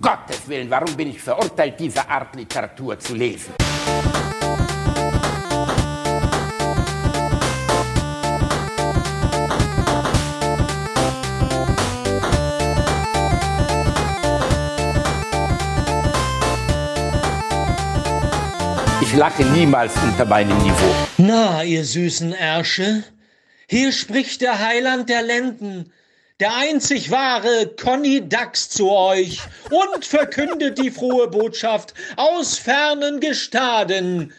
Gottes Willen, warum bin ich verurteilt, diese Art Literatur zu lesen? Ich lache niemals unter meinem Niveau. Na, ihr süßen Ärsche, hier spricht der Heiland der Lenden, der einzig wahre Conny Dax zu euch und verkündet die frohe Botschaft aus fernen Gestaden.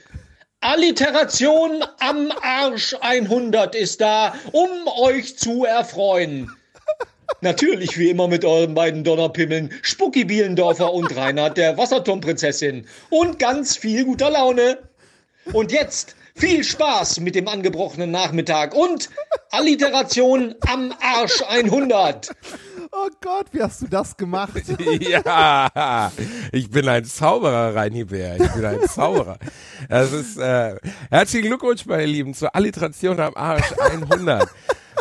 Alliteration am Arsch 100 ist da, um euch zu erfreuen. Natürlich wie immer mit euren beiden Donnerpimmeln, Spucki Bielendorfer und Reinhard der Wasserturmprinzessin. Und ganz viel guter Laune. Und jetzt viel Spaß mit dem angebrochenen Nachmittag und Alliteration am Arsch 100. Oh Gott, wie hast du das gemacht? ja, ich bin ein Zauberer, Reini Bär. Ich bin ein Zauberer. Das ist, äh, herzlichen Glückwunsch, meine Lieben, zur Alliteration am Arsch 100.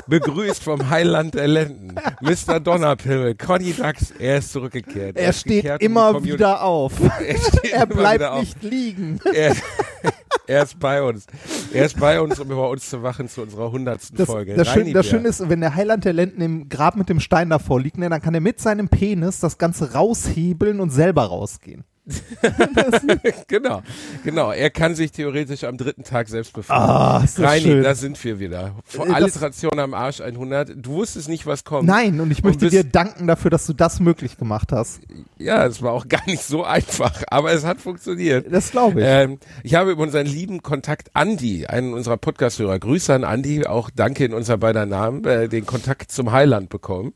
Begrüßt vom Heiland der Lenden, Mr. Donnerpimmel, Conny Dax, er ist zurückgekehrt. Er, steht immer wieder auf. Er, er bleibt nicht liegen. Er, er, ist bei uns. Er ist bei uns, um über uns zu wachen zu unserer hundertsten das, Folge. Das, Schön, das Schöne ist, wenn der Heiland der Lenden im Grab mit dem Stein davor liegt, ne, dann kann er mit seinem Penis das Ganze raushebeln und selber rausgehen. genau, genau. Er kann sich theoretisch am dritten Tag selbst befreien. Ah, ist das Reini, schön. da sind wir wieder. Vor Äh, Alliteration am Arsch 100. Du wusstest nicht, was kommt. Nein, und ich möchte bist- dir danken dafür, dass du das möglich gemacht hast. Ja, es war auch gar nicht so einfach, aber es hat funktioniert. Das glaube ich. Ähm, ich habe über unseren lieben Kontakt Andi, einen unserer Podcast-Hörer, Grüße an Andi, auch danke in unser beider Namen, äh, den Kontakt zum Heiland bekommen.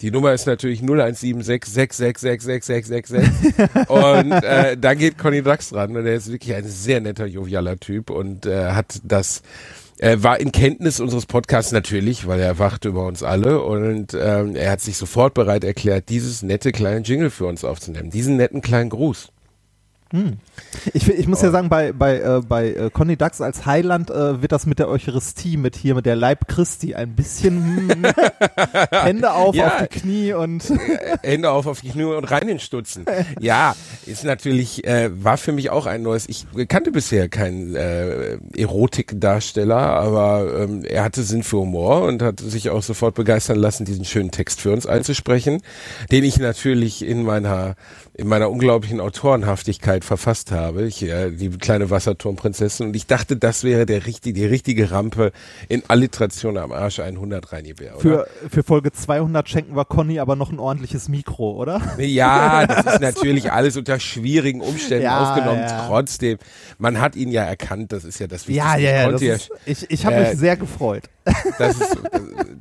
Die Nummer ist natürlich 017666666666 und äh, da geht Conny Dax dran und er ist wirklich ein sehr netter, jovialer Typ und äh, hat das er war in Kenntnis unseres Podcasts natürlich, weil er wacht über uns alle und ähm, er hat sich sofort bereit erklärt, dieses nette kleine Jingle für uns aufzunehmen, diesen netten kleinen Gruß. Ich, ich muss ja sagen, bei, bei, äh, bei äh, Conny Dax als Heiland äh, wird das mit der Eucharistie, mit hier, mit der Leib Christi ein bisschen hm, Hände auf, Ja. auf die Knie und Hände auf auf die Knie und rein in Stutzen. Ja, ist natürlich, äh, war für mich auch ein neues, ich kannte bisher keinen äh, Erotikdarsteller, aber ähm, er hatte Sinn für Humor und hat sich auch sofort begeistern lassen, diesen schönen Text für uns einzusprechen, den ich natürlich in meiner in meiner unglaublichen Autorenhaftigkeit verfasst habe, ich, äh, die kleine Wasserturmprinzessin und ich dachte, das wäre der richtige, die richtige Rampe in Alliteration am Arsch 100 Reinibär, oder? für, für Folge 200 schenken wir Conny aber noch ein ordentliches Mikro, oder? Ja, das ist natürlich alles unter schwierigen Umständen Ja, aufgenommen. ja. Trotzdem, man hat ihn ja erkannt, das ist ja das Wichtigste. Ja, ja, ja. Ist, ich ich habe äh, mich sehr gefreut. das, ist,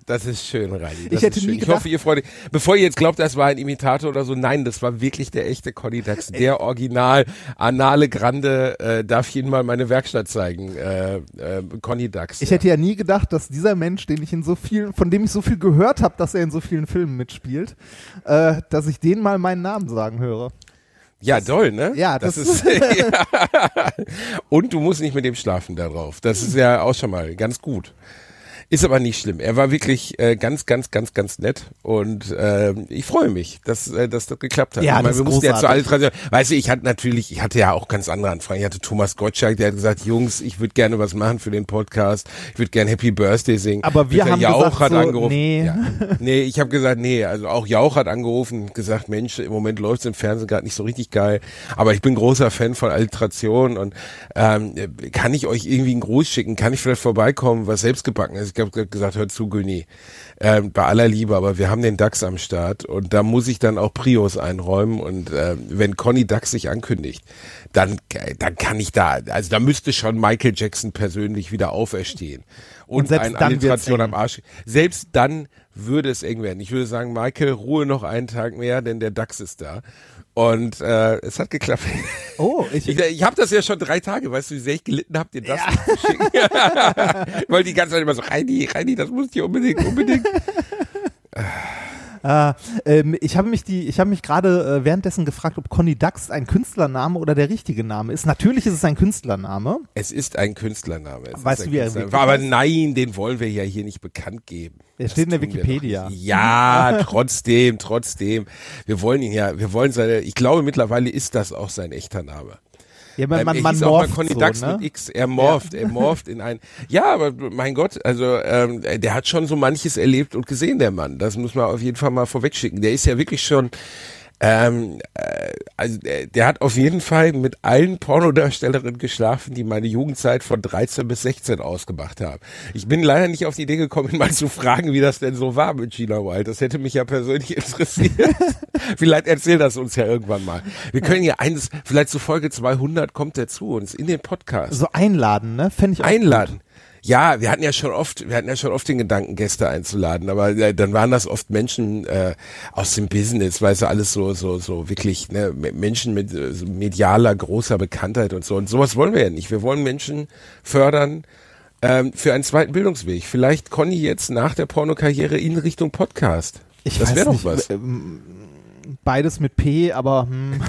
das ist schön, Reini. Das Ich hätte schön. nie ich hoffe, ihr freut euch. Bevor ihr jetzt glaubt, das war ein Imitator oder so, nein, das war wirklich der echte Conny Dax, der Original, Anale Grande, äh, darf ich Ihnen mal meine Werkstatt zeigen, äh, äh, Conny Dax. Ich hätte ja nie gedacht, dass dieser Mensch, den ich in so vielen, von dem ich so viel gehört habe, dass er in so vielen Filmen mitspielt, äh, dass ich den mal meinen Namen sagen höre. Ja, toll, ne? Ja, das, das- ist. ja. Und du musst nicht mit dem schlafen da drauf. Das ist ja auch schon mal ganz gut. Ist aber nicht schlimm. Er war wirklich äh, ganz, ganz, ganz, ganz nett und äh, ich freue mich, dass, äh, dass das geklappt hat. Ja, ich meine, das wir ist mussten ja zu. Alliteration. Weißt du, ich hatte natürlich, ich hatte ja auch ganz andere Anfragen. Ich hatte Thomas Gottschalk, der hat gesagt, Jungs, ich würde gerne was machen für den Podcast. Ich würde gerne Happy Birthday singen. Aber wir Peter haben Jauch gesagt hat so, angerufen. nee. Ja. Nee, ich habe gesagt, nee, also auch Jauch hat angerufen und gesagt, Mensch, im Moment läuft es im Fernsehen gerade nicht so richtig geil, aber ich bin großer Fan von Alliteration und ähm, kann ich euch irgendwie einen Gruß schicken? Kann ich vielleicht vorbeikommen, was selbstgebacken ist? Ich habe gesagt, hör zu, Güni, ähm, bei aller Liebe, aber wir haben den DAX am Start und da muss ich dann auch Prios einräumen und äh, wenn Conny DAX sich ankündigt, dann, dann kann ich da, also da müsste schon Michael Jackson persönlich wieder auferstehen. Und, Und selbst ein dann Alliteration am Arsch. Selbst dann würde es eng werden. Ich würde sagen, Michael, Ruhe noch einen Tag mehr, denn der DAX ist da. Und äh, es hat geklappt. Oh, ich, Ich, ich habe das ja schon drei Tage, weißt du, wie sehr ich gelitten habe, dir das zu schicken. Weil die ganze Zeit immer so, Reini, Reini, das muss ich unbedingt, unbedingt. Äh, ähm, ich habe mich die, ich habe mich gerade äh, währenddessen gefragt, ob Conny Dax ein Künstlername oder der richtige Name ist. Natürlich ist es ein Künstlername. Es ist ein Künstlername. Es Weißt ist du, ein wie er wirklich Aber nein, den wollen wir ja hier nicht bekannt geben. Das steht in der Wikipedia. Ja, trotzdem, trotzdem. Wir wollen ihn ja, wir wollen seine, ich glaube mittlerweile ist das auch sein echter Name. Ja, man, Ähm, man, er man hieß auch mal morpht Conny so, Dax ne? mit X. Er morpht, er morpht in ein. Ja, aber mein Gott, also ähm, der hat schon so manches erlebt und gesehen, der Mann. Das muss man auf jeden Fall mal vorwegschicken. Der ist ja wirklich schon. Ähm, äh, also der, der hat auf jeden Fall mit allen Pornodarstellerinnen geschlafen, die meine Jugendzeit von 13 bis 16 ausgemacht haben. Ich bin leider nicht auf die Idee gekommen, ihn mal zu fragen, wie das denn so war mit Gina Wild. Das hätte mich ja persönlich interessiert. vielleicht erzählt das uns ja irgendwann mal. Wir können ja eines, vielleicht zu Folge 200 kommt er zu uns in den Podcast So einladen, ne? Fände ich auch einladen. Ja, wir hatten ja schon oft, wir hatten ja schon oft den Gedanken, Gäste einzuladen, aber äh, dann waren das oft Menschen äh, aus dem Business, weil sie alles so, so, so wirklich ne, Menschen mit äh, so medialer großer Bekanntheit und so. Und sowas wollen wir ja nicht. Wir wollen Menschen fördern ähm, für einen zweiten Bildungsweg. Vielleicht Conny jetzt nach der Pornokarriere in Richtung Podcast. Ich das wäre doch was. Beides mit P, aber hm,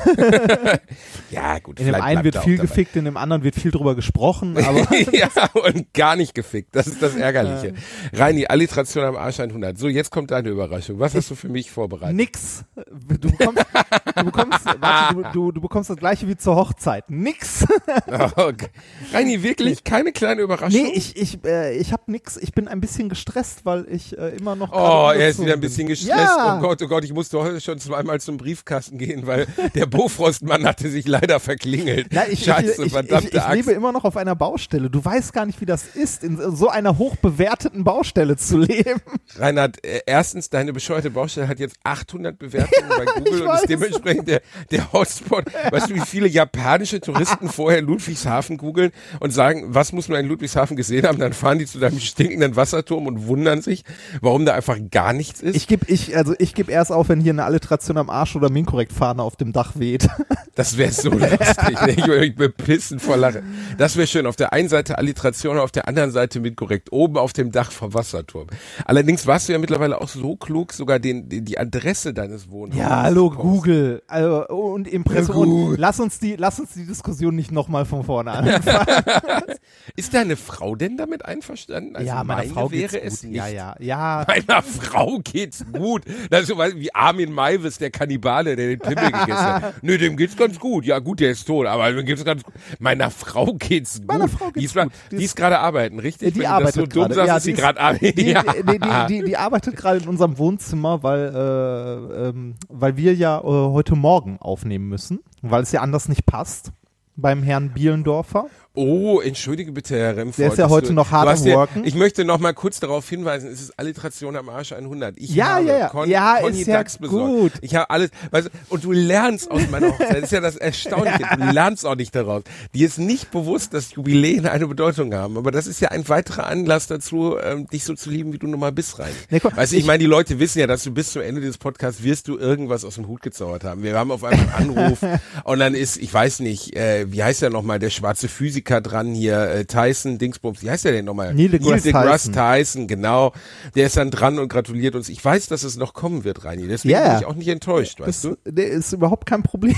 Ja, gut. in dem einen wird viel gefickt, in dem anderen wird viel drüber gesprochen, ja, und gar nicht gefickt. Das ist das Ärgerliche. Reini, Alliteration am Arsch 100. So, jetzt kommt deine Überraschung. Was hast du für mich vorbereitet? nix. Du bekommst, du bekommst, warte, du, du, du bekommst das gleiche wie zur Hochzeit. Nix. Okay. Reini, wirklich? Keine kleine Überraschung? Nee, ich, ich, äh, ich hab nix. Ich bin ein bisschen gestresst, weil ich äh, immer noch. Oh, er ist wieder ein bisschen gestresst. Ja. Oh Gott, oh Gott, ich musste heute schon zweimal zum Briefkasten gehen, weil der Bofrostmann hatte sich leider verklingelt. Ja, ich, Scheiße, ich, ich, verdammte ich, ich Axt. lebe immer noch auf einer Baustelle. Du weißt gar nicht, wie das ist, in so einer hochbewerteten Baustelle zu leben. Reinhard, äh, erstens, deine bescheuerte Baustelle hat jetzt 800 Bewertungen bei Google ich und ist dementsprechend der, der Hotspot. Weißt du, wie viele japanische Touristen vorher Ludwigshafen googeln und sagen, was muss man in Ludwigshafen gesehen haben? Dann fahren die zu deinem stinkenden Wasserturm und wundern sich, warum da einfach gar nichts ist. Ich gebe ich, also ich geb erst auf, wenn hier eine Alliteration am Arsch oder Minkorrekt-Fahne auf dem Dach weht. Das wäre so lustig. ne? Ich würde bepissen vor Lachen. Das wäre schön. Auf der einen Seite Alliteration, auf der anderen Seite mit korrekt. Oben auf dem Dach vom Wasserturm. Allerdings warst du ja mittlerweile auch so klug, sogar den, die, die Adresse deines Wohnhauses. Ja, hallo. Google. Also, und Impressum. Ja, und lass uns die, lass uns die Diskussion nicht nochmal von vorne an. Ist deine Frau denn damit einverstanden? Also ja, meiner meine Frau wäre es gut. nicht. Ja, ja, ja. Meiner Frau geht's gut. Das ist so wie Armin Maivis, der Kannibale, der den Pimmel gegessen hat. Nö, dem geht's ganz gut. Ja, gut, der ist tot, aber dem geht's ganz gut. Meiner Frau geht's gut. Meiner Frau geht's die ist, gut. Die Die ist- gerade arbeiten, richtig? Die Wenn arbeitet so dumm sagst, Ja, ist die gerade arbeiten. Die, Ja. die, die, die arbeitet gerade in unserem Wohnzimmer, weil, äh, ähm, weil wir ja äh, heute Morgen aufnehmen müssen, weil es ja anders nicht passt beim Herrn Bielendorfer. Oh, entschuldige bitte, Herr Remford. Der ist ja heute du, noch hart am ja- Worken. Ich möchte noch mal kurz darauf hinweisen, es ist Alliteration am Arsch 100. Ich Ja, habe ja, ja. Con Ja, Conny ist ja Dax besorgt. gut. Ich habe alles, weißt, und du lernst aus meiner Hochzeit, das ist ja das Erstaunliche, du lernst auch nicht daraus. Dir ist nicht bewusst, dass Jubiläen eine Bedeutung haben, aber das ist ja ein weiterer Anlass dazu, ähm, dich so zu lieben, wie du nun mal bist, rein. Nee, guck, weißt du, ich ich- meine, die Leute wissen ja, dass du bis zum Ende des Podcasts wirst du irgendwas aus dem Hut gezaubert haben. Wir haben auf einmal einen Anruf und dann ist, ich weiß nicht, äh, wie heißt der nochmal, der schwarze Physiker dran hier, äh, Tyson, Dingsbums, wie heißt der denn nochmal? Neil deGrasse deGrasse Tyson. Tyson, genau. Der ist dann dran und gratuliert uns. Ich weiß, dass es noch kommen wird, Reini. Deswegen ja. bin ich auch nicht enttäuscht, weißt Das, du? der ist überhaupt kein Problem.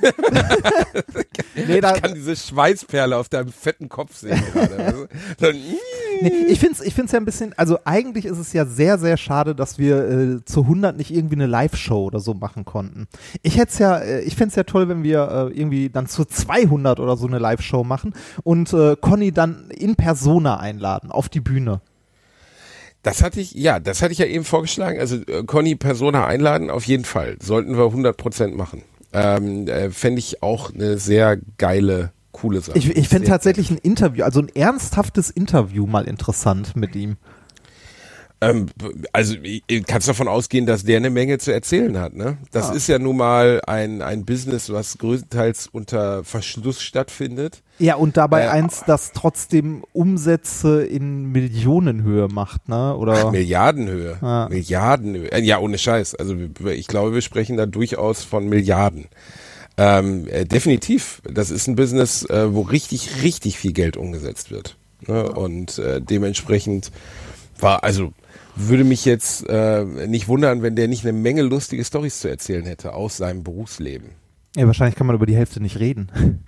nee, da, Ich kann diese Schweißperle auf deinem fetten Kopf sehen gerade. so, nee, ich finde es ich find's ja ein bisschen, also eigentlich ist es ja sehr, sehr schade, dass wir äh, zu 100 nicht irgendwie eine Live-Show oder so machen konnten. Ich hätte ja, äh, ich fände es ja toll, wenn wir äh, irgendwie dann zu 200 oder so eine Live-Show machen und äh, Conny dann in Persona einladen, auf die Bühne. Das hatte ich, ja, das hatte ich ja eben vorgeschlagen. Also äh, Conny Persona einladen, auf jeden Fall. Sollten wir 100 Prozent machen. Ähm, äh, Fände ich auch eine sehr geile, coole Sache. Ich, ich fände tatsächlich ein Interview, also ein ernsthaftes Interview mal interessant mit ihm. Ähm, also kannst davon ausgehen, dass der eine Menge zu erzählen hat. Ne? Das ist ja nun mal ein, ein Business, was größtenteils unter Verschluss stattfindet. Ja, und dabei Äh, eins, das trotzdem Umsätze in Millionenhöhe macht, ne? Oder? Ach, Milliardenhöhe. Ja. Milliardenhöhe. Äh, ja, ohne Scheiß. Also ich glaube, wir sprechen da durchaus von Milliarden. Ähm, äh, definitiv. Das ist ein Business, äh, wo richtig, richtig viel Geld umgesetzt wird. Ne? Und äh, dementsprechend war also würde mich jetzt äh, nicht wundern, wenn der nicht eine Menge lustige Stories zu erzählen hätte aus seinem Berufsleben. Ja, wahrscheinlich kann man über die Hälfte nicht reden.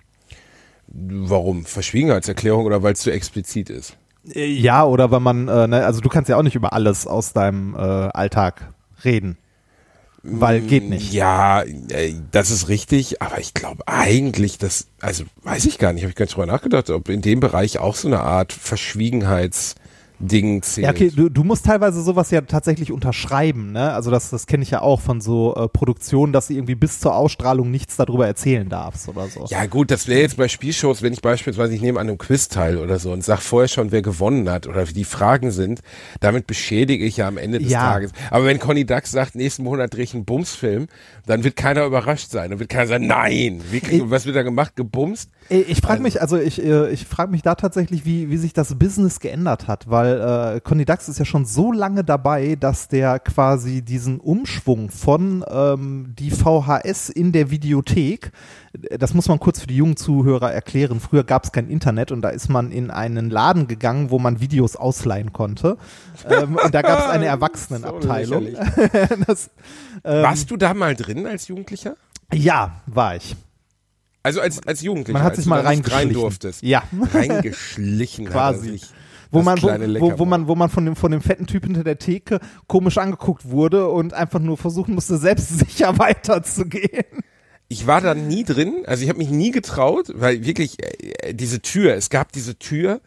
Warum? Verschwiegenheitserklärung oder weil es zu explizit ist? Äh, Ja, oder weil man, äh, ne, also du kannst ja auch nicht über alles aus deinem äh, Alltag reden. Weil geht nicht. Ja, äh, das ist richtig, aber ich glaube eigentlich, dass, also weiß ich gar nicht, habe ich gar nicht drüber nachgedacht, ob in dem Bereich auch so eine Art Verschwiegenheitsding zählt. Ja, okay, du, du musst teilweise sowas ja tatsächlich unterschreiben, ne? Also das, das kenne ich ja auch von so äh, Produktionen, dass du irgendwie bis zur Ausstrahlung nichts darüber erzählen darfst oder so. Ja gut, das wäre jetzt bei Spielshows, wenn ich beispielsweise, ich nehme an einem Quiz teil oder so und sag vorher schon, wer gewonnen hat oder wie die Fragen sind, damit beschädige ich ja am Ende des Ja. Tages. Aber wenn Conny Dax sagt, nächsten Monat drehe ich einen Bumsfilm, dann wird keiner überrascht sein. Dann wird keiner sagen, nein, wie, kriegen- was wird da gemacht? Gebumst? Ey, Ich frage mich, also ich, äh, ich frage mich da tatsächlich, wie, wie sich das Business geändert hat, weil äh, Conny Dax ist ja schon so lange dabei, dass der quasi diesen Umschwung von ähm, die VHS in der Videothek, äh, das muss man kurz für die jungen Zuhörer erklären, früher gab es kein Internet und da ist man in einen Laden gegangen, wo man Videos ausleihen konnte ähm, und da gab es eine Erwachsenenabteilung. lächerlich. das, ähm, Warst du da mal drin als Jugendlicher? ja, war ich. Also als, als Jugendlicher? Man hat sich mal nicht rein reingeschlichen. durftest? Ja. Reingeschlichen. Quasi. Wo man, wo, wo, wo man, wo man von dem, von dem fetten Typ hinter der Theke komisch angeguckt wurde und einfach nur versuchen musste, selbstsicher weiterzugehen. Ich war da nie drin, also ich habe mich nie getraut, weil wirklich äh, diese Tür, es gab diese Tür,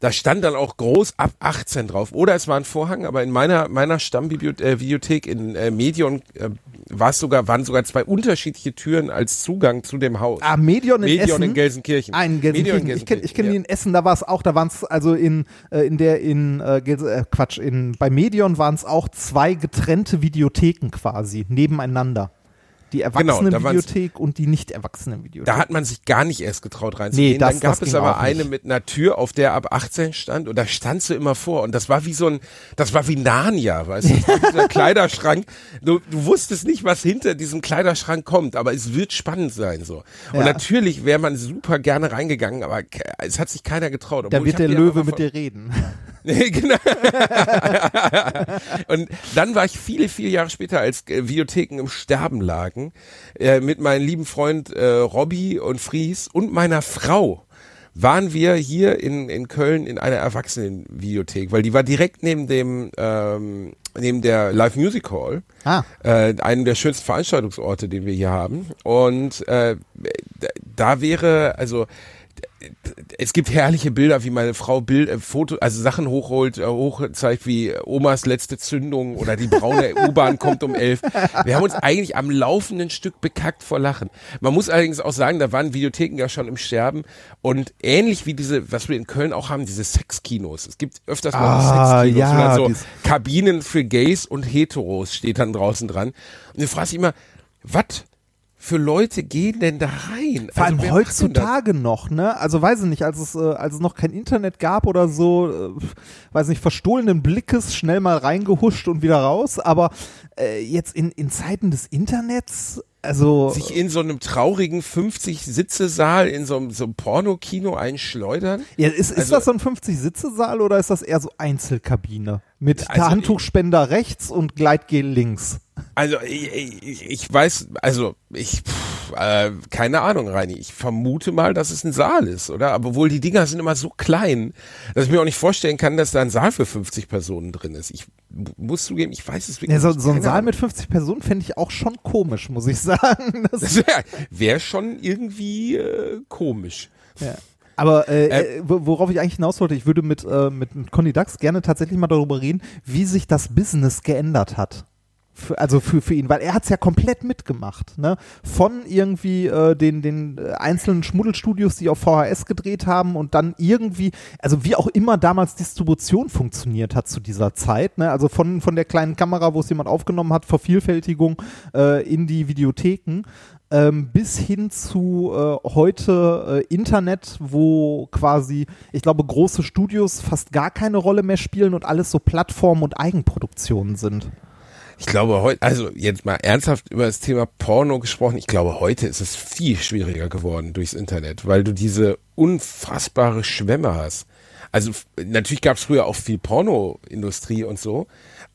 da stand dann auch groß ab 18 drauf. Oder es war ein Vorhang, aber in meiner meiner Stammbibliothek äh, in äh, Medion äh, war es sogar waren sogar zwei unterschiedliche Türen als Zugang zu dem Haus. Ah, Medion in Medion Essen. in Gelsenkirchen. Ah, in Medion Gelsenkirchen. in Ich kenne kenn ja. die in Essen, da war es auch, da waren es also in, äh, in der, in, äh, Gelse- äh, Quatsch, in, bei Medion waren es auch zwei getrennte Videotheken quasi, nebeneinander. Die Genau, waren's- Erwachsenenvideothek und die Nicht-Erwachsenenvideothek. Da hat man sich gar nicht erst getraut reinzugehen. Nee, das- Dann gab das es aber eine mit einer Tür, auf der ab 18 stand und da standst du immer vor und das war wie so ein, das war wie Narnia, weißt du, das war dieser Kleiderschrank. Du, du wusstest nicht, was hinter diesem Kleiderschrank kommt, aber es wird spannend sein so. Und Ja. natürlich wäre man super gerne reingegangen, aber es hat sich keiner getraut. da wird der Löwe mit dir reden. Nee, genau. und dann war ich viele, viele Jahre später, als äh, Videotheken im Sterben lagen, äh, mit meinem lieben Freund äh, Robby und Fries und meiner Frau waren wir hier in, in Köln in einer Erwachsenenvideothek, weil die war direkt neben dem ähm, neben der Live Music Hall, Ah. äh, einem der schönsten Veranstaltungsorte, den wir hier haben. Und äh, da wäre also es gibt herrliche Bilder, wie meine Frau Bild, äh, Foto, also Sachen hochholt, äh, hochzeigt wie Omas letzte Zündung oder die braune U-Bahn kommt um elf. Wir haben uns eigentlich am laufenden Stück bekackt vor Lachen. Man muss allerdings auch sagen, da waren Videotheken ja schon im Sterben und ähnlich wie diese, was wir in Köln auch haben, diese Sexkinos. Es gibt öfters mal Ah, Sexkinos, ja, dann so Kabinen für Gays und Heteros steht dann draußen dran. Und du fragst dich immer, was für Leute gehen denn da rein? Vor allem Also denn das? heutzutage noch, ne? Also weiß ich nicht, als es, äh, als es noch kein Internet gab oder so, äh, weiß nicht, verstohlenen Blickes schnell mal reingehuscht und wieder raus, aber äh, jetzt in, in Zeiten des Internets, also sich in so einem traurigen 50-Sitze-Saal in so einem, so einem Pornokino einschleudern. ja, ist, ist also- das so ein 50-Sitze-Saal oder ist das eher so Einzelkabine? Mit Also, Handtuchspender rechts und Gleitgel links. Also ich, ich, ich weiß, also ich, pff, äh, keine Ahnung, Reini. Ich vermute mal, dass es ein Saal ist, oder? Aber wohl die Dinger sind immer so klein, dass ich mir auch nicht vorstellen kann, dass da ein Saal für 50 Personen drin ist. Ich mu- muss zugeben, ich weiß es wirklich Ja, so, nicht. so ein Saal Ahnung. mit 50 Personen fände ich auch schon komisch, muss ich sagen. Das, Das wäre wär schon irgendwie äh, komisch. Ja. Aber äh, Äh, äh, wo- worauf ich eigentlich hinaus wollte, ich würde mit, äh, mit, mit Conny Dax gerne tatsächlich mal darüber reden, wie sich das Business geändert hat. Für, also für, für ihn, weil er hat es ja komplett mitgemacht. Ne? Von irgendwie äh, den, den äh, einzelnen Schmuddelstudios, die auf VHS gedreht haben und dann irgendwie, also wie auch immer damals Distribution funktioniert hat zu dieser Zeit. Ne? Also von, von der kleinen Kamera, wo es jemand aufgenommen hat, Vervielfältigung äh, in die Videotheken ähm, bis hin zu äh, heute äh, Internet, wo quasi, ich glaube, große Studios fast gar keine Rolle mehr spielen und alles so Plattformen und Eigenproduktionen sind. Ich glaube heute, also jetzt mal ernsthaft über das Thema Porno gesprochen, ich glaube heute ist es viel schwieriger geworden durchs Internet, weil du diese unfassbare Schwemme hast. Also natürlich gab es früher auch viel Pornoindustrie und so,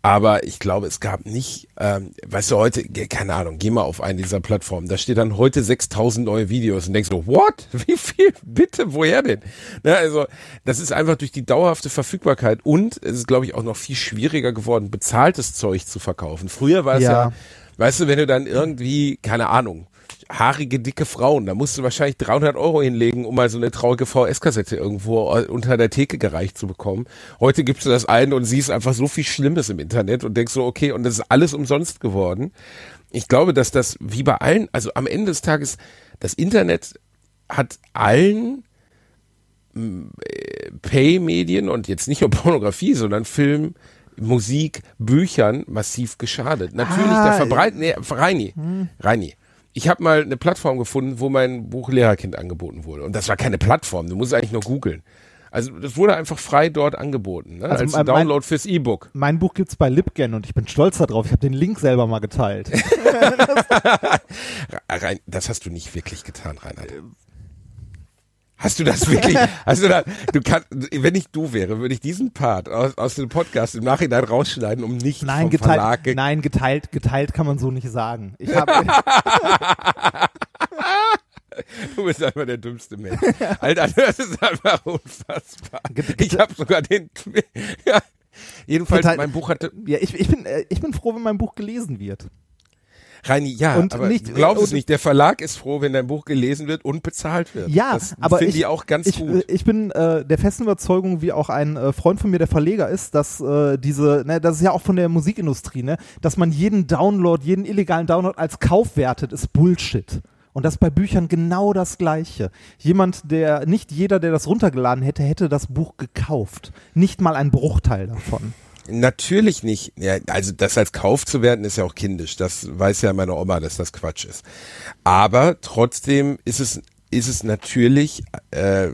aber ich glaube, es gab nicht, ähm, weißt du, heute, keine Ahnung, geh mal auf eine dieser Plattformen, da steht dann heute 6000 neue Videos und denkst so, what? Wie viel? Bitte, woher denn? Ne, also, das ist einfach durch die dauerhafte Verfügbarkeit und es ist, glaube ich, auch noch viel schwieriger geworden, bezahltes Zeug zu verkaufen. Früher war es ja, Ja. weißt du, wenn du dann irgendwie, keine Ahnung, haarige, dicke Frauen, da musst du wahrscheinlich 300 Euro hinlegen, um mal so eine traurige VS-Kassette irgendwo unter der Theke gereicht zu bekommen. Heute gibst du das ein und siehst einfach so viel Schlimmes im Internet und denkst so, okay, und das ist alles umsonst geworden. Ich glaube, dass das wie bei allen, also am Ende des Tages, das Internet hat allen äh, Pay-Medien und jetzt nicht nur Pornografie, sondern Film, Musik, Büchern massiv geschadet. Natürlich, Ah, der Verbreit, nee, Reini, Reini. Ich habe mal eine Plattform gefunden, wo mein Buch Lehrerkind angeboten wurde. Und das war keine Plattform, du musst eigentlich nur googeln. Also das wurde einfach frei dort angeboten, ne? Also als mein- Download fürs E-Book. Mein Buch gibt's bei Libgen und ich bin stolz darauf. Ich habe den Link selber mal geteilt. Rein, das hast du nicht wirklich getan, Reinhard. Hast du das wirklich? Hast du da, du kannst, wenn ich du wäre, würde ich diesen Part aus, aus dem Podcast im Nachhinein rausschneiden, um nicht Nein, vom geteilt, Verlag ge- nein, geteilt, geteilt kann man so nicht sagen. Ich habe Du bist einfach der dümmste Mensch. Alter, das ist einfach unfassbar. Ich habe sogar den. Ja. Jedenfalls, mein Buch hatte. ja, ich, ich bin äh, ich bin froh, wenn mein Buch gelesen wird. Reini, ja, Und aber nicht- du glaubst und- es nicht. Der Verlag ist froh, wenn dein Buch gelesen wird und bezahlt wird. Ja, das aber finde ich, auch ganz ich, gut. Ich bin äh, der festen Überzeugung, wie auch ein äh, Freund von mir, der Verleger ist, dass äh, diese, ne, das ist ja auch von der Musikindustrie, ne, dass man jeden Download, jeden illegalen Download als Kauf wertet, ist Bullshit. Und das bei Büchern genau das Gleiche. Jemand, der, nicht jeder, der das runtergeladen hätte, hätte das Buch gekauft. Nicht mal ein Bruchteil davon. Natürlich nicht. Ja, also das als Kauf zu werden, ist ja auch kindisch. Das weiß ja meine Oma, dass das Quatsch ist. Aber trotzdem ist es ist es natürlich, äh,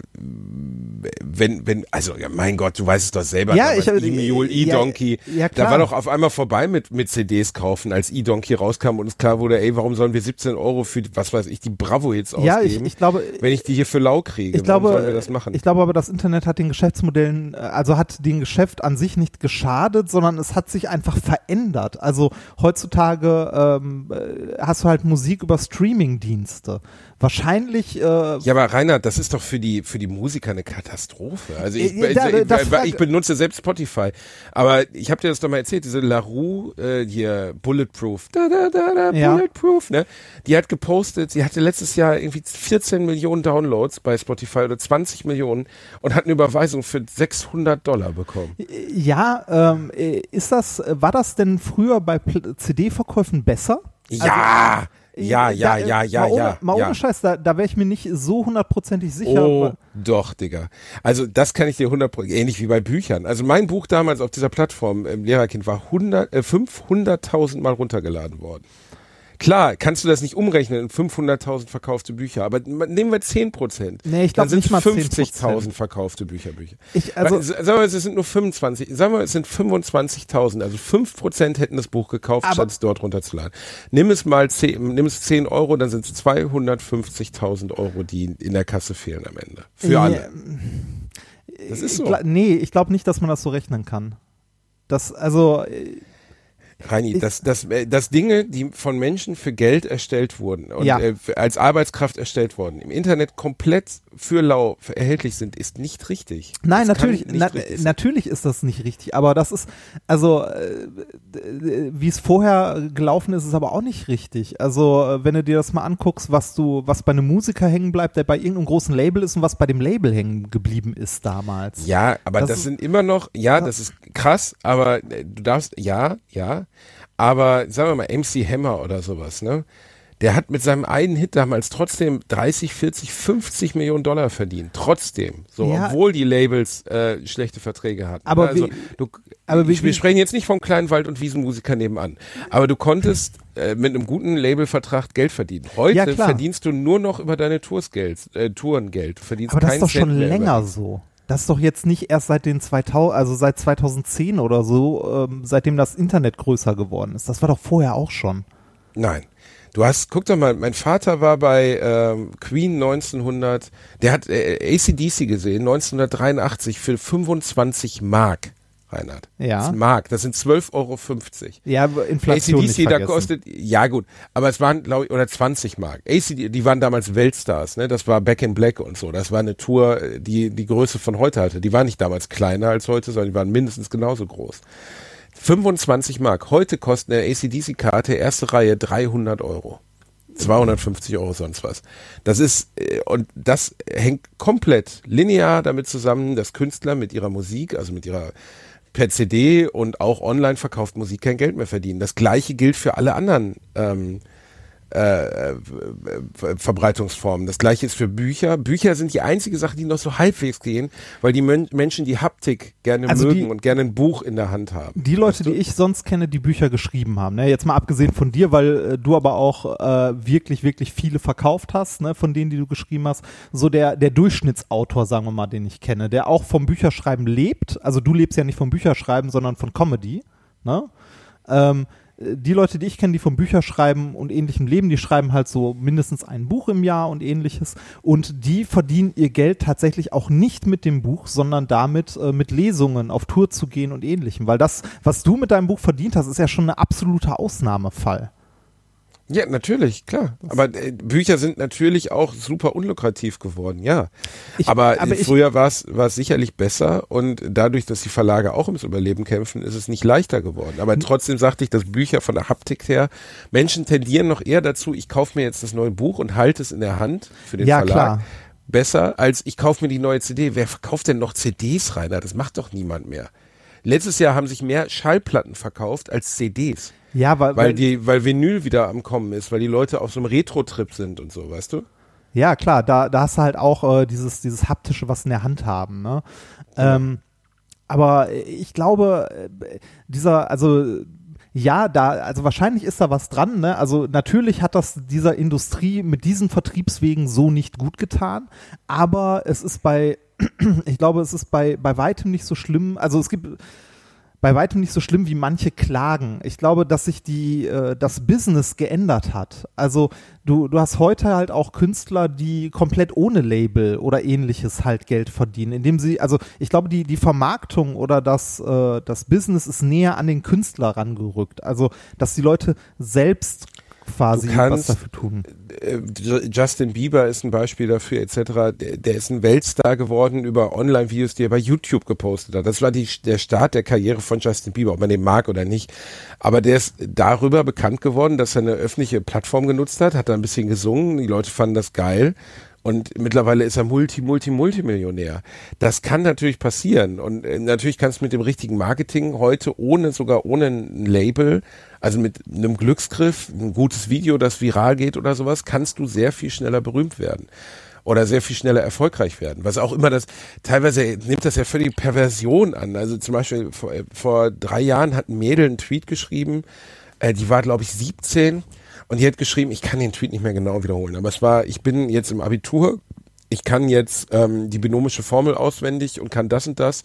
wenn, wenn, also ja, mein Gott, du weißt es doch selber, Ja, ich hab- E-Mule, ja, E-Donkey, ja, da klar. war doch auf einmal vorbei mit, mit CDs kaufen, als E-Donkey rauskam und es klar wurde, ey, warum sollen wir 17 Euro für, die- was weiß ich, die Bravo-Hits ausgeben, Ja, ich, ich glaube, wenn ich die hier für lau kriege, ich glaube, sollen wir das machen? ich glaube aber, das Internet hat den Geschäftsmodellen, äh, also hat dem Geschäft an sich nicht geschadet, sondern es hat sich einfach verändert. Also heutzutage ähm, äh, hast du halt Musik über Streamingdienste. Wahrscheinlich, äh, Ja, aber Reinhard, das ist doch für die für die Musiker eine Katastrophe. Also ich, Äh, da- ich, ich, ich benutze selbst Spotify, aber ich habe dir das doch mal erzählt, diese LaRue äh, hier Bulletproof, da da da da Ja. Bulletproof, ne? Die hat gepostet, sie hatte letztes Jahr irgendwie 14 Millionen Downloads bei Spotify oder 20 Millionen und hat eine Überweisung für 600 Dollar bekommen. ja, ähm, äh, ist das, war das denn früher bei CD-Verkäufen besser? Ja, ja, ja, Da, äh, ja, ja, mal ohne, ja. Mal ja. ohne Scheiß, da, da wäre ich mir nicht so hundertprozentig sicher. Oh, doch, Digga. Also das kann ich dir 100 ähnlich wie bei Büchern. Also mein Buch damals auf dieser Plattform im Lehrerkind war 100, äh, 500.000 Mal runtergeladen worden. Klar, kannst du das nicht umrechnen in 500.000 verkaufte Bücher, aber nehmen wir 10 Prozent. Nee, ich Dann glaub sind nicht mal 50.000 verkaufte Bücherbücher. Ich, also, sagen wir, mal, es sind nur 25, sagen wir, es sind 25.000, also 5 Prozent hätten das Buch gekauft, statt es dort runterzuladen. Nimm es mal 10, nimm es 10 Euro, dann sind es 250.000 Euro, die in der Kasse fehlen am Ende. Für Ja, alle. Das ist ich so. gla- nee, ich glaube nicht, dass man das so rechnen kann. Das, also, Reini, Ich- dass, dass, äh, dass Dinge, die von Menschen für Geld erstellt wurden und Ja. äh, als Arbeitskraft erstellt wurden, im Internet komplett für lau erhältlich sind, ist nicht richtig. Nein, Das natürlich, na, natürlich ist das nicht richtig, aber das ist, also, äh, wie es vorher gelaufen ist, ist aber auch nicht richtig. Also, äh, wenn du dir das mal anguckst, was du, was bei einem Musiker hängen bleibt, der bei irgendeinem großen Label ist und was bei dem Label hängen geblieben ist damals. Ja, aber Das das, ist- sind immer noch, ja, das ist krass, aber äh, du darfst, ja, ja, aber sagen wir mal MC Hammer oder sowas, ne? Der hat mit seinem einen Hit damals trotzdem 30, 40, 50 Millionen Dollar verdient. Trotzdem. So, Ja. obwohl die Labels äh, schlechte Verträge hatten. Aber also, wie- du, aber wie- wir sprechen jetzt nicht vom kleinen Wald- und Wiesenmusiker nebenan. Aber du konntest äh, mit einem guten Labelvertrag Geld verdienen. Heute Ja, verdienst du nur noch über deine Tours Geld, äh, Tourengeld. Du verdienst Aber das ist doch schon länger so. Das ist doch jetzt nicht erst seit den 2000, also seit 2010 oder so, ähm, seitdem das Internet größer geworden ist. Das war doch vorher auch schon. Nein. Du hast, guck doch mal, mein Vater war bei ähm, Queen 1900, der hat äh, ACDC gesehen, 1983 für 25 Mark. Reinhard. Ja. Das ist Mark, das sind 12,50 Euro. Ja, Inflation ACDC, nicht da kostet, ja gut, aber es waren, glaube ich, oder 20 Mark. ACD, die waren damals Weltstars, ne? Das war Back in Black und so. Das war eine Tour, die die Größe von heute hatte. Die war nicht damals kleiner als heute, sondern die waren mindestens genauso groß. 25 Mark. Heute kostet eine ACDC-Karte, erste Reihe, 300 Euro. 250 Euro sonst was. Das ist, äh, und das hängt komplett linear damit zusammen, dass Künstler mit ihrer Musik, also mit ihrer per CD und auch online verkauft Musik kein Geld mehr verdienen. Das gleiche gilt für alle anderen ähm, äh, äh, Verbreitungsformen. Das gleiche ist für Bücher. Bücher sind die einzige Sache, die noch so halbwegs gehen, weil die Men Menschen die Haptik gerne Also mögen die- und gerne ein Buch in der Hand haben. Die Leute, die ich sonst kenne, die Bücher geschrieben haben, ne? jetzt mal abgesehen von dir, weil äh, du aber auch äh, wirklich, wirklich viele verkauft hast, ne? von denen, die du geschrieben hast, so der, der Durchschnittsautor, sagen wir mal, den ich kenne, der auch vom Bücherschreiben lebt, also du lebst ja nicht vom Bücherschreiben, sondern von Comedy, ne? Ähm, äh, die Leute, die ich kenne, die vom Bücherschreiben und ähnlichem leben, die schreiben halt so mindestens ein Buch im Jahr und ähnliches. Und die verdienen ihr Geld tatsächlich auch nicht mit dem Buch, sondern damit, äh, mit Lesungen auf Tour zu gehen und ähnlichem. Weil das, was du mit deinem Buch verdient hast, ist ja schon ein absoluter Ausnahmefall. Ja, natürlich, klar. Aber äh, Bücher sind natürlich auch super unlukrativ geworden, ja. Ich- aber aber äh, ich- früher war es war es sicherlich besser und dadurch, dass die Verlage auch ums Überleben kämpfen, ist es nicht leichter geworden. Aber trotzdem sagte ich, dass Bücher von der Haptik her, Menschen tendieren noch eher dazu, ich kaufe mir jetzt das neue Buch und halte es in der Hand für den Ja, Verlag. klar. Besser als ich kaufe mir die neue CD. Wer verkauft denn noch CDs, Rainer? Das macht doch niemand mehr. Letztes Jahr haben sich mehr Schallplatten verkauft als CDs. Ja, weil, Weil die, weil Vinyl wieder am Kommen ist, weil die Leute auf so einem Retro-Trip sind und so, weißt du? Ja, klar, da, da hast du halt auch äh, dieses, dieses haptische, was in der Hand haben. Ne? Ähm, aber ich glaube, äh, dieser, also ja, da, also wahrscheinlich ist da was dran, ne? Also natürlich hat das dieser Industrie mit diesen Vertriebswegen so nicht gut getan, aber es ist bei, ich glaube, es ist bei, bei weitem nicht so schlimm. Also es gibt bei weitem nicht so schlimm, wie manche klagen. Ich glaube, dass sich die, äh, das Business geändert hat. Also du, du hast heute halt auch Künstler, die komplett ohne Label oder ähnliches halt Geld verdienen, indem sie, also ich glaube, die, die Vermarktung oder das, äh, das Business ist näher an den Künstler rangerückt. Also, dass die Leute selbst quasi Du was kannst- dafür tun. Äh, Justin Bieber ist ein Beispiel dafür, etc. Der, der ist ein Weltstar geworden über Online-Videos, die er bei YouTube gepostet hat. Das war die, der Start der Karriere von Justin Bieber, ob man den mag oder nicht. Aber der ist darüber bekannt geworden, dass er eine öffentliche Plattform genutzt hat, hat da ein bisschen gesungen, die Leute fanden das geil. Und mittlerweile ist er Multi, Multi, Multimillionär. Das kann natürlich passieren. Und äh, natürlich kannst du mit dem richtigen Marketing heute ohne, sogar ohne ein Label, also mit einem Glücksgriff, ein gutes Video, das viral geht oder sowas, kannst du sehr viel schneller berühmt werden. Oder sehr viel schneller erfolgreich werden. Was auch immer das, teilweise nimmt das ja völlig Perversion an. Also zum Beispiel vor, äh, vor drei Jahren hat ein Mädel einen Tweet geschrieben, äh, die war glaube ich 17 und die hat geschrieben, ich kann den Tweet nicht mehr genau wiederholen, aber es war, ich bin jetzt im Abitur, ich kann jetzt ähm, die binomische Formel auswendig und kann das und das,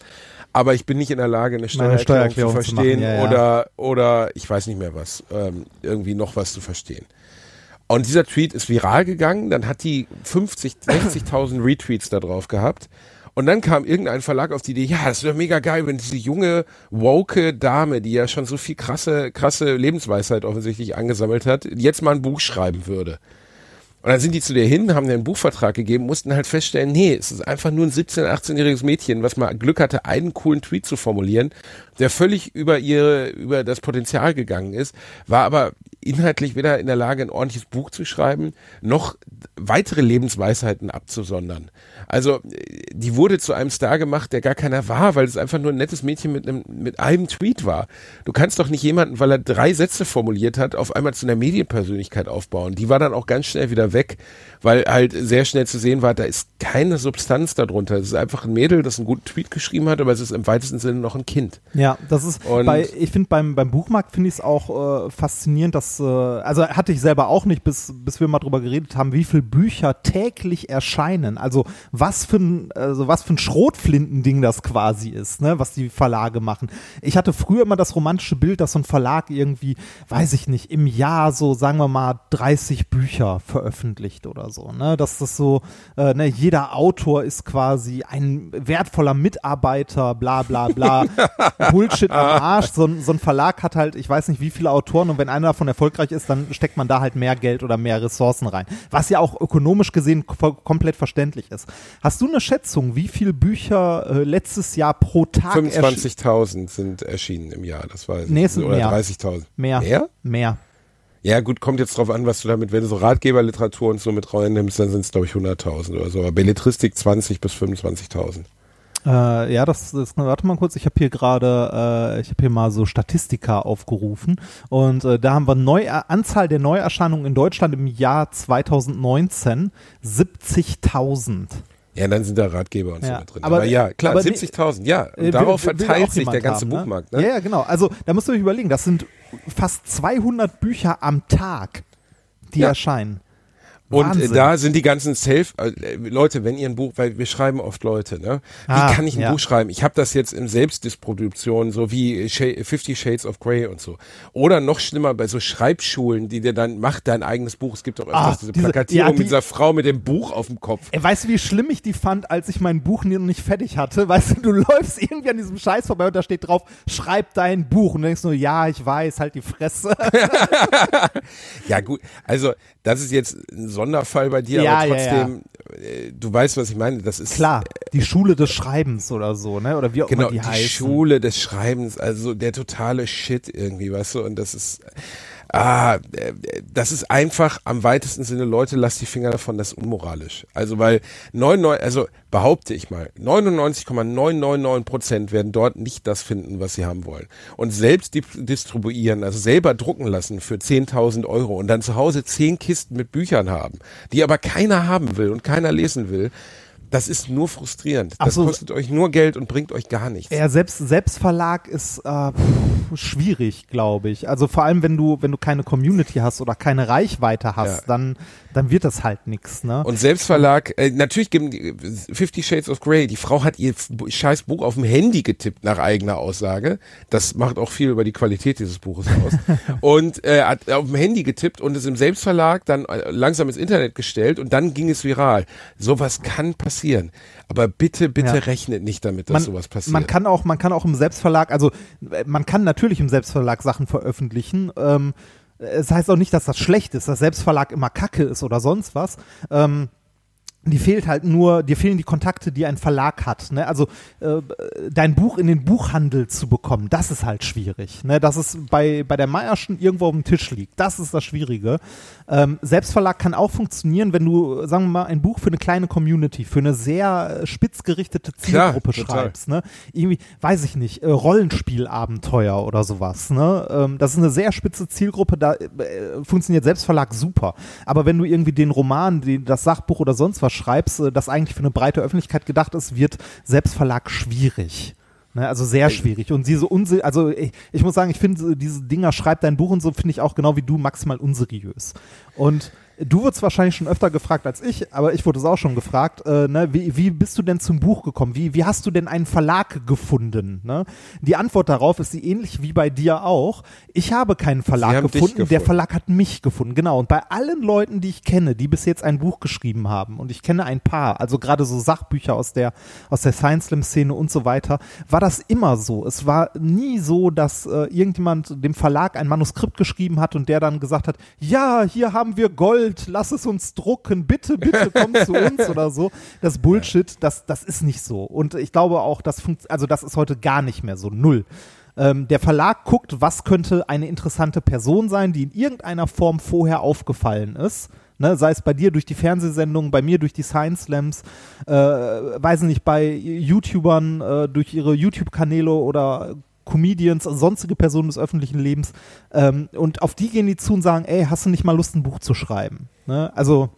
aber ich bin nicht in der Lage, eine Steuererklärung, Steuererklärung zu zu verstehen machen, ja, ja. oder oder ich weiß nicht mehr was, ähm, irgendwie noch was zu verstehen. Und dieser Tweet ist viral gegangen, dann hat die 50, 60.000 Retweets da drauf gehabt. Und dann kam irgendein Verlag auf die Idee, ja, das wäre mega geil, wenn diese junge, woke Dame, die ja schon so viel krasse, krasse Lebensweisheit offensichtlich angesammelt hat, jetzt mal ein Buch schreiben würde. Und dann sind die zu dir hin, haben dir einen Buchvertrag gegeben, mussten halt feststellen, nee, es ist einfach nur ein 17-, 18-jähriges Mädchen, was mal Glück hatte, einen coolen Tweet zu formulieren, der völlig über ihre, über das Potenzial gegangen ist, war aber inhaltlich weder in der Lage, ein ordentliches Buch zu schreiben, noch weitere Lebensweisheiten abzusondern. Also, äh, die wurde zu einem Star gemacht, der gar keiner war, weil es einfach nur ein nettes Mädchen mit einem, mit einem Tweet war. Du kannst doch nicht jemanden, weil er drei Sätze formuliert hat, auf einmal zu einer Medienpersönlichkeit aufbauen. Die war dann auch ganz schnell wieder weg, weil halt sehr schnell zu sehen war, da ist keine Substanz darunter. Es ist einfach ein Mädel, das einen guten Tweet geschrieben hat, aber es ist im weitesten Sinne noch ein Kind. Ja, das ist Und- bei, ich finde beim, beim Buchmarkt finde ich es auch äh, faszinierend, dass das, äh, also hatte ich selber auch nicht, bis, bis wir mal drüber geredet haben, wie viele Bücher täglich erscheinen. Also was für ein, also was für ein Schrotflintending das quasi ist, ne, was die Verlage machen. Ich hatte früher immer das romantische Bild, dass so ein Verlag irgendwie, weiß ich nicht, im Jahr so, sagen wir mal, 30 Bücher veröffentlicht oder so, ne, dass das so, äh, ne, jeder Autor ist quasi ein wertvoller Mitarbeiter, bla bla bla, Bullshit am Arsch. So, ein- so ein Verlag hat halt, ich weiß nicht wie viele Autoren und wenn einer davon erfolgreich ist, dann steckt man da halt mehr Geld oder mehr Ressourcen rein. Was ja auch ökonomisch gesehen ko komplett verständlich ist. Hast du eine Schätzung, wie viele Bücher äh, letztes Jahr pro Tag erschien- 25.000 sind erschienen im Jahr, das weiß ich. Nee, es sind Oder mehr. 30.000. Mehr. Mehr? Mehr. Ja, gut, kommt jetzt drauf an, was du damit, wenn du so Ratgeberliteratur und so mit reinnimmst, dann sind es, glaube ich, 100.000 oder so. Aber Belletristik 20 bis 25.000. Äh, ja, das, das, warte mal kurz, ich habe hier gerade, äh, ich habe hier mal so Statistika aufgerufen und äh, da haben wir Neu Anzahl der Neuerscheinungen in Deutschland im Jahr 2019 70.000. Ja, dann sind da Ratgeber und so Ja, mit drin. aber- Aber, ja, klar, aber- 70.000, ja. Und Äh, darauf will- will verteilt sich der ganze haben, Buchmarkt, Ne? ne? Ja, ja, genau. Also da musst du euch überlegen, das sind fast 200 Bücher am Tag, die Ja. erscheinen. Und äh, Wahnsinn. da sind die ganzen Self, äh, Leute, wenn ihr ein Buch, weil wir schreiben oft Leute, ne? Wie Ah, kann ich ein ja. Buch schreiben? Ich habe das jetzt in Selbstdistribution, so wie Fifty Shades of Grey und so. Oder noch schlimmer bei so Schreibschulen, die dir dann, mach dein eigenes Buch. Es gibt auch öfters Ah, diese diese- Plakatierung ja, die- mit dieser Frau mit dem Buch auf dem Kopf. Ey, weißt du, wie schlimm ich die fand, als ich mein Buch noch nicht fertig hatte? Weißt du, du läufst irgendwie an diesem Scheiß vorbei und da steht drauf, schreib dein Buch. Und du denkst nur, ja, ich weiß, halt die Fresse. Ja gut, also das ist jetzt ein Sonderfall bei dir, Ja, aber ja, trotzdem, Äh, du weißt, was ich meine. Das ist Klar, die Schule des Schreibens oder so, ne? Oder wie auch Genau, immer die, die, heißen. Schule des Schreibens, also der totale Shit irgendwie, weißt du, und das ist, ah, äh, das ist einfach am weitesten Sinne, Leute, lasst die Finger davon, das ist unmoralisch. Also, weil 99, also behaupte ich mal, 99,999 Prozent werden dort nicht das finden, was sie haben wollen. Und selbst di- distribuieren, also selber drucken lassen für 10.000 Euro und dann zu Hause 10 Kisten mit Büchern haben, die aber keiner haben will und keiner lesen will, das ist nur frustrierend. Das so. kostet euch nur Geld und bringt euch gar nichts. Ja, selbst Selbstverlag ist äh, pff, schwierig, glaube ich. Also vor allem, wenn du wenn du keine Community hast oder keine Reichweite hast, Ja. dann dann wird das halt nix, ne? Und Selbstverlag, äh, natürlich geben die Fifty Shades of Grey, die Frau hat ihr scheiß Buch auf dem Handy getippt, nach eigener Aussage. Das macht auch viel über die Qualität dieses Buches aus. und äh, hat auf dem Handy getippt und es im Selbstverlag dann äh, langsam ins Internet gestellt und dann ging es viral. Sowas kann passieren. Aber bitte, bitte Ja. rechnet nicht damit, dass man, sowas passiert. man kann auch, man kann auch im Selbstverlag, also äh, man kann natürlich im Selbstverlag Sachen veröffentlichen. Ähm, es heißt auch nicht, dass das schlecht ist, dass Selbstverlag immer Kacke ist oder sonst was. Ähm, die fehlt halt nur, dir fehlen die Kontakte, die ein Verlag hat. Ne? Also äh, dein Buch in den Buchhandel zu bekommen, das ist halt schwierig. Ne? Dass es bei, bei der Meierschen irgendwo auf dem Tisch liegt, das ist das Schwierige. Ähm, Selbstverlag kann auch funktionieren, wenn du, sagen wir mal, ein Buch für eine kleine Community, für eine sehr äh, spitzgerichtete Klar, Zielgruppe total. schreibst. Ne? Irgendwie, weiß ich nicht, äh, Rollenspielabenteuer oder sowas. Ne? Ähm, das ist eine sehr spitze Zielgruppe, da äh, funktioniert Selbstverlag super. Aber wenn du irgendwie den Roman, den, das Sachbuch oder sonst was schreibst, äh, das eigentlich für eine breite Öffentlichkeit gedacht ist, wird Selbstverlag schwierig. Ne, also sehr schwierig. Und diese unse also ich, ich muss sagen, ich finde diese Dinger, schreib dein Buch und so, finde ich auch genau wie du maximal unseriös. Und du wurdest wahrscheinlich schon öfter gefragt als ich, aber ich wurde es auch schon gefragt, äh, ne, wie, wie bist du denn zum Buch gekommen? Wie, wie hast du denn einen Verlag gefunden? Ne? Die Antwort darauf ist sie ähnlich wie bei dir auch. Ich habe keinen Verlag dich gefunden, der gefunden. Verlag hat mich gefunden. Genau. Und bei allen Leuten, die ich kenne, die bis jetzt ein Buch geschrieben haben, und ich kenne ein paar, also gerade so Sachbücher aus der, aus der Science Slam Szene und so weiter, war das immer so. Es war nie so, dass äh, irgendjemand dem Verlag ein Manuskript geschrieben hat und der dann gesagt hat, ja, hier haben wir Gold, lass es uns drucken, bitte, bitte komm zu uns oder so. Das Bullshit, das, das ist nicht so. Und ich glaube auch, das funkt, also das ist heute gar nicht mehr so, null. Ähm, der Verlag guckt, was könnte eine interessante Person sein, die in irgendeiner Form vorher aufgefallen ist. Ne, sei es bei dir durch die Fernsehsendungen, bei mir durch die Science Slams, äh, weiß nicht, bei YouTubern äh, durch ihre YouTube-Kanäle oder Comedians, sonstige Personen des öffentlichen Lebens. Ähm, und auf die gehen die zu und sagen, ey, hast du nicht mal Lust, ein Buch zu schreiben? Ne? Also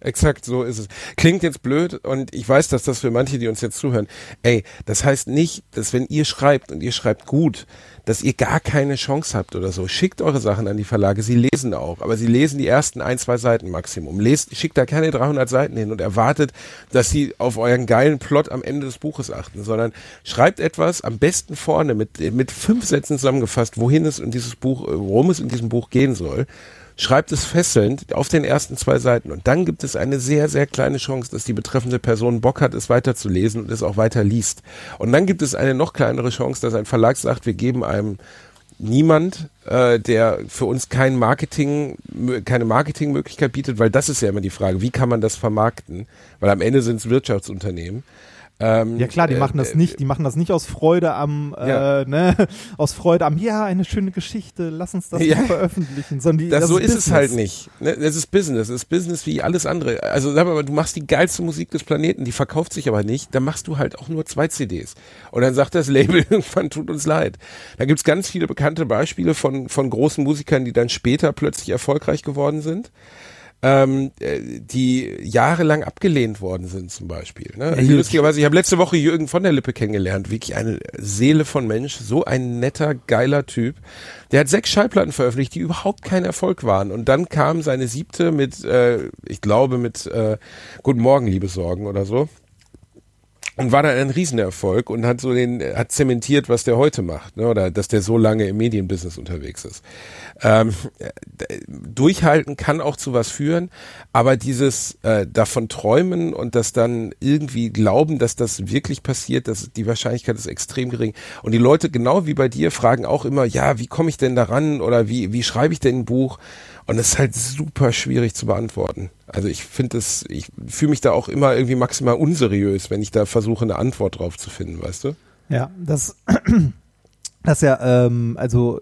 Exakt so ist es. Klingt jetzt blöd und ich weiß, dass das für manche, die uns jetzt zuhören, ey, das heißt nicht, dass wenn ihr schreibt und ihr schreibt gut, dass ihr gar keine Chance habt oder so. Schickt eure Sachen an die Verlage, sie lesen auch, aber sie lesen die ersten ein, zwei Seiten Maximum. Lest, schickt da keine 300 Seiten hin und erwartet, dass sie auf euren geilen Plot am Ende des Buches achten, sondern schreibt etwas am besten vorne mit, mit fünf Sätzen zusammengefasst, wohin es in dieses Buch, worum es in diesem Buch gehen soll schreibt es fesselnd auf den ersten zwei Seiten und dann gibt es eine sehr, sehr kleine Chance, dass die betreffende Person Bock hat, es weiterzulesen und es auch weiter liest. Und dann gibt es eine noch kleinere Chance, dass ein Verlag sagt, wir geben einem niemand, äh, der für uns kein Marketing, keine Marketingmöglichkeit bietet, weil das ist ja immer die Frage, wie kann man das vermarkten? Weil am Ende sind es Wirtschaftsunternehmen. Ähm, ja klar, die äh, machen das äh, nicht, die machen das nicht aus Freude am, äh, ja. ne, aus Freude am, ja, eine schöne Geschichte, lass uns das ja. veröffentlichen, sondern die, das, das so ist, ist es halt nicht. Ne? Das ist Business, das ist Business wie alles andere. Also sag mal, du machst die geilste Musik des Planeten, die verkauft sich aber nicht, dann machst du halt auch nur zwei CDs. Und dann sagt das Label irgendwann, tut uns leid. Da gibt's ganz viele bekannte Beispiele von, von großen Musikern, die dann später plötzlich erfolgreich geworden sind ähm, äh, die jahrelang abgelehnt worden sind zum Beispiel. Ne? Also lustigerweise, ich habe letzte Woche Jürgen von der Lippe kennengelernt, wirklich eine Seele von Mensch, so ein netter, geiler Typ. Der hat sechs Schallplatten veröffentlicht, die überhaupt kein Erfolg waren. Und dann kam seine siebte mit, äh, ich glaube, mit äh, Guten Morgen, liebe Sorgen oder so und war dann ein Riesenerfolg und hat so den, hat zementiert, was der heute macht, ne? oder dass der so lange im Medienbusiness unterwegs ist. Ähm, durchhalten kann auch zu was führen, aber dieses äh, davon träumen und das dann irgendwie glauben, dass das wirklich passiert, dass die Wahrscheinlichkeit ist extrem gering. Und die Leute, genau wie bei dir, fragen auch immer, ja, wie komme ich denn daran oder wie, wie schreibe ich denn ein Buch? Und es ist halt super schwierig zu beantworten. Also ich finde es, ich fühle mich da auch immer irgendwie maximal unseriös, wenn ich da versuche, eine Antwort drauf zu finden, weißt du? Ja, das, das ja, ähm, also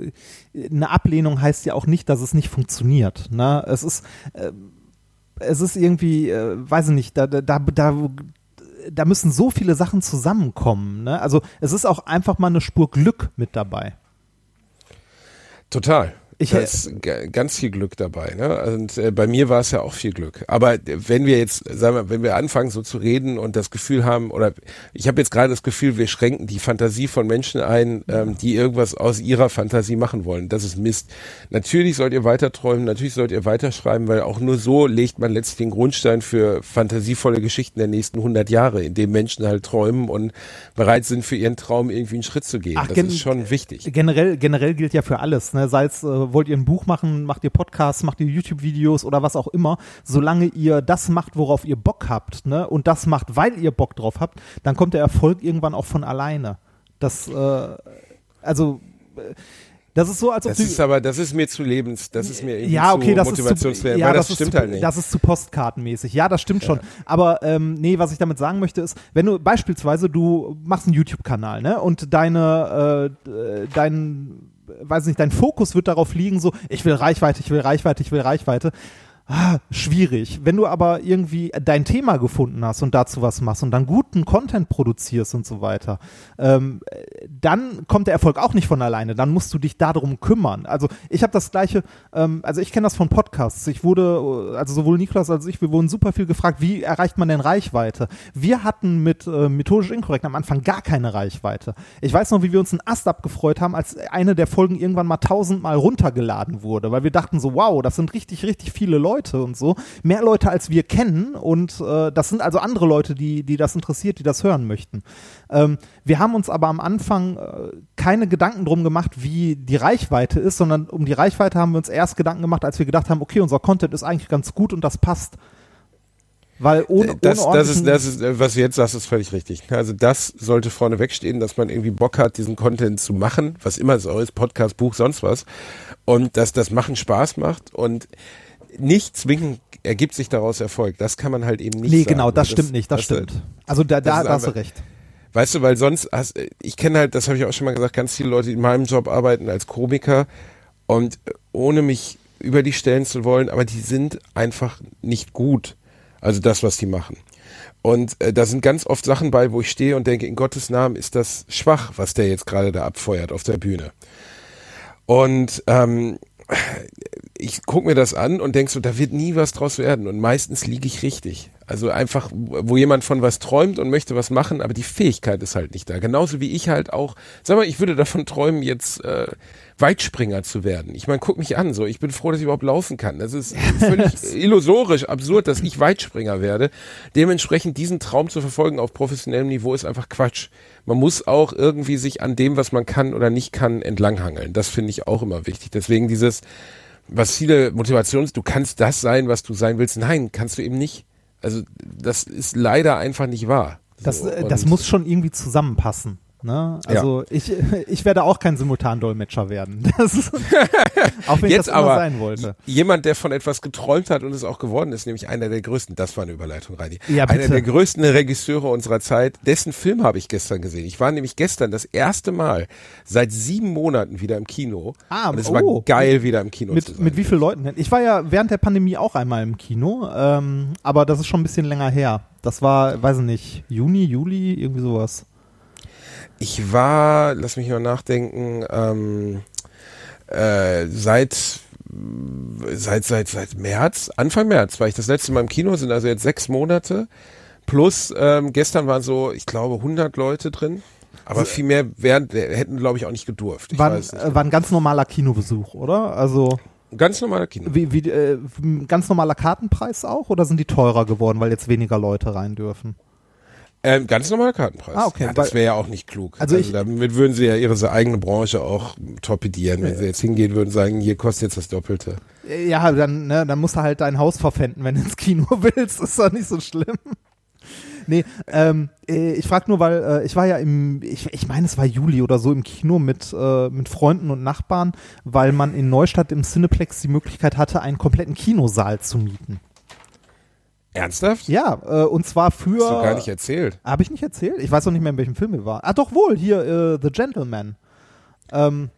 eine Ablehnung heißt ja auch nicht, dass es nicht funktioniert. Ne? Es ist, äh, es ist irgendwie, äh, weiß ich nicht, da, da, da, da müssen so viele Sachen zusammenkommen. Ne? Also es ist auch einfach mal eine Spur Glück mit dabei. Total. Ich da ist ganz viel Glück dabei. Ne? Und äh, bei mir war es ja auch viel Glück. Aber wenn wir jetzt, sagen wir, wenn wir anfangen so zu reden und das Gefühl haben, oder ich habe jetzt gerade das Gefühl, wir schränken die Fantasie von Menschen ein, ähm, die irgendwas aus ihrer Fantasie machen wollen. Das ist Mist. Natürlich sollt ihr weiter träumen, natürlich sollt ihr weiterschreiben, weil auch nur so legt man letztlich den Grundstein für fantasievolle Geschichten der nächsten 100 Jahre, in denen Menschen halt träumen und bereit sind, für ihren Traum irgendwie einen Schritt zu gehen. Ach, das ist schon wichtig. Generell, generell gilt ja für alles, ne? sei es äh, wollt ihr ein Buch machen, macht ihr Podcasts, macht ihr YouTube-Videos oder was auch immer, solange ihr das macht, worauf ihr Bock habt, ne, und das macht, weil ihr Bock drauf habt, dann kommt der Erfolg irgendwann auch von alleine. Das, äh, also, äh, das ist so, als ob das ist aber, das ist mir zu lebens, das ist mir irgendwie ja, okay, zu das motivationswert, ja, das, das stimmt zu, halt nicht. Das ist zu postkartenmäßig. Ja, das stimmt ja. schon. Aber ähm, nee, was ich damit sagen möchte ist, wenn du beispielsweise du machst einen YouTube-Kanal, ne, und deine, äh, dein weiß nicht, dein Fokus wird darauf liegen, so, ich will Reichweite, ich will Reichweite, ich will Reichweite ah, schwierig. Wenn du aber irgendwie dein Thema gefunden hast und dazu was machst und dann guten Content produzierst und so weiter, ähm, dann kommt der Erfolg auch nicht von alleine. Dann musst du dich darum kümmern. Also ich habe das gleiche, ähm, also ich kenne das von Podcasts. Ich wurde, also sowohl Niklas als ich, wir wurden super viel gefragt, wie erreicht man denn Reichweite? Wir hatten mit äh, methodisch inkorrekt am Anfang gar keine Reichweite. Ich weiß noch, wie wir uns einen Ast abgefreut haben, als eine der Folgen irgendwann mal tausendmal runtergeladen wurde, weil wir dachten so, wow, das sind richtig, richtig viele Leute Leute und so. Mehr Leute, als wir kennen. Und äh, das sind also andere Leute, die, die das interessiert, die das hören möchten. Ähm, wir haben uns aber am Anfang äh, keine Gedanken drum gemacht, wie die Reichweite ist, sondern um die Reichweite haben wir uns erst Gedanken gemacht, als wir gedacht haben, okay, unser Content ist eigentlich ganz gut und das passt. Weil ohne, das, ohne das, ist, das ist, was du jetzt sagst, ist völlig richtig. Also das sollte vorne wegstehen, dass man irgendwie Bock hat, diesen Content zu machen, was immer es auch ist, Podcast, Buch, sonst was. Und dass das Machen Spaß macht und nicht zwingend ergibt sich daraus Erfolg. Das kann man halt eben nicht nee, sagen. genau, das, das stimmt nicht, das stimmt. Also da, da, da hast du recht. Weißt du, weil sonst hast, ich kenne halt, das habe ich auch schon mal gesagt, ganz viele Leute, die in meinem Job arbeiten als Komiker und ohne mich über die stellen zu wollen, aber die sind einfach nicht gut. Also das, was die machen. Und äh, da sind ganz oft Sachen bei, wo ich stehe und denke, in Gottes Namen ist das schwach, was der jetzt gerade da abfeuert auf der Bühne. Und ähm, ich guck mir das an und denk so, da wird nie was draus werden. Und meistens liege ich richtig. Also einfach, wo jemand von was träumt und möchte was machen, aber die Fähigkeit ist halt nicht da. Genauso wie ich halt auch, sag mal, ich würde davon träumen, jetzt äh, Weitspringer zu werden. Ich meine, guck mich an, so ich bin froh, dass ich überhaupt laufen kann. Das ist völlig illusorisch, absurd, dass ich Weitspringer werde. Dementsprechend diesen Traum zu verfolgen auf professionellem Niveau ist einfach Quatsch. Man muss auch irgendwie sich an dem, was man kann oder nicht kann, entlanghangeln. Das finde ich auch immer wichtig. Deswegen dieses, was viele Motivations, du kannst das sein, was du sein willst. Nein, kannst du eben nicht. Also das ist leider einfach nicht wahr. Das, So, äh, das muss schon irgendwie zusammenpassen. Ne? Also ich, ich werde auch kein Simultandolmetscher werden. Das auch wenn ich Jetzt das immer aber sein wollte. jemand, der von etwas geträumt hat und es auch geworden ist, nämlich einer der größten, das war eine Überleitung, Reini, Ja, einer der größten Regisseure unserer Zeit, dessen Film habe ich gestern gesehen. Ich war nämlich gestern das erste Mal seit sieben Monaten wieder im Kino Ah, und es oh. war geil, wieder im Kino zu Mit, sein. mit wie vielen Leuten denn? Ich war ja während der Pandemie auch einmal im Kino, ähm, aber das ist schon ein bisschen länger her. Das war, weiß ich nicht, Juni, Juli, irgendwie sowas. Ich war, lass mich mal nachdenken, ähm, äh, seit seit seit seit März, Anfang März war ich das letzte Mal im Kino, sind also jetzt sechs Monate. Plus ähm, gestern waren so, ich glaube, 100 Leute drin. Aber viel mehr wären, hätten, glaube ich, auch nicht gedurft. Ich War, nicht. äh, war ein ganz normaler Kinobesuch, oder? Also Ganz normaler Kino. wie, wie äh, ganz normaler Kartenpreis auch oder sind die teurer geworden, weil jetzt weniger Leute rein dürfen? Ähm, ganz normaler Kartenpreis. Ah, okay, Ja, das wäre ja auch nicht klug. Also ich- damit würden sie ja ihre eigene Branche auch torpedieren, wenn sie jetzt hingehen würden und sagen, hier kostet jetzt das Doppelte. Äh, Ja, dann, ne, dann musst du halt dein Haus verpfänden, wenn du ins Kino willst. Ist doch nicht so schlimm. Nee, ähm, äh, ich frage nur, weil äh, ich war ja im, ich, ich meine, es war Juli oder so im Kino mit, äh, mit Freunden und Nachbarn, weil man in Neustadt im Cineplex die Möglichkeit hatte, einen kompletten Kinosaal zu mieten. Ernsthaft? Ja, äh, und zwar für. Hast du gar nicht erzählt. Habe ich nicht erzählt? Ich weiß noch nicht mehr, in welchem Film wir waren. Ah, doch wohl, hier, äh, The Gentleman. Ähm,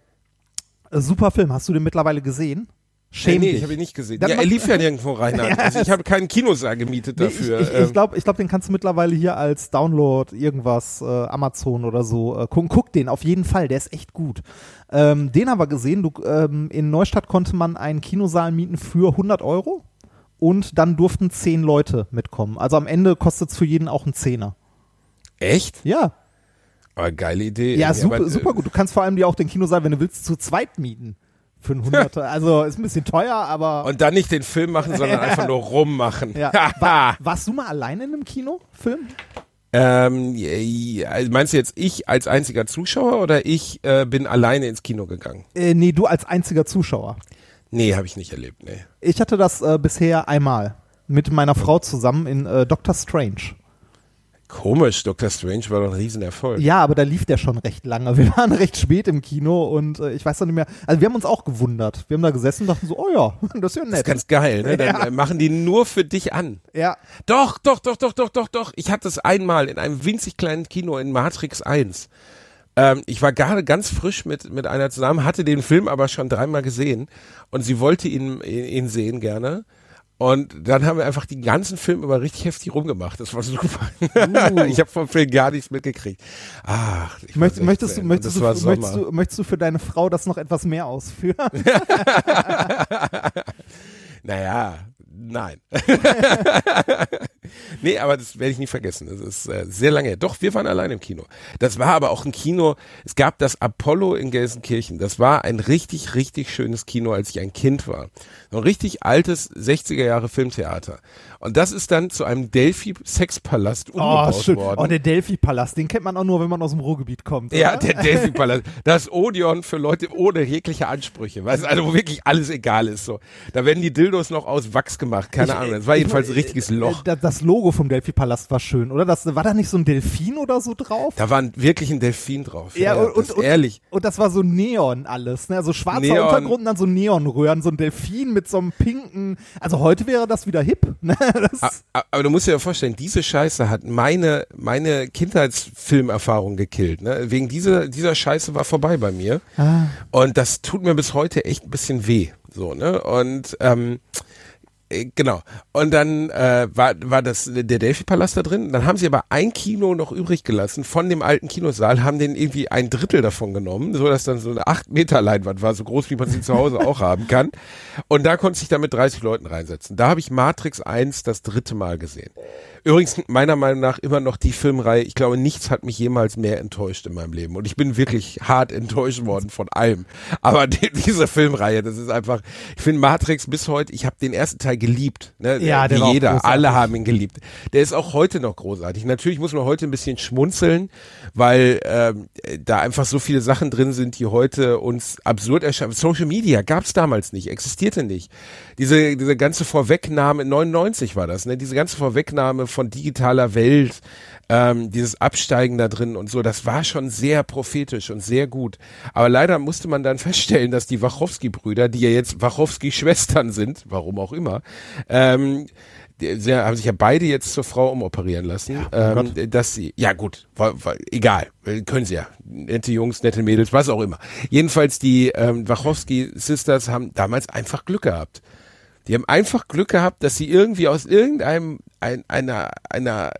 äh, super Film. Hast du den mittlerweile gesehen? Schäm nee, nee, dich. ich habe ihn nicht gesehen. Dann ja, er lief ja nirgendwo rein. Also ich habe keinen Kinosaal gemietet Nee, dafür. Ich, ich, Ähm, ich glaube, ich glaub, den kannst du mittlerweile hier als Download irgendwas, äh, Amazon oder so. Äh, guck, guck den auf jeden Fall, der ist echt gut. Ähm, den haben wir gesehen. Du, ähm, in Neustadt konnte man einen Kinosaal mieten für 100 Euro und dann durften 10 Leute mitkommen. Also am Ende kostet es für jeden auch einen Zehner. echt? Ja, Aber geile Idee. ja, super, aber, äh, super gut. Du kannst vor allem dir auch den Kinosaal, wenn du willst, zu zweit mieten. Für einen Hunderter. also ist ein bisschen teuer, aber. Und dann nicht den Film machen, sondern einfach nur rummachen. ja. War, warst du mal alleine in einem Kinofilm? ähm, ja, also meinst du jetzt ich als einziger Zuschauer oder ich äh, bin alleine ins Kino gegangen? Äh, nee, du als einziger Zuschauer. Nee, habe ich nicht erlebt. Nee. Ich hatte das äh, bisher einmal mit meiner Frau zusammen in äh, Doctor Strange. Komisch, Doctor Strange war doch ein Riesenerfolg. Ja, aber da lief der schon recht lange. Wir waren recht spät im Kino und äh, ich weiß noch nicht mehr. Also wir haben uns auch gewundert. Wir haben da gesessen und dachten so, oh ja, das ist ja Das ist nett. ganz geil, ne? Dann Ja. äh, machen die nur für dich an. ja, Doch, doch, doch, doch, doch, doch, doch. Ich hatte es einmal in einem winzig kleinen Kino in Matrix 1. Ähm, ich war gerade ganz frisch mit, mit einer zusammen, hatte den Film aber schon dreimal gesehen und sie wollte ihn, ihn sehen gerne. Und dann haben wir einfach den ganzen Film über richtig heftig rumgemacht. Das war super. ich habe vom Film gar nichts mitgekriegt. Ach, ich Möcht, möchtest, du, 16 und möchtest, du, möchtest, du, möchtest du für deine Frau das noch etwas mehr ausführen? Naja, nein. Nee, aber das werde ich nie vergessen. Das ist äh, sehr lange her. Doch, wir waren allein im Kino. Das war aber auch ein Kino, es gab das Apollo in Gelsenkirchen. Das war ein richtig, richtig schönes Kino, als ich ein Kind war. So ein richtig altes 60er Jahre Filmtheater. Und das ist dann zu einem Delphi-Sexpalast Oh, umgebaut schön. worden. Oh, der Delphi-Palast, den kennt man auch nur, wenn man aus dem Ruhrgebiet kommt. Oder? Ja, der Delphi-Palast. Das Odeon für Leute ohne jegliche Ansprüche. Weißt du, also wo wirklich alles egal ist. So. Da werden die Dildos noch aus Wachs gemacht. Keine Ich- Ahnung. Das war ich- jedenfalls ein richtiges äh, Loch. Das, das Logo vom Delphi-Palast war schön, oder? Das, war da nicht so ein Delfin oder so drauf? Da war wirklich ein Delfin drauf. Ja, und, das und, und, ehrlich. und das war so Neon alles, ne? Also schwarzer Neon. Untergrund und dann so Neonröhren, so ein Delfin mit so einem pinken. Also heute wäre das wieder hip, ne? Das, A- a- Aber du musst dir ja vorstellen, diese Scheiße hat meine, meine Kindheitsfilmerfahrung gekillt. Ne? Wegen dieser, dieser Scheiße war vorbei bei mir. Ah. Und das tut mir bis heute echt ein bisschen weh. So, ne? Und ähm, Äh, Genau. Und dann äh, war, war das der Delphi-Palast da drin. Dann haben sie aber ein Kino noch übrig gelassen von dem alten Kinosaal, haben den irgendwie ein Drittel davon genommen, so dass dann so eine 8 Meter Leinwand war, so groß wie man sie zu Hause auch haben kann. Und da konnte ich dann mit 30 Leuten reinsetzen. Da habe ich Matrix 1 das dritte Mal gesehen. Übrigens meiner Meinung nach immer noch die Filmreihe. Ich glaube, nichts hat mich jemals mehr enttäuscht in meinem Leben. Und ich bin wirklich hart enttäuscht worden von allem. Aber die, diese Filmreihe, das ist einfach, ich finde Matrix bis heute, ich habe den ersten Teil geliebt. Ne? Ja, der Wie war jeder. Alle haben ihn geliebt. Der ist auch heute noch großartig. Natürlich muss man heute ein bisschen schmunzeln, weil ähm, da einfach so viele Sachen drin sind, die heute uns absurd erscheinen. Social Media gab's damals nicht, existierte nicht. Diese, diese ganze Vorwegnahme, 99 war das, ne? diese ganze Vorwegnahme von digitaler Welt, ähm, dieses Absteigen da drin und so, das war schon sehr prophetisch und sehr gut. Aber leider musste man dann feststellen, dass die Wachowski-Brüder, die ja jetzt Wachowski-Schwestern sind, warum auch immer, ähm, sie haben sich ja beide jetzt zur Frau umoperieren lassen, ähm, dass sie, ja gut, war, war, egal, können sie ja, nette Jungs, nette Mädels, was auch immer. Jedenfalls die ähm, Wachowski-Sisters haben damals einfach Glück gehabt. Die haben einfach Glück gehabt, dass sie irgendwie aus irgendeinem, ein, einer, einer,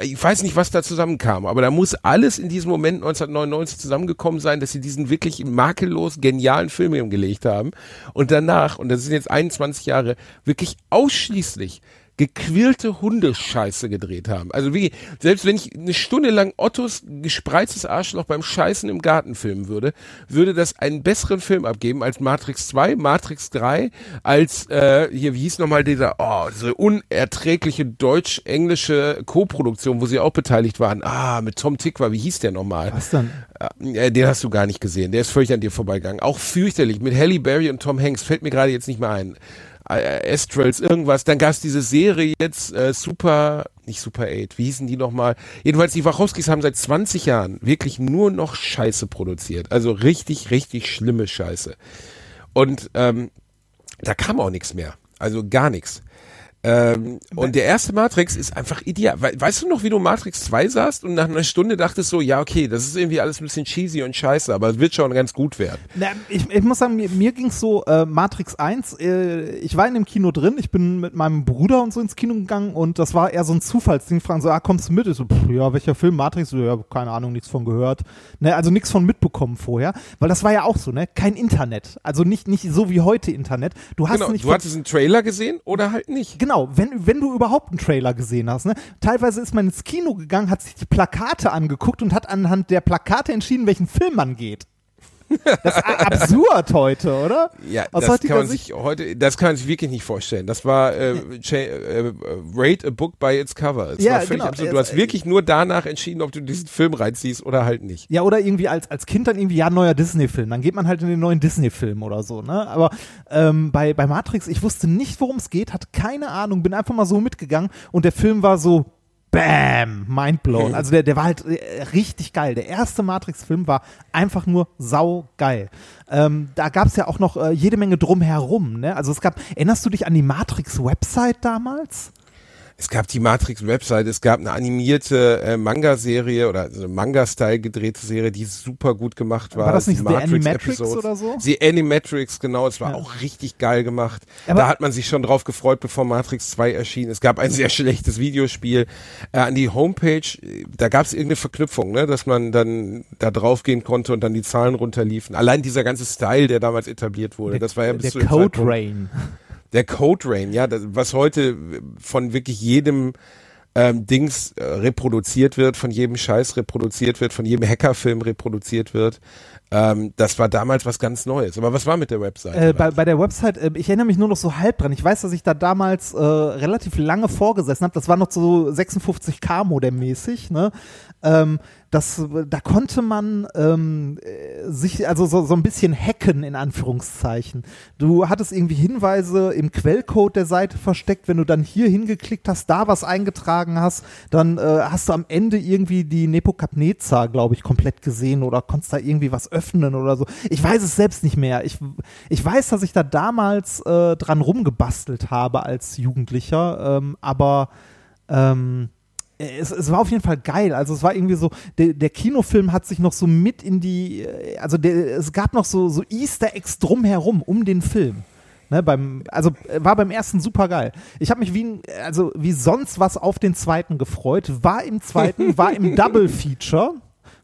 ich weiß nicht, was da zusammenkam, aber da muss alles in diesem Moment 1999 zusammengekommen sein, dass sie diesen wirklich makellos genialen Film hingelegt haben und danach, und das sind jetzt 21 Jahre, wirklich ausschließlich gequirlte Hundescheiße gedreht haben. Also wie, selbst wenn ich eine Stunde lang Ottos gespreiztes Arschloch beim Scheißen im Garten filmen würde, würde das einen besseren Film abgeben als Matrix 2, Matrix 3, als, äh, hier, wie hieß nochmal dieser, oh, diese unerträgliche deutsch-englische Co-Produktion, wo sie auch beteiligt waren. Ah, mit Tom Tickwer, wie hieß der nochmal? Was dann? Äh, den hast du gar nicht gesehen, der ist völlig an dir vorbeigegangen. Auch fürchterlich, mit Halle Berry und Tom Hanks, fällt mir gerade jetzt nicht mehr ein Astrals, irgendwas. Dann gab es diese Serie jetzt, äh, Super, nicht Super 8, wie hießen die nochmal? Jedenfalls, die Wachowskis haben seit 20 Jahren wirklich nur noch Scheiße produziert. Also richtig, richtig schlimme Scheiße. Und ähm, da kam auch nichts mehr. Also gar nichts. Ähm, und der erste Matrix ist einfach ideal. We weißt du noch, wie du Matrix 2 sahst und nach einer Stunde dachtest so, ja, okay, das ist irgendwie alles ein bisschen cheesy und scheiße, aber es wird schon ganz gut werden. Na, ich, ich muss sagen, mir, mir ging es so, äh, Matrix 1, äh, ich war in dem Kino drin, ich bin mit meinem Bruder und so ins Kino gegangen und das war eher so ein Zufallsding, fragen so, ah, kommst du mit? Ich so, pff, ja, welcher Film, Matrix? So, ja, keine Ahnung, nichts von gehört. Ne, also nichts von mitbekommen vorher, weil das war ja auch so, ne, kein Internet. Also nicht, nicht so wie heute Internet. Du hast Genau, nicht du hattest einen Trailer gesehen oder halt nicht. Genau, wenn, wenn du überhaupt einen Trailer gesehen hast. Ne? Teilweise ist man ins Kino gegangen, hat sich die Plakate angeguckt und hat anhand der Plakate entschieden, welchen Film man geht. Das ist absurd heute, oder? Ja, Aus das kann man Sicht- sich heute, das kann man sich wirklich nicht vorstellen. Das war äh, äh, rate a book by its cover. Es Ja, war völlig genau. absurd. Du hast wirklich nur danach entschieden, ob du diesen Film reinziehst oder halt nicht. Ja, oder irgendwie als, als Kind dann irgendwie, ja, neuer Disney-Film. Dann geht man halt in den neuen Disney-Film oder so, ne? Aber ähm, bei, bei Matrix, ich wusste nicht, worum es geht, hatte keine Ahnung, bin einfach mal so mitgegangen und der Film war so, bam, mindblown. Also der, der war halt äh, richtig geil. Der erste Matrix-Film war einfach nur saugeil. Ähm, da gab es ja auch noch äh, jede Menge drumherum, ne? Also es gab, erinnerst du dich an die Matrix-Website damals? Es gab die Matrix-Website, es gab eine animierte äh, Manga-Serie oder so eine Manga-Style gedrehte Serie, die super gut gemacht war. War das nicht Die Animatrix oder so? The Animatrix, genau, es war Ja. auch richtig geil gemacht. Aber- da hat man sich schon drauf gefreut, bevor Matrix 2 erschien. Es gab ein sehr schlechtes Videospiel. Äh, an die Homepage, da gab es irgendeine Verknüpfung, ne, dass man dann da draufgehen konnte und dann die Zahlen runterliefen. Allein dieser ganze Style, der damals etabliert wurde, das war ja bis der zu Code Rain. Der Code Rain, ja, das, was heute von wirklich jedem ähm, Dings äh, reproduziert wird, von jedem Scheiß reproduziert wird, von jedem Hackerfilm reproduziert wird. Ähm, das war damals was ganz Neues. Aber was war mit der Website? Äh, bei, bei der Website, äh, ich erinnere mich nur noch so halb dran. Ich weiß, dass ich da damals äh, relativ lange vorgesessen habe. Das war noch so 56k Modem-mäßig. Ne? Ähm, das, da konnte man ähm, äh, sich also so, so ein bisschen hacken in Anführungszeichen. Du hattest irgendwie Hinweise im Quellcode der Seite versteckt. Wenn du dann hier hingeklickt hast, da was eingetragen hast, dann äh, hast du am Ende irgendwie die Nepokapneza, glaube ich, komplett gesehen oder konntest da irgendwie was öffnen oder so. Ich weiß es selbst nicht mehr. Ich, ich weiß, dass ich da damals äh, dran rumgebastelt habe als Jugendlicher, ähm, aber ähm, es, es war auf jeden Fall geil. Also es war irgendwie so, der, der Kinofilm hat sich noch so mit in die, also der, es gab noch so, so Easter Eggs drumherum um den Film. Ne, beim, also äh, war beim ersten super geil. Ich habe mich wie, also wie sonst was auf den zweiten gefreut. War im zweiten, war im Double Feature.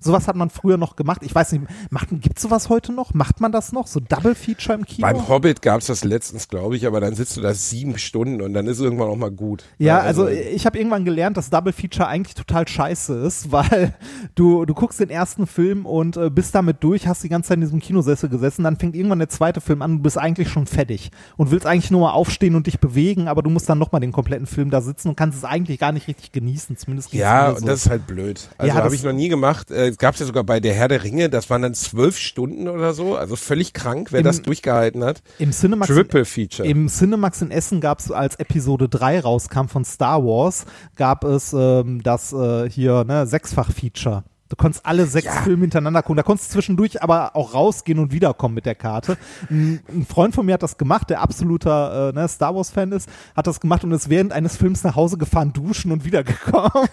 Sowas hat man früher noch gemacht. Ich weiß nicht, macht, gibt's sowas heute noch? Macht man das noch? So Double Feature im Kino? Beim Hobbit gab's das letztens, glaube ich, aber dann sitzt du da sieben Stunden und dann ist irgendwann auch mal gut. Ja, also ich habe irgendwann gelernt, dass Double Feature eigentlich total scheiße ist, weil du, du guckst den ersten Film und äh, bist damit durch, hast die ganze Zeit in diesem Kinosessel gesessen, dann fängt irgendwann der zweite Film an, du bist eigentlich schon fertig und willst eigentlich nur mal aufstehen und dich bewegen, aber du musst dann nochmal den kompletten Film da sitzen und kannst es eigentlich gar nicht richtig genießen, zumindest Ja, und so. das ist halt blöd. Also Ja, habe ich noch nie gemacht. Äh, gab's ja sogar bei der Herr der Ringe, das waren dann zwölf Stunden oder so, also völlig krank, wer Im- das durchgehalten hat. Im Cinemax Triple Feature. Im Cinemax in Essen gab es, als Episode 3 rauskam von Star Wars, gab es ähm, das äh, hier, ne, Sechsfach-Feature. Du konntest alle sechs Ja. Filme hintereinander gucken. Da konntest du zwischendurch aber auch rausgehen und wiederkommen mit der Karte. Ein, Freund von mir hat das gemacht, der absoluter äh, ne, Star Wars-Fan ist, hat das gemacht und ist während eines Films nach Hause gefahren, duschen und wiedergekommen.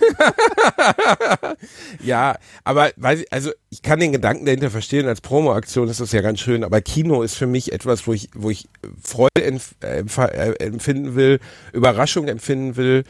Ja, aber weiß ich, also ich kann den Gedanken dahinter verstehen, als Promo-Aktion ist das ja ganz schön, aber Kino ist für mich etwas, wo ich, wo ich Freude empf empf äh, empfinden will, Überraschung empfinden will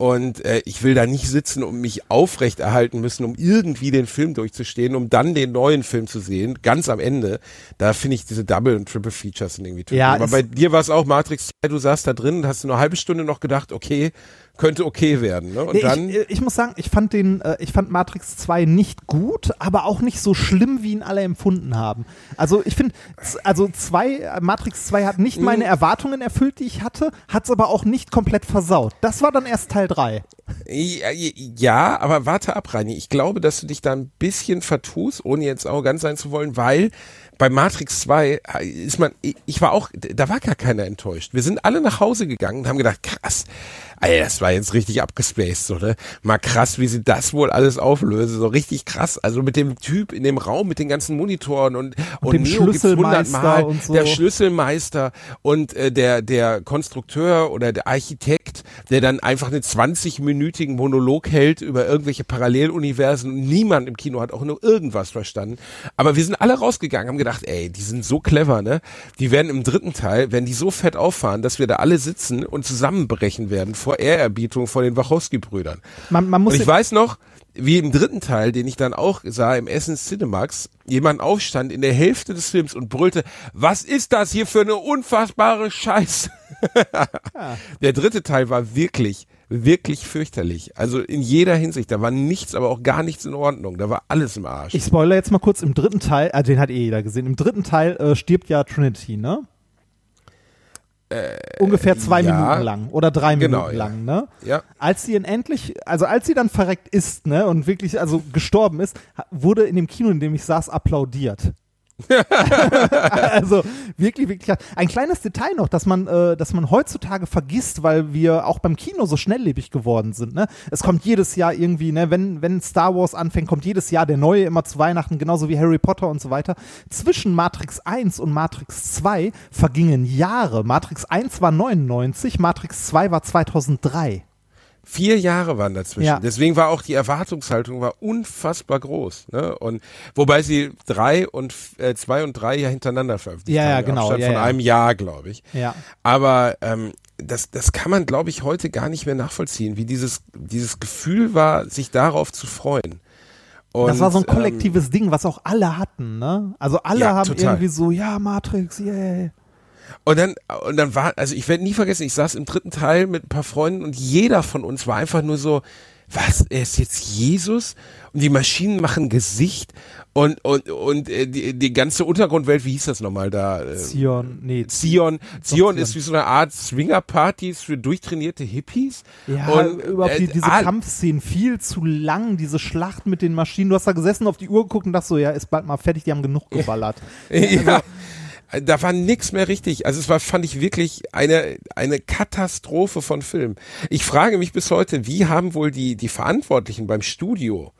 und äh, ich will da nicht sitzen und mich aufrechterhalten müssen, um irgendwie den Film durchzustehen, um dann den neuen Film zu sehen, ganz am Ende. Da finde ich diese Double- und Triple-Features sind irgendwie toll. Ja, aber bei dir war es auch Matrix 2, du saßt da drin und hast nur eine halbe Stunde noch gedacht, okay, könnte okay werden. Ne? Und Nee, dann... ich, äh, ich muss sagen, ich fand den, äh, ich fand Matrix 2 nicht gut, aber auch nicht so schlimm, wie ihn alle empfunden haben. Also ich finde, also zwei, äh, Matrix 2 hat nicht meine Erwartungen erfüllt, die ich hatte, hat es aber auch nicht komplett versaut. Das war dann erst Teil 3. Ja, aber warte ab, Reini. Ich glaube, dass du dich da ein bisschen vertust, ohne jetzt arrogant sein zu wollen, weil bei Matrix 2 ist man, ich war auch, da war gar keiner enttäuscht. Wir sind alle nach Hause gegangen und haben gedacht, krass, ey, das war jetzt richtig abgespaced, so, ne? Mal krass, wie sie das wohl alles auflösen, so richtig krass. Also mit dem Typ in dem Raum, mit den ganzen Monitoren und, und, dem Neo gibt's Schlüsselmeister hundertmal, und so. der Schlüsselmeister und äh, der, der Konstrukteur oder der Architekt, der dann einfach einen 20-minütigen Monolog hält über irgendwelche Paralleluniversen und niemand im Kino hat auch nur irgendwas verstanden. Aber wir sind alle rausgegangen, haben gedacht, ey, die sind so clever, ne? Die werden im dritten Teil, werden die so fett auffahren, dass wir da alle sitzen und zusammenbrechen werden vor Ehrerbietung vor den Wachowski-Brüdern. Man, man muss Und ich weiß noch, wie im dritten Teil, den ich dann auch sah im Essen Cinemax, jemand aufstand in der Hälfte des Films und brüllte, was ist das hier für eine unfassbare Scheiße? Der dritte Teil war wirklich, wirklich fürchterlich. Also in jeder Hinsicht, da war nichts, aber auch gar nichts in Ordnung. Da war alles im Arsch. ich spoilere jetzt mal kurz im dritten Teil, äh, den hat eh jeder gesehen. Im dritten Teil äh, stirbt ja Trinity, ne? Ungefähr zwei Äh, ja. Minuten lang oder drei Genau, Minuten ja. lang, ne? ja. als sie ihn endlich, also als sie dann verreckt ist, ne, und wirklich also gestorben ist, wurde in dem Kino, in dem ich saß, applaudiert. also wirklich, wirklich. Ein kleines Detail noch, dass man, äh, dass man heutzutage vergisst, weil wir auch beim Kino so schnelllebig geworden sind. Ne? Es kommt jedes Jahr irgendwie, ne, wenn, wenn Star Wars anfängt, kommt jedes Jahr der neue immer zu Weihnachten, genauso wie Harry Potter und so weiter. Zwischen Matrix 1 und Matrix 2 vergingen Jahre. Matrix 1 war 99, Matrix 2 war 2003. Vier Jahre waren dazwischen. Ja. Deswegen war auch die Erwartungshaltung war unfassbar groß. Ne? Und wobei sie drei und äh, zwei und drei ja hintereinander veröffentlicht Ja, ja, haben. im genau, Abstand ja, von ja. einem Jahr, glaube ich. Ja. Aber ähm, das, das kann man, glaube ich, heute gar nicht mehr nachvollziehen, wie dieses, dieses Gefühl war, sich darauf zu freuen. Und, das war so ein ähm, kollektives Ding, was auch alle hatten, ne? Also alle Ja, haben total. irgendwie so, ja, Matrix, yay. Und dann, und dann war, also ich werde nie vergessen, ich saß im dritten Teil mit ein paar Freunden und jeder von uns war einfach nur so, was, er ist jetzt Jesus? Und die Maschinen machen Gesicht und, und, und äh, die, die ganze Untergrundwelt, wie hieß das nochmal da? Äh, Zion, nee. Zion. Zion ist wie so eine Art Swingerpartys für durchtrainierte Hippies. Ja, und, überhaupt die, äh, diese ah, Kampfszenen viel zu lang, diese Schlacht mit den Maschinen. Du hast da gesessen, auf die Uhr geguckt und dachtest so, ja, ist bald mal fertig, die haben genug geballert. Ja, da war nix mehr richtig. Also es war, fand ich wirklich eine, eine Katastrophe von Film. Ich frage mich bis heute, wie haben wohl die, die Verantwortlichen beim Studio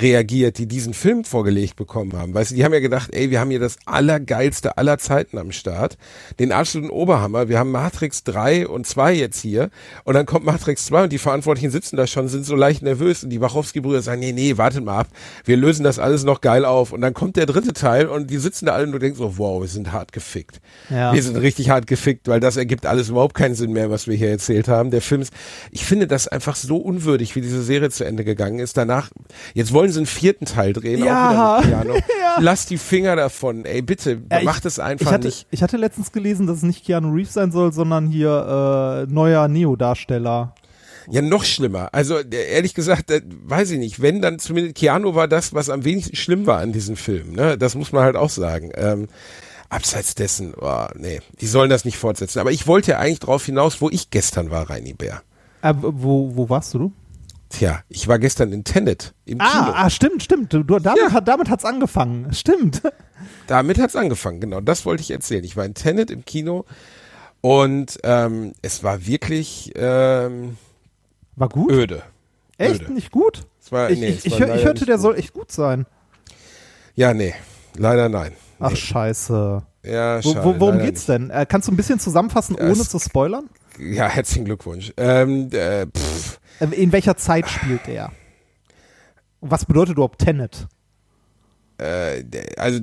reagiert, die diesen Film vorgelegt bekommen haben. Weißt du, die haben ja gedacht, ey, wir haben hier das allergeilste aller Zeiten am Start, den absoluten Oberhammer. Wir haben Matrix 3 und 2 jetzt hier und dann kommt Matrix 2 und die Verantwortlichen sitzen da schon, sind so leicht nervös und die Wachowski-Brüder sagen, nee, nee, wartet mal ab, wir lösen das alles noch geil auf und dann kommt der dritte Teil und die sitzen da alle und du denkst so, wow, wir sind hart gefickt. Ja. Wir sind richtig hart gefickt, weil das ergibt alles überhaupt keinen Sinn mehr, was wir hier erzählt haben. Der Film ist, ich finde das einfach so unwürdig, wie diese Serie zu Ende gegangen ist. Danach, jetzt wollen sie einen vierten Teil drehen, Ja. auch wieder mit Keanu. Lass die Finger davon, ey, bitte, Ja, macht es einfach ich hatte, nicht. Ich hatte letztens gelesen, dass es nicht Keanu Reeves sein soll, sondern hier äh, neuer Neo-Darsteller. Ja, noch schlimmer. Also ehrlich gesagt, weiß ich nicht. Wenn dann zumindest Keanu war das, was am wenigsten schlimm war an diesem Film. Ne? Das muss man halt auch sagen. Ähm, abseits dessen, oh, nee, die sollen das nicht fortsetzen. Aber ich wollte ja eigentlich drauf hinaus, wo ich gestern war, Reini Bär. Äh, wo, wo warst du? Tja, ich war gestern in Tenet im Kino. Ah, ah, stimmt, stimmt. Du, damit, Ja. hat, damit hat's angefangen. Stimmt. Damit hat's angefangen, genau. Das wollte ich erzählen. Ich war in Tenet im Kino und ähm, es war wirklich ähm, War gut? öde. Echt öde. nicht gut? Es war, Ich, nee, ich, es ich, hör- ich hörte, nicht der gut. soll echt gut sein. Ja, nee, leider nein. Ach, Nee. scheiße. Ja, schade, wo, worum geht's denn? Äh, kannst du ein bisschen zusammenfassen, ohne es- zu spoilern? Ja, herzlichen Glückwunsch. Ähm, äh, pff, in welcher Zeit spielt er? Was bedeutet überhaupt Tenet? Äh, also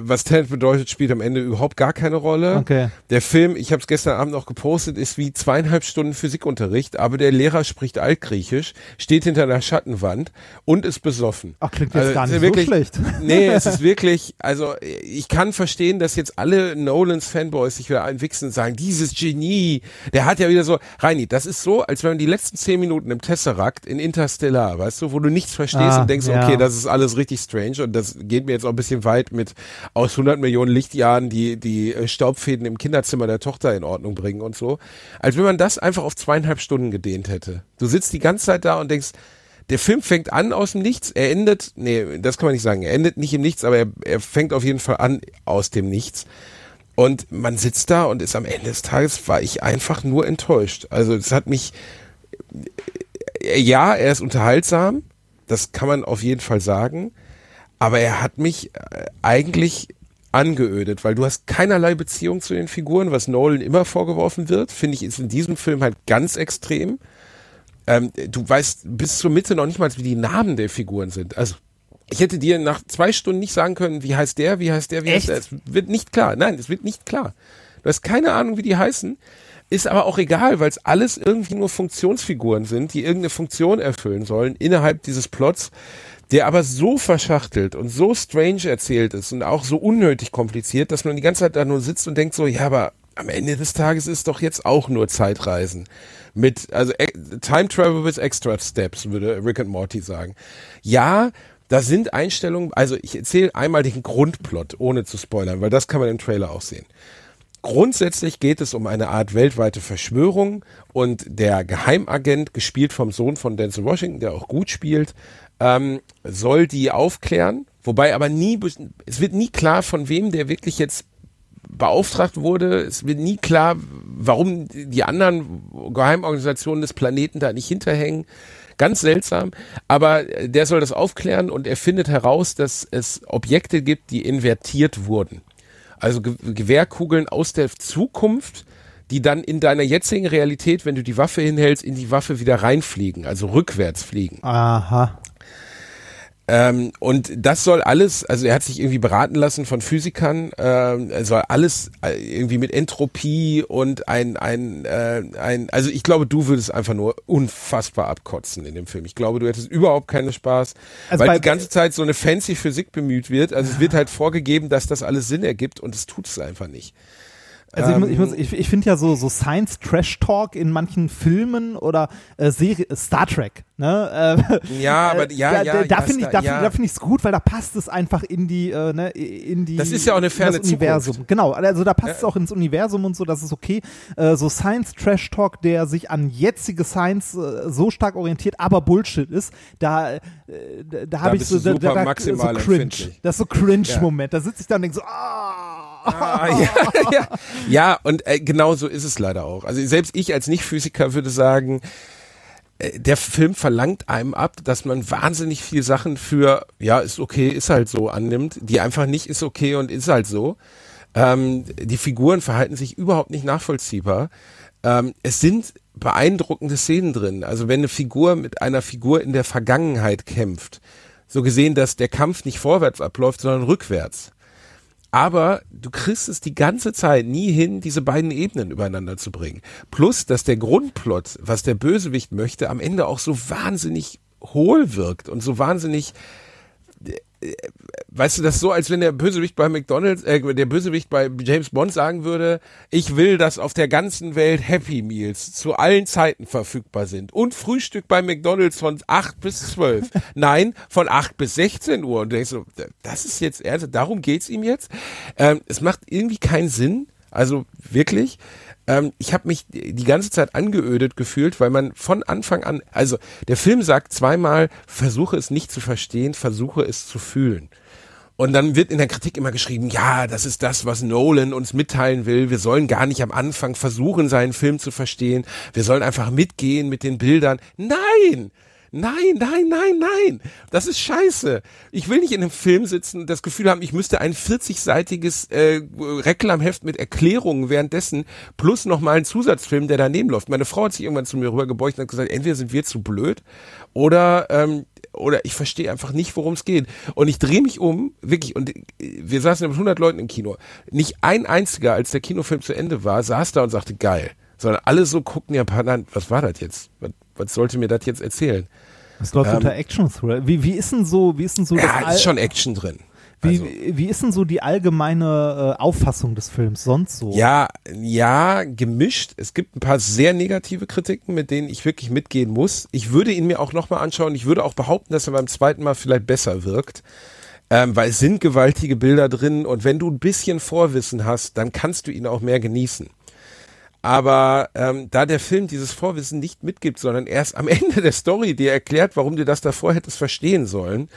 was Tenet bedeutet, spielt am Ende überhaupt gar keine Rolle. Okay. Der Film, ich habe es gestern Abend noch gepostet, ist wie zweieinhalb Stunden Physikunterricht, aber der Lehrer spricht Altgriechisch, steht hinter einer Schattenwand und ist besoffen. Ach, klingt jetzt Also, gar nicht ist so wirklich, schlecht. Nee, es ist wirklich, also ich kann verstehen, dass jetzt alle Nolans Fanboys sich wieder einwichsen und sagen, dieses Genie, der hat ja wieder so, Reini, das ist so, als wenn man die letzten zehn Minuten im Tesseract in Interstellar, weißt du, wo du nichts verstehst Ah, und denkst, ja. okay, das ist alles richtig strange und das geht mir jetzt auch ein bisschen weit mit aus 100 Millionen Lichtjahren die, die äh, Staubfäden im Kinderzimmer der Tochter in Ordnung bringen und so. Als wenn man das einfach auf zweieinhalb Stunden gedehnt hätte. Du sitzt die ganze Zeit da und denkst, der Film fängt an aus dem Nichts, er endet, nee, das kann man nicht sagen, er endet nicht im Nichts, aber er, er fängt auf jeden Fall an aus dem Nichts. Und man sitzt da und ist am Ende des Tages, war ich einfach nur enttäuscht. Also es hat mich, äh, ja, er ist unterhaltsam, das kann man auf jeden Fall sagen, aber er hat mich äh, eigentlich angeödet, weil du hast keinerlei Beziehung zu den Figuren, was Nolan immer vorgeworfen wird, finde ich, ist in diesem Film halt ganz extrem. Ähm, du weißt bis zur Mitte noch nicht mal, wie die Namen der Figuren sind. Also ich hätte dir nach zwei Stunden nicht sagen können, wie heißt der, wie heißt der, wie Echt? heißt der. Es wird nicht klar. Nein, es wird nicht klar. Du hast keine Ahnung, wie die heißen. Ist aber auch egal, weil es alles irgendwie nur Funktionsfiguren sind, die irgendeine Funktion erfüllen sollen innerhalb dieses Plots, der aber so verschachtelt und so strange erzählt ist und auch so unnötig kompliziert, dass man die ganze Zeit da nur sitzt und denkt so, ja, aber am Ende des Tages ist doch jetzt auch nur Zeitreisen. Mit, also e- Time Travel with Extra Steps, würde Rick and Morty sagen. Ja, da sind Einstellungen, also ich erzähle einmal den Grundplot, ohne zu spoilern, weil das kann man im Trailer auch sehen. Grundsätzlich geht es um eine Art weltweite Verschwörung und der Geheimagent, gespielt vom Sohn von Denzel Washington, der auch gut spielt, ähm, soll die aufklären, wobei aber nie, es wird nie klar, von wem der wirklich jetzt beauftragt wurde. Es wird nie klar, warum die anderen Geheimorganisationen des Planeten da nicht hinterhängen. Ganz seltsam. Aber der soll das aufklären und er findet heraus, dass es Objekte gibt, die invertiert wurden. Also Ge Gewehrkugeln aus der Zukunft, die dann in deiner jetzigen Realität, wenn du die Waffe hinhältst, in die Waffe wieder reinfliegen, also rückwärts fliegen. Aha. Ähm, und das soll alles, also er hat sich irgendwie beraten lassen von Physikern, ähm, er soll alles äh, irgendwie mit Entropie und ein, ein, äh, ein, also ich glaube, du würdest einfach nur unfassbar abkotzen in dem Film. Ich glaube, du hättest überhaupt keinen Spaß, Also weil die ganze Zeit so eine fancy Physik bemüht wird. Also es wird halt vorgegeben, dass das alles Sinn ergibt und es tut es einfach nicht. Also ich, muss- ich, Ähm, muss- ich, ich finde ja so, so Science-Trash-Talk in manchen Filmen oder äh, Serie, Star Trek, ne? Äh, Ja, aber äh, ja, da, ja, da, da ja, finde ich, da, ja. find- da finde ich es gut, weil da passt es einfach in die, äh, ne, in die. Das ist ja auch eine in ferne das Universum. Zukunft. Genau, also da passt es auch ins Universum und so, das ist okay. Äh, so Science-Trash-Talk, der sich an jetzige Science äh, so stark orientiert, aber Bullshit ist, da, äh, da, da habe ich so, da, da, so cringe. Das ist so Cringe-Moment. Da sitze ich da und denke so, ah. Ah, ja, ja. ja, und äh, genau so ist es leider auch. Also selbst ich als Nicht-Physiker würde sagen, äh, der Film verlangt einem ab, dass man wahnsinnig viel Sachen für, ja, ist okay, ist halt so annimmt, die einfach nicht ist okay und ist halt so. Ähm, die Figuren verhalten sich überhaupt nicht nachvollziehbar. Ähm, es sind beeindruckende Szenen drin. Also wenn eine Figur mit einer Figur in der Vergangenheit kämpft, so gesehen, dass der Kampf nicht vorwärts abläuft, sondern rückwärts. Aber du kriegst es die ganze Zeit nie hin, diese beiden Ebenen übereinander zu bringen. Plus, dass der Grundplot, was der Bösewicht möchte, am Ende auch so wahnsinnig hohl wirkt und so wahnsinnig weißt du, das ist so, als wenn der Bösewicht bei McDonalds, äh, der Bösewicht bei James Bond sagen würde, ich will, dass auf der ganzen Welt Happy Meals zu allen Zeiten verfügbar sind und Frühstück bei McDonalds von 8 bis 12. Nein, von 8 bis 16 Uhr. Und du denkst so, das ist jetzt ernst, darum geht's ihm jetzt. Ähm, es macht irgendwie keinen Sinn, also wirklich. Ähm, ich habe mich die ganze Zeit angeödet gefühlt, weil man von Anfang an, also der Film sagt zweimal, versuche es nicht zu verstehen, versuche es zu fühlen. Und dann wird in der Kritik immer geschrieben, ja, das ist das, was Nolan uns mitteilen will. Wir sollen gar nicht am Anfang versuchen, seinen Film zu verstehen. Wir sollen einfach mitgehen mit den Bildern. Nein! Nein, nein, nein, nein. Das ist scheiße. Ich will nicht in einem Film sitzen und das Gefühl haben, ich müsste ein 40-seitiges äh, Reklamheft mit Erklärungen währenddessen plus nochmal einen Zusatzfilm, der daneben läuft. Meine Frau hat sich irgendwann zu mir rübergebeugt und hat gesagt, entweder sind wir zu blöd oder ähm, oder ich verstehe einfach nicht, worum es geht. Und ich drehe mich um, wirklich, und wir saßen mit 100 Leuten im Kino. Nicht ein einziger, als der Kinofilm zu Ende war, saß da und sagte, geil. Sondern alle so guckten ja, was war das jetzt? Was, was sollte mir das jetzt erzählen? Das läuft ähm, unter Action Thriller. Wie, wie ist denn so, wie ist denn so ja, ist schon Action drin. Wie, also, wie ist denn so die allgemeine äh, Auffassung des Films sonst so? Ja, ja, gemischt. Es gibt ein paar sehr negative Kritiken, mit denen ich wirklich mitgehen muss. Ich würde ihn mir auch nochmal anschauen. Ich würde auch behaupten, dass er beim zweiten Mal vielleicht besser wirkt. Ähm, weil es sind gewaltige Bilder drin und wenn du ein bisschen Vorwissen hast, dann kannst du ihn auch mehr genießen. Aber ähm, da der Film dieses Vorwissen nicht mitgibt, sondern erst am Ende der Story dir erklärt, warum du das davor hättest verstehen sollen,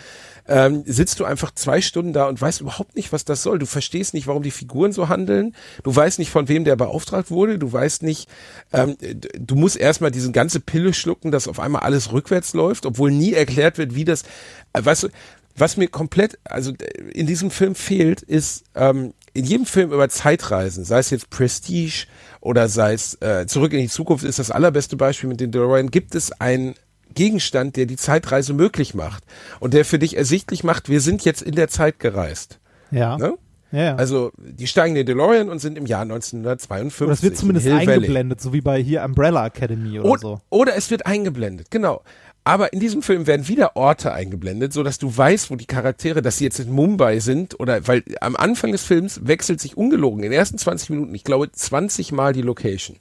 ähm, sitzt du einfach zwei Stunden da und weißt überhaupt nicht, was das soll. Du verstehst nicht, warum die Figuren so handeln. Du weißt nicht, von wem der beauftragt wurde. Du weißt nicht, ähm, du musst erstmal diese ganze Pille schlucken, dass auf einmal alles rückwärts läuft, obwohl nie erklärt wird, wie das, äh, weißt du, was mir komplett, also in diesem Film fehlt, ist ähm, in jedem Film über Zeitreisen, sei es jetzt Prestige oder sei es äh, Zurück in die Zukunft, ist das allerbeste Beispiel mit den DeLorean, gibt es einen Gegenstand, der die Zeitreise möglich macht und der für dich ersichtlich macht, wir sind jetzt in der Zeit gereist. Ja. Ne? Ja. Also die steigen in den DeLorean und sind im Jahr 1952. Oder es wird zumindest eingeblendet, so wie bei hier Umbrella Academy oder, oder so. Oder es wird eingeblendet, genau. Aber in diesem Film werden wieder Orte eingeblendet, so dass du weißt, wo die Charaktere, dass sie jetzt in Mumbai sind oder weil am Anfang des Films wechselt sich ungelogen in den ersten 20 Minuten, ich glaube 20 Mal die Location.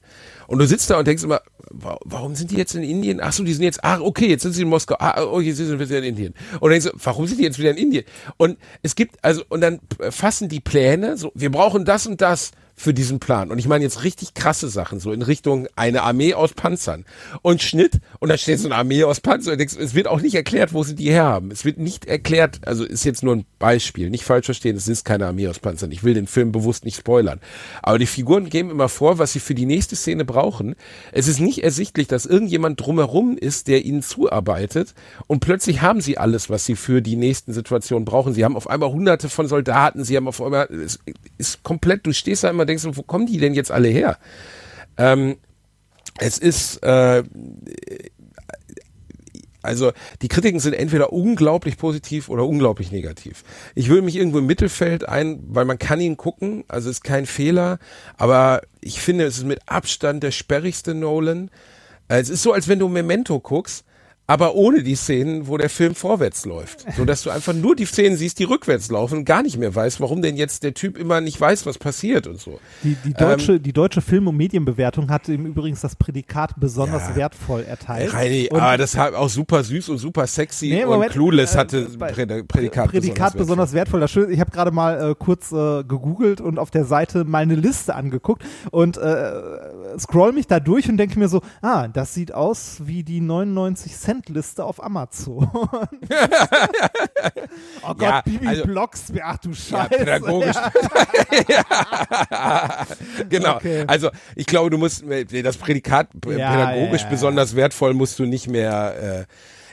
Und du sitzt da und denkst immer, warum sind die jetzt in Indien? Ach so, die sind jetzt, ah, okay, jetzt sind sie in Moskau. Ah, oh, jetzt sind wir wieder in Indien. Und dann denkst du, warum sind die jetzt wieder in Indien? Und es gibt, also, und dann fassen die Pläne, so, wir brauchen das und das für diesen Plan. Und ich meine jetzt richtig krasse Sachen, so in Richtung eine Armee aus Panzern. Und Schnitt, und da steht so eine Armee aus Panzern. Es wird auch nicht erklärt, wo sie die herhaben. Es wird nicht erklärt, also ist jetzt nur ein Beispiel, nicht falsch verstehen, es ist keine Armee aus Panzern. Ich will den Film bewusst nicht spoilern. Aber die Figuren geben immer vor, was sie für die nächste Szene brauchen. Es ist nicht ersichtlich, dass irgendjemand drumherum ist, der ihnen zuarbeitet. Und plötzlich haben sie alles, was sie für die nächsten Situationen brauchen. Sie haben auf einmal hunderte von Soldaten, sie haben auf einmal, es ist komplett, du stehst da immer, denkst du, wo kommen die denn jetzt alle her? Ähm, es ist, äh, also die Kritiken sind entweder unglaublich positiv oder unglaublich negativ. Ich würde mich irgendwo im Mittelfeld ein, weil man kann ihn gucken, also ist kein Fehler, aber ich finde, es ist mit Abstand der sperrigste Nolan. Es ist so, als wenn du Memento guckst aber ohne die Szenen, wo der Film vorwärts läuft. So dass du einfach nur die Szenen siehst, die rückwärts laufen und gar nicht mehr weißt, warum denn jetzt der Typ immer nicht weiß, was passiert und so. Die, die deutsche, ähm, die deutsche Film- und Medienbewertung hat ihm übrigens das Prädikat besonders ja, wertvoll erteilt. Reini, aber ah, das hat auch super süß und super sexy nee, Moment, und Clueless äh, hatte Prädikat, Prädikat besonders, besonders wertvoll. Schön, ich habe gerade mal äh, kurz äh, gegoogelt und auf der Seite meine Liste angeguckt und äh, scroll mich da durch und denke mir so, ah, das sieht aus wie die 99 Cent Friendliste auf Amazon. oh Gott, Ja, Bibi also- Blogs, ach du Ja, Scheiße. pädagogisch. Ja. genau. Okay. Also ich glaube, du musst äh, das Prädikat Ja, pädagogisch besonders wertvoll musst du nicht mehr äh,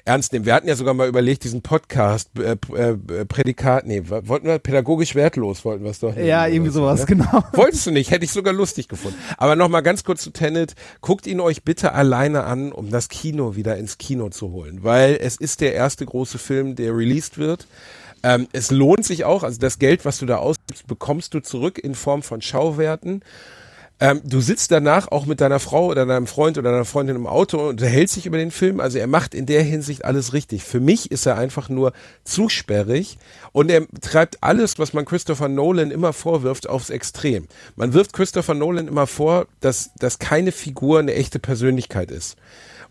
ernst nehmen. Wir hatten ja sogar mal überlegt, diesen Podcast äh, p- äh, Prädikat, nee, wollten wir pädagogisch wertlos wollten wir es doch. Ja, irgendwie so, sowas, ne? genau. Wolltest du nicht, hätte ich sogar lustig gefunden. Aber nochmal ganz kurz zu Tenet. Guckt ihn euch bitte alleine an, um das Kino wieder ins Kino zu holen. Weil es ist der erste große Film, der released wird. Ähm, es lohnt sich auch, also das Geld, was du da ausgibst, bekommst du zurück in Form von Schauwerten. Ähm, du sitzt danach auch mit deiner Frau oder deinem Freund oder deiner Freundin im Auto und unterhältst dich über den Film. Also er macht in der Hinsicht alles richtig. Für mich ist er einfach nur zu sperrig und er treibt alles, was man Christopher Nolan immer vorwirft, aufs Extrem. Man wirft Christopher Nolan immer vor, dass, dass keine Figur eine echte Persönlichkeit ist.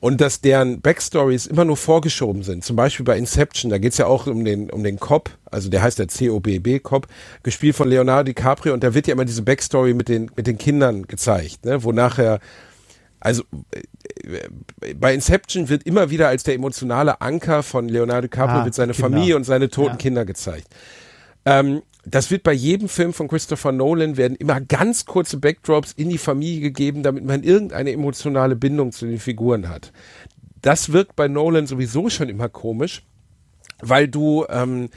Und dass deren Backstories immer nur vorgeschoben sind. Zum Beispiel bei Inception, da geht's ja auch um den, um den Cop, also der heißt der COBB Cop, gespielt von Leonardo DiCaprio und da wird ja immer diese Backstory mit den, mit den Kindern gezeigt, ne? wo nachher, also äh, bei Inception wird immer wieder als der emotionale Anker von Leonardo DiCaprio Ah, wird seine Kinder. Familie und seine toten Ja. Kinder gezeigt. Ähm, das wird bei jedem Film von Christopher Nolan werden immer ganz kurze Backdrops in die Familie gegeben, damit man irgendeine emotionale Bindung zu den Figuren hat. Das wirkt bei Nolan sowieso schon immer komisch, weil du ähm,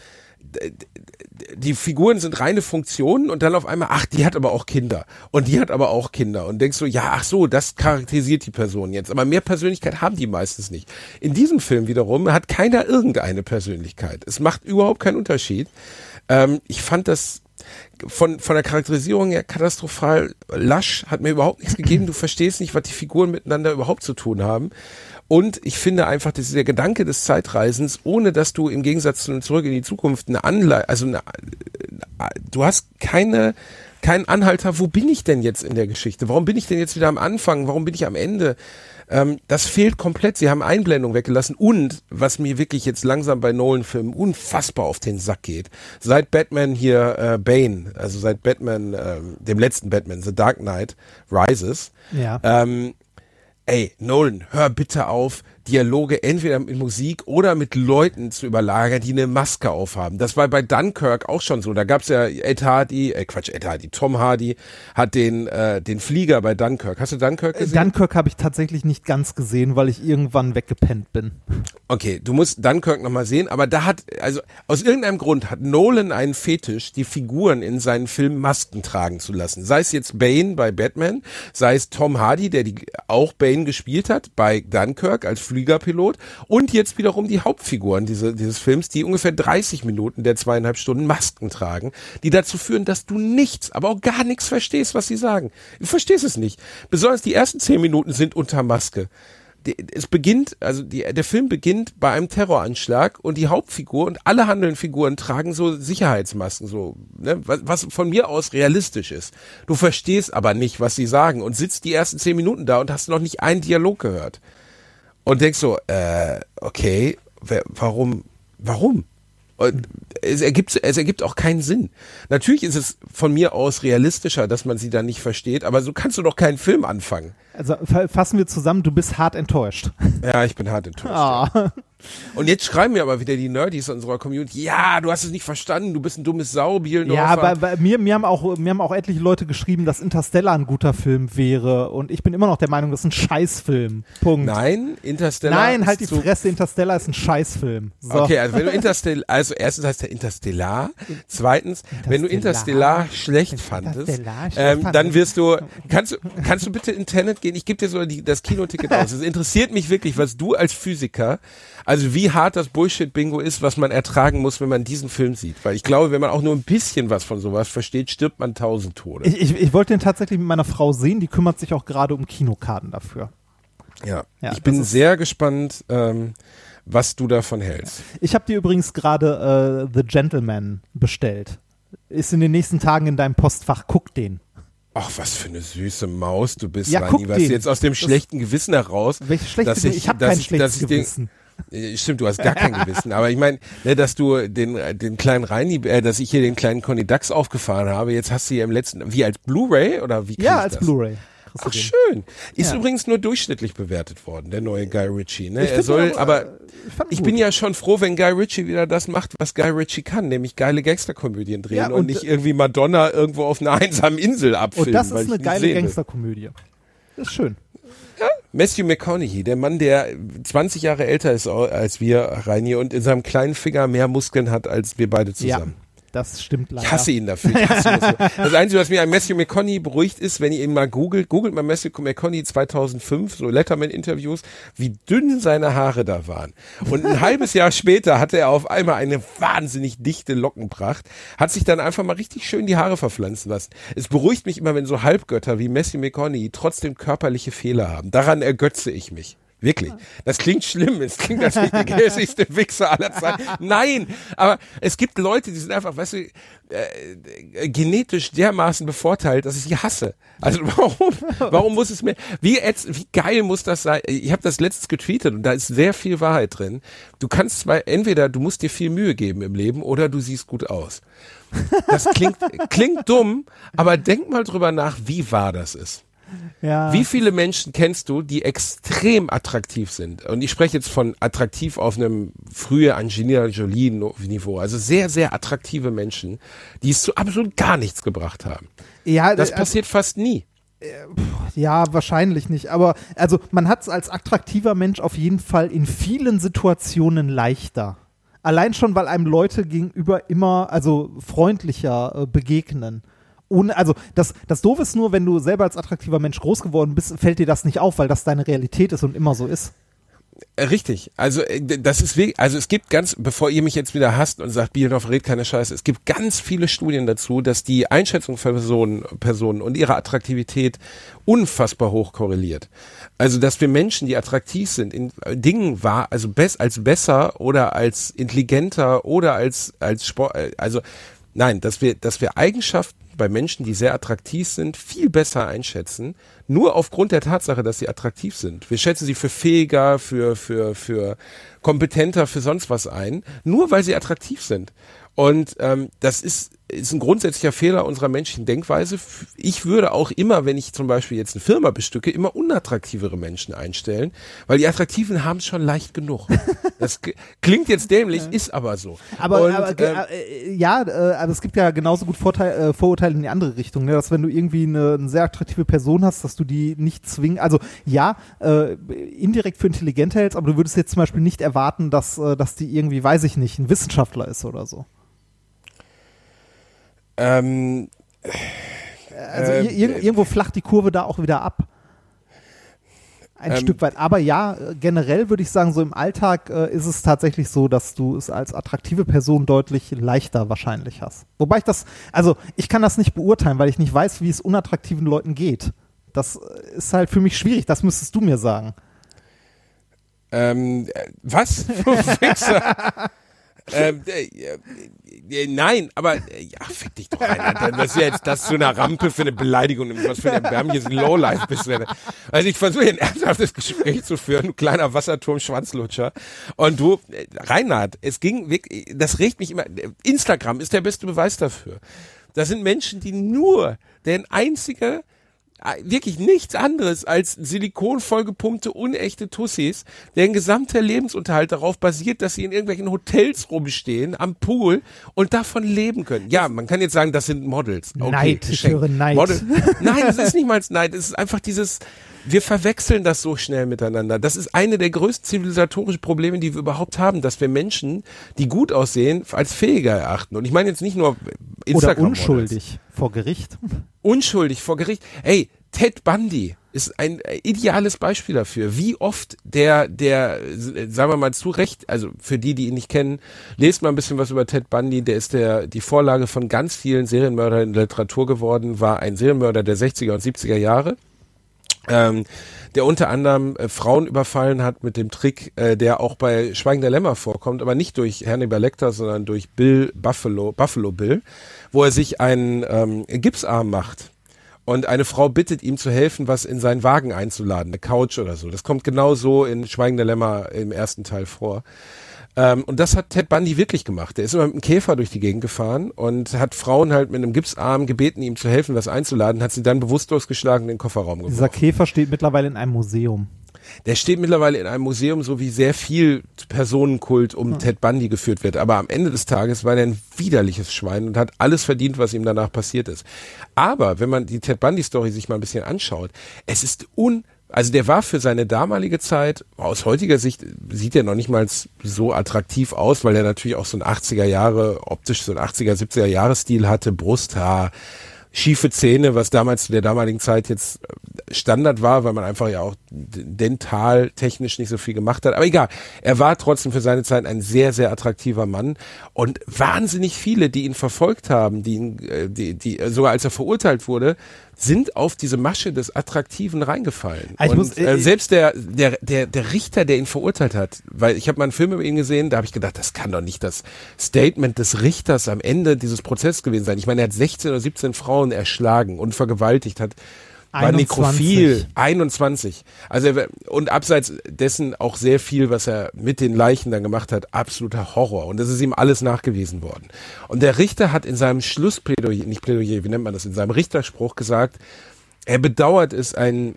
die Figuren sind reine Funktionen und dann auf einmal, ach, die hat aber auch Kinder und die hat aber auch Kinder und denkst so, ja, ach so, das charakterisiert die Person jetzt, aber mehr Persönlichkeit haben die meistens nicht. In diesem Film wiederum hat keiner irgendeine Persönlichkeit. Es macht überhaupt keinen Unterschied. Ähm, ich fand das von, von der Charakterisierung her katastrophal lasch, hat mir überhaupt nichts gegeben. Du verstehst nicht, was die Figuren miteinander überhaupt zu tun haben. Und ich finde einfach, dass der Gedanke des Zeitreisens, ohne dass du im Gegensatz zu Zurück in die Zukunft eine Anleitung, also eine, du hast keine, keinen Anhalter, wo bin ich denn jetzt in der Geschichte? Warum bin ich denn jetzt wieder am Anfang? Warum bin ich am Ende? Ähm, das fehlt komplett. Sie haben Einblendung weggelassen und was mir wirklich jetzt langsam bei Nolan-Filmen unfassbar auf den Sack geht, seit Batman hier äh, Bane, also seit Batman, ähm, dem letzten Batman, The Dark Knight Rises, Ja. ähm, ey, Nolan, hör bitte auf, Dialoge entweder mit Musik oder mit Leuten zu überlagern, die eine Maske aufhaben. Das war bei Dunkirk auch schon so. Da gab's ja Ed Hardy, äh Quatsch, Ed Hardy, Tom Hardy hat den, äh, den Flieger bei Dunkirk. Hast du Dunkirk gesehen? Dunkirk habe ich tatsächlich nicht ganz gesehen, weil ich irgendwann weggepennt bin. Okay, du musst Dunkirk nochmal sehen, aber da hat, also aus irgendeinem Grund hat Nolan einen Fetisch, die Figuren in seinen Filmen Masken tragen zu lassen. Sei es jetzt Bane bei Batman, sei es Tom Hardy, der die auch Bane gespielt hat bei Dunkirk als Fliegerpilot und jetzt wiederum die Hauptfiguren diese, dieses Films, die ungefähr 30 Minuten der zweieinhalb Stunden Masken tragen, die dazu führen, dass du nichts, aber auch gar nichts verstehst, was sie sagen. Du verstehst es nicht. Besonders die ersten zehn Minuten sind unter Maske es beginnt, also die, der Film beginnt bei einem Terroranschlag und die Hauptfigur und alle handelnden Figuren tragen so Sicherheitsmasken, so, ne, was, was von mir aus realistisch ist. Du verstehst aber nicht, was sie sagen und sitzt die ersten zehn Minuten da und hast noch nicht einen Dialog gehört. Und denkst so, äh, okay, wer, warum, warum? Und es ergibt, es ergibt auch keinen Sinn. Natürlich ist es von mir aus realistischer, dass man sie dann nicht versteht, aber so kannst du doch keinen Film anfangen. Also fa- fassen wir zusammen, du bist hart enttäuscht. Ja, ich bin hart enttäuscht. Ah. Und jetzt schreiben mir aber wieder die Nerdies unserer Community, ja, du hast es nicht verstanden, du bist ein dummes Sau, Bielendorfer. Ja, aber bei mir, mir, haben auch, mir haben auch etliche Leute geschrieben, dass Interstellar ein guter Film wäre. Und ich bin immer noch der Meinung, das ist ein Scheißfilm. Punkt. Nein, Interstellar Nein, halt die Fresse, Interstellar ist ein Scheißfilm. So. Okay, also wenn du Interstellar, also erstens heißt der Interstellar, zweitens, wenn du Interstellar schlecht fandest, Interstellar schlecht ähm, fandest. dann wirst du, kannst du, kannst du bitte in Tenet gehen? Ich gebe dir so die, das Kinoticket aus. Es interessiert mich wirklich, was du als Physiker, also wie hart das Bullshit-Bingo ist, was man ertragen muss, wenn man diesen Film sieht. Weil ich glaube, wenn man auch nur ein bisschen was von sowas versteht, stirbt man tausend Tode. Ich, ich, ich wollte den tatsächlich mit meiner Frau sehen, die kümmert sich auch gerade um Kinokarten dafür. Ja, Ja, ich bin das sehr gespannt, ähm, was du davon hältst. Ich habe dir übrigens gerade äh, The Gentleman bestellt. Ist in den nächsten Tagen in deinem Postfach. Guck den. Ach, was für eine süße Maus du bist, Ja, Rani. Was den. jetzt aus dem Das- schlechten Gewissen heraus. Welches schlechte dass Gewissen? Ich habe kein schlechtes ich den- Gewissen. Äh, Stimmt, du hast gar kein Gewissen. Aber ich meine, ne, dass du den, äh, den kleinen Reini, äh, dass ich hier den kleinen Conny Dax aufgefahren habe, jetzt hast du hier im letzten, wie als Blu-ray oder wie Ja, als? Blu-ray. Ach schön. Ist Ja. übrigens nur durchschnittlich bewertet worden, der neue Guy Ritchie. Ne? Ich Er soll, auch, aber äh, ich ich bin ja schon froh, wenn Guy Ritchie wieder das macht, was Guy Ritchie kann, nämlich geile Gangsterkomödien drehen Ja, und, und- nicht irgendwie Madonna irgendwo auf einer einsamen Insel abfilmen. Und das ist eine geile. Gangsterkomödie. Das ist schön. Matthew McConaughey, der Mann, der 20 Jahre älter ist als wir, Reini, und in seinem kleinen Finger mehr Muskeln hat als wir beide zusammen. Das stimmt leider. Ich hasse ihn dafür. Hasse ihn dafür. Das Einzige, was mir an Matthew McConaughey beruhigt ist, wenn ihr ihn mal googelt, googelt mal Matthew McConaughey 2005, so Letterman-Interviews, wie dünn seine Haare da waren. Und ein halbes Jahr später hatte er auf einmal eine wahnsinnig dichte Lockenpracht, hat sich dann einfach mal richtig schön die Haare verpflanzen lassen. Es beruhigt mich immer, wenn so Halbgötter wie Matthew McConaughey trotzdem körperliche Fehler haben. Daran ergötze ich mich. Wirklich. Das klingt schlimm. Es klingt, als ich der gehässigste Wichser aller Zeiten. Nein, aber es gibt Leute, die sind einfach, weißt du, äh, genetisch dermaßen bevorteilt, dass ich sie hasse. Also warum? Warum muss es mir? Wie, ätz- wie geil muss das sein? Ich habe das letztens getweetet und da ist sehr viel Wahrheit drin. Du kannst zwar entweder du musst dir viel Mühe geben im Leben oder du siehst gut aus. Das klingt klingt dumm, aber denk mal drüber nach, wie wahr das ist. Ja. Wie viele Menschen kennst du, die extrem attraktiv sind? Und ich spreche jetzt von attraktiv auf einem frühe Angelina Jolie Niveau. Also sehr, sehr attraktive Menschen, die es zu absolut gar nichts gebracht haben. ja, Das äh, passiert fast nie. Ja, wahrscheinlich nicht. Aber also man hat es als attraktiver Mensch auf jeden Fall in vielen Situationen leichter. Allein schon, weil einem Leute gegenüber immer, also freundlicher äh, begegnen. Ohne, also das, das Doof ist nur, wenn du selber als attraktiver Mensch groß geworden bist, fällt dir das nicht auf, weil das deine Realität ist und immer so ist. Äh, Richtig. Also äh, das ist wirklich, also es gibt ganz, bevor ihr mich jetzt wieder hasst und sagt, Bielendorf redet keine Scheiße, es gibt ganz viele Studien dazu, dass die Einschätzung von Personen, Personen und ihre Attraktivität unfassbar hoch korreliert. Also dass wir Menschen, die attraktiv sind, in äh, Dingen war, also bess, als besser oder als intelligenter oder als als Sport, also nein, dass wir, dass wir Eigenschaften bei Menschen, die sehr attraktiv sind, viel besser einschätzen, nur aufgrund der Tatsache, dass sie attraktiv sind. Wir schätzen sie für fähiger, für, für, für kompetenter, für sonst was ein, nur weil sie attraktiv sind. Und ähm, das ist, ist ein grundsätzlicher Fehler unserer menschlichen Denkweise. Ich würde auch immer, wenn ich zum Beispiel jetzt eine Firma bestücke, immer unattraktivere Menschen einstellen, weil die Attraktiven haben es schon leicht genug. Das klingt jetzt dämlich, ist aber so. Aber, Und, aber ge- ähm, äh, ja, äh, aber es gibt ja genauso gut Vorteil, äh, Vorurteile in die andere Richtung, ne? dass wenn du irgendwie eine, eine sehr attraktive Person hast, dass du die nicht zwingen, also ja, äh, indirekt für intelligent hältst, aber du würdest jetzt zum Beispiel nicht erwarten, dass, äh, dass die irgendwie, weiß ich nicht, ein Wissenschaftler ist oder so. Ähm, Also Äh, ir ir irgendwo flacht die Kurve da auch wieder ab. Ein Ähm, Stück weit. Aber ja, generell würde ich sagen, so im Alltag äh, ist es tatsächlich so, dass du es als attraktive Person deutlich leichter wahrscheinlich hast. Wobei ich das, also ich kann das nicht beurteilen, weil ich nicht weiß, wie es unattraktiven Leuten geht. Das äh, ist halt für mich schwierig, das müsstest du mir sagen. Ähm, äh, was? Du Wichser. ähm, äh, äh, nein, aber äh, ja, fick dich doch Alter. Das ist ja jetzt das zu einer Rampe für eine Beleidigung. Was für ein erbärmliches Lowlife bist du denn? Also ich versuche ein ernsthaftes Gespräch zu führen, du kleiner Wasserturm-Schwanzlutscher. Und du, äh, Reinhard, es ging wirklich, das regt mich immer, Instagram ist der beste Beweis dafür. Das sind Menschen, die nur, deren einziger wirklich nichts anderes als silikonvollgepumpte, unechte Tussis, deren gesamter Lebensunterhalt darauf basiert, dass sie in irgendwelchen Hotels rumstehen, am Pool und davon leben können. Ja, man kann jetzt sagen, das sind Models. Okay, Neid, ich höre Neid. Model. Nein, es ist nicht mal Neid, es ist einfach dieses, wir verwechseln das so schnell miteinander. Das ist eine der größten zivilisatorischen Probleme, die wir überhaupt haben, dass wir Menschen, die gut aussehen, als fähiger erachten. Und ich meine jetzt nicht nur Oder Instagram unschuldig vor Gericht. unschuldig vor Gericht. Ey, Ted Bundy ist ein äh, ideales Beispiel dafür, wie oft der, der, äh, sagen wir mal zu Recht, also für die, die ihn nicht kennen, lest mal ein bisschen was über Ted Bundy, der ist der, die Vorlage von ganz vielen Serienmördern in der Literatur geworden, war ein Serienmörder der 60er und 70er Jahre. Ähm, der unter anderem äh, Frauen überfallen hat mit dem Trick, äh, der auch bei Schweigen der Lämmer vorkommt, aber nicht durch Hannibal Lecter, sondern durch Bill Buffalo, Buffalo Bill, wo er sich einen ähm, Gipsarm macht und eine Frau bittet ihm zu helfen, was in seinen Wagen einzuladen, eine Couch oder so. Das kommt genau so in Schweigender Lämmer im ersten Teil vor. Ähm, und das hat Ted Bundy wirklich gemacht. Der ist immer mit einem Käfer durch die Gegend gefahren und hat Frauen halt mit einem Gipsarm gebeten, ihm zu helfen, was einzuladen, hat sie dann bewusstlos geschlagen in den Kofferraum geworfen. Dieser Käfer steht mittlerweile in einem Museum. Der steht mittlerweile in einem Museum, so wie sehr viel Personenkult um Ted Bundy geführt wird. Aber am Ende des Tages war er ein widerliches Schwein und hat alles verdient, was ihm danach passiert ist. Aber wenn man die Ted Bundy Story sich mal ein bisschen anschaut, es ist un also der war für seine damalige Zeit, aus heutiger Sicht sieht er noch nicht mal so attraktiv aus, weil er natürlich auch so ein 80er Jahre, optisch so ein 80er, 70er Jahre Stil hatte, Brusthaar, schiefe Zähne, was damals zu der damaligen Zeit jetzt Standard war, weil man einfach ja auch dental technisch nicht so viel gemacht hat. Aber egal, er war trotzdem für seine Zeit ein sehr, sehr attraktiver Mann und wahnsinnig viele, die ihn verfolgt haben, die ihn, äh, die, die, sogar als er verurteilt wurde, sind auf diese Masche des Attraktiven reingefallen. Ich und muss- äh, selbst der, der, der, der Richter, der ihn verurteilt hat, weil ich habe mal einen Film über ihn gesehen, da habe ich gedacht, das kann doch nicht das Statement des Richters am Ende dieses Prozesses gewesen sein. Ich meine, er hat 16 oder 17 Frauen erschlagen und vergewaltigt, hat war 21. nekrophil, 21. Also er, und abseits dessen auch sehr viel, was er mit den Leichen dann gemacht hat, absoluter Horror. Und das ist ihm alles nachgewiesen worden. Und der Richter hat in seinem Schlussplädoyer, nicht Plädoyer, wie nennt man das, in seinem Richterspruch gesagt, er bedauert es, einen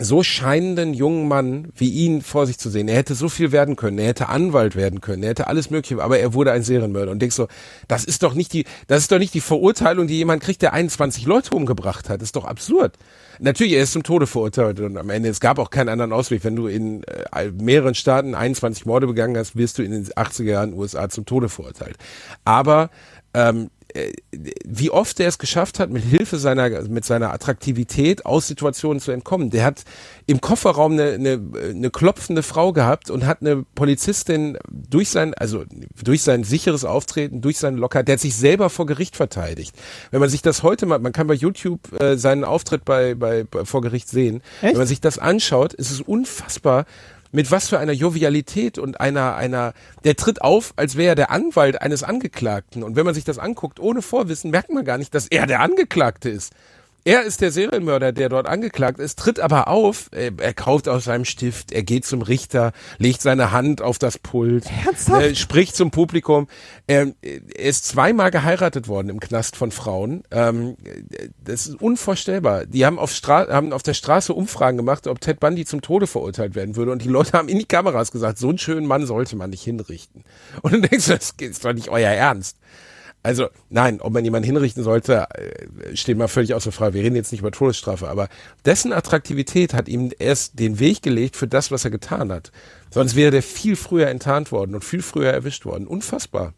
so scheinenden jungen Mann wie ihn vor sich zu sehen. Er hätte so viel werden können. Er hätte Anwalt werden können. Er hätte alles Mögliche, aber er wurde ein Serienmörder. Und denkst so, das ist doch nicht die, das ist doch nicht die Verurteilung, die jemand kriegt, der 21 Leute umgebracht hat. Das ist doch absurd. Natürlich, er ist zum Tode verurteilt und am Ende, es gab auch keinen anderen Ausweg. Wenn du in äh, mehreren Staaten 21 Morde begangen hast, wirst du in den 80er Jahren USA zum Tode verurteilt. Aber ähm, äh, wie oft er es geschafft hat, mit Hilfe seiner, mit seiner Attraktivität aus Situationen zu entkommen. Der hat im Kofferraum eine, eine, eine klopfende Frau gehabt und hat eine Polizistin durch sein, also durch sein sicheres Auftreten, durch seinen Locker, der hat sich selber vor Gericht verteidigt. Wenn man sich das heute mal, man kann bei YouTube äh, seinen Auftritt bei, bei, bei vor Gericht sehen. Echt? Wenn man sich das anschaut, ist es unfassbar, mit was für einer Jovialität und einer, einer, der tritt auf, als wäre er der Anwalt eines Angeklagten. Und wenn man sich das anguckt, ohne Vorwissen, merkt man gar nicht, dass er der Angeklagte ist. Er ist der Serienmörder, der dort angeklagt ist, tritt aber auf, er, er kauft aus seinem Stift, er geht zum Richter, legt seine Hand auf das Pult, äh, spricht zum Publikum. Er, er ist zweimal geheiratet worden im Knast von Frauen. Ähm, das ist unvorstellbar. Die haben auf, Stra haben auf der Straße Umfragen gemacht, ob Ted Bundy zum Tode verurteilt werden würde. Und die Leute haben in die Kameras gesagt, so einen schönen Mann sollte man nicht hinrichten. Und dann denkst du, das ist doch nicht euer Ernst. Also nein, ob man jemanden hinrichten sollte, äh, steht mal völlig außer Frage. Wir reden jetzt nicht über Todesstrafe, aber dessen Attraktivität hat ihm erst den Weg gelegt für das, was er getan hat. Sonst wäre der viel früher enttarnt worden und viel früher erwischt worden. Unfassbar.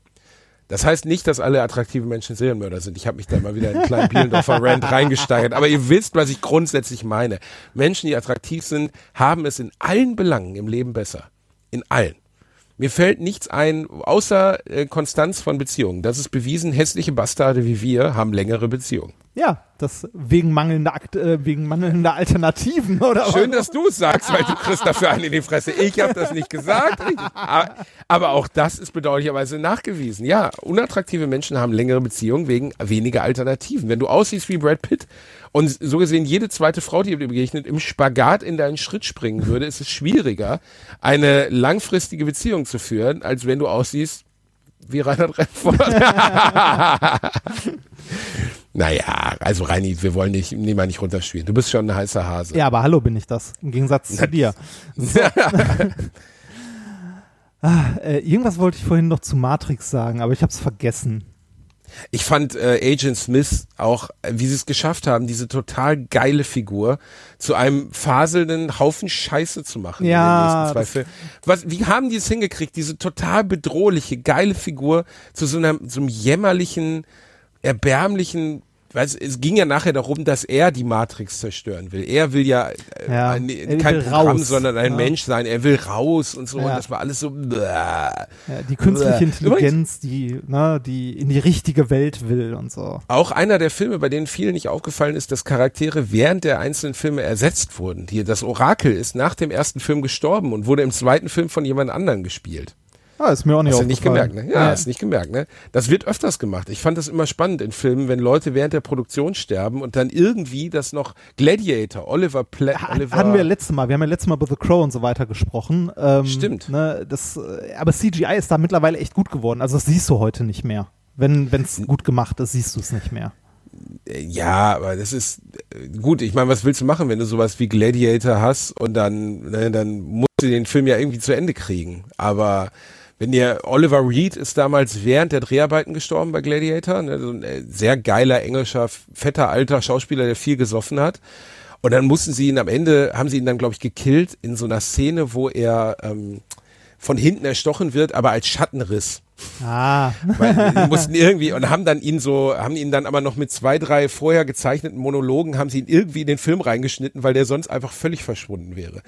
Das heißt nicht, dass alle attraktive Menschen Serienmörder sind. Ich habe mich da mal wieder in einen kleinen Bielendorfer Rand reingesteigert. Aber ihr wisst, was ich grundsätzlich meine. Menschen, die attraktiv sind, haben es in allen Belangen im Leben besser. In allen. Mir fällt nichts ein, außer äh, Konstanz von Beziehungen. Das ist bewiesen, hässliche Bastarde wie wir haben längere Beziehungen. Ja, das wegen mangelnder, Akt, äh, wegen mangelnder Alternativen oder Schön, dass du es sagst, weil du kriegst dafür einen in die Fresse. Ich habe das nicht gesagt. Ich, aber, aber auch das ist bedauerlicherweise nachgewiesen. Ja, unattraktive Menschen haben längere Beziehungen wegen weniger Alternativen. Wenn du aussiehst wie Brad Pitt und so gesehen jede zweite Frau, die dir begegnet, im Spagat in deinen Schritt springen würde, ist es schwieriger, eine langfristige Beziehung zu führen, als wenn du aussiehst wie Reinhard Remford. naja, also Reini, wir wollen dich nie mal nicht runterspielen. Du bist schon ein heißer Hase. Ja, aber hallo bin ich das. Im Gegensatz zu dir. So. ah, äh, irgendwas wollte ich vorhin noch zu Matrix sagen, aber ich habe es vergessen. Ich fand äh, Agent Smith auch, äh, wie sie es geschafft haben, diese total geile Figur zu einem faselnden Haufen Scheiße zu machen Ja. Was, wie haben die es hingekriegt, diese total bedrohliche, geile Figur zu so, einer, so einem jämmerlichen, erbärmlichen Weißt, es ging ja nachher darum, dass er die Matrix zerstören will. Er will ja, äh, Ja, ein, kein Programm, raus. sondern ein Ja. Mensch sein. Er will raus und so. Ja. Und das war alles so. Bläh. Die künstliche Übrigens- Intelligenz, die, ne, die in die richtige Welt will und so. Auch einer der Filme, bei denen vielen nicht aufgefallen ist, dass Charaktere während der einzelnen Filme ersetzt wurden. Hier, das Orakel ist nach dem ersten Film gestorben und wurde im zweiten Film von jemand anderem gespielt. Ah, ist mir auch nicht Hast du nicht gemerkt, ne? Ja, hast nicht gemerkt, ne? Das wird öfters gemacht. Ich fand das immer spannend in Filmen, wenn Leute während der Produktion sterben und dann irgendwie das noch Gladiator, Oliver Platt, Ha- Oliver. Hatten wir letztes Mal, wir haben ja letztes Mal über The Crow und so weiter gesprochen. Ähm, Stimmt. Ne, das, äh, aber CGI ist da mittlerweile echt gut geworden. Also das siehst du heute nicht mehr. Wenn es gut gemacht ist, siehst du es nicht mehr. Ja, aber das ist äh, gut. Ich meine, was willst du machen, wenn du sowas wie Gladiator hast und dann, ne, dann musst du den Film ja irgendwie zu Ende kriegen. Aber wenn dir Oliver Reed ist damals während der Dreharbeiten gestorben bei Gladiator, ne, so ein äh, sehr geiler englischer, fetter alter Schauspieler, der viel gesoffen hat. Und dann mussten sie ihn am Ende, haben sie ihn dann, glaube ich, gekillt in so einer Szene, wo er ähm, von hinten erstochen wird, aber als Schattenriss. Ah, Weil die mussten irgendwie und haben dann ihn so, haben ihn dann aber noch mit zwei, drei vorher gezeichneten Monologen, haben sie ihn irgendwie in den Film reingeschnitten, weil der sonst einfach völlig verschwunden wäre.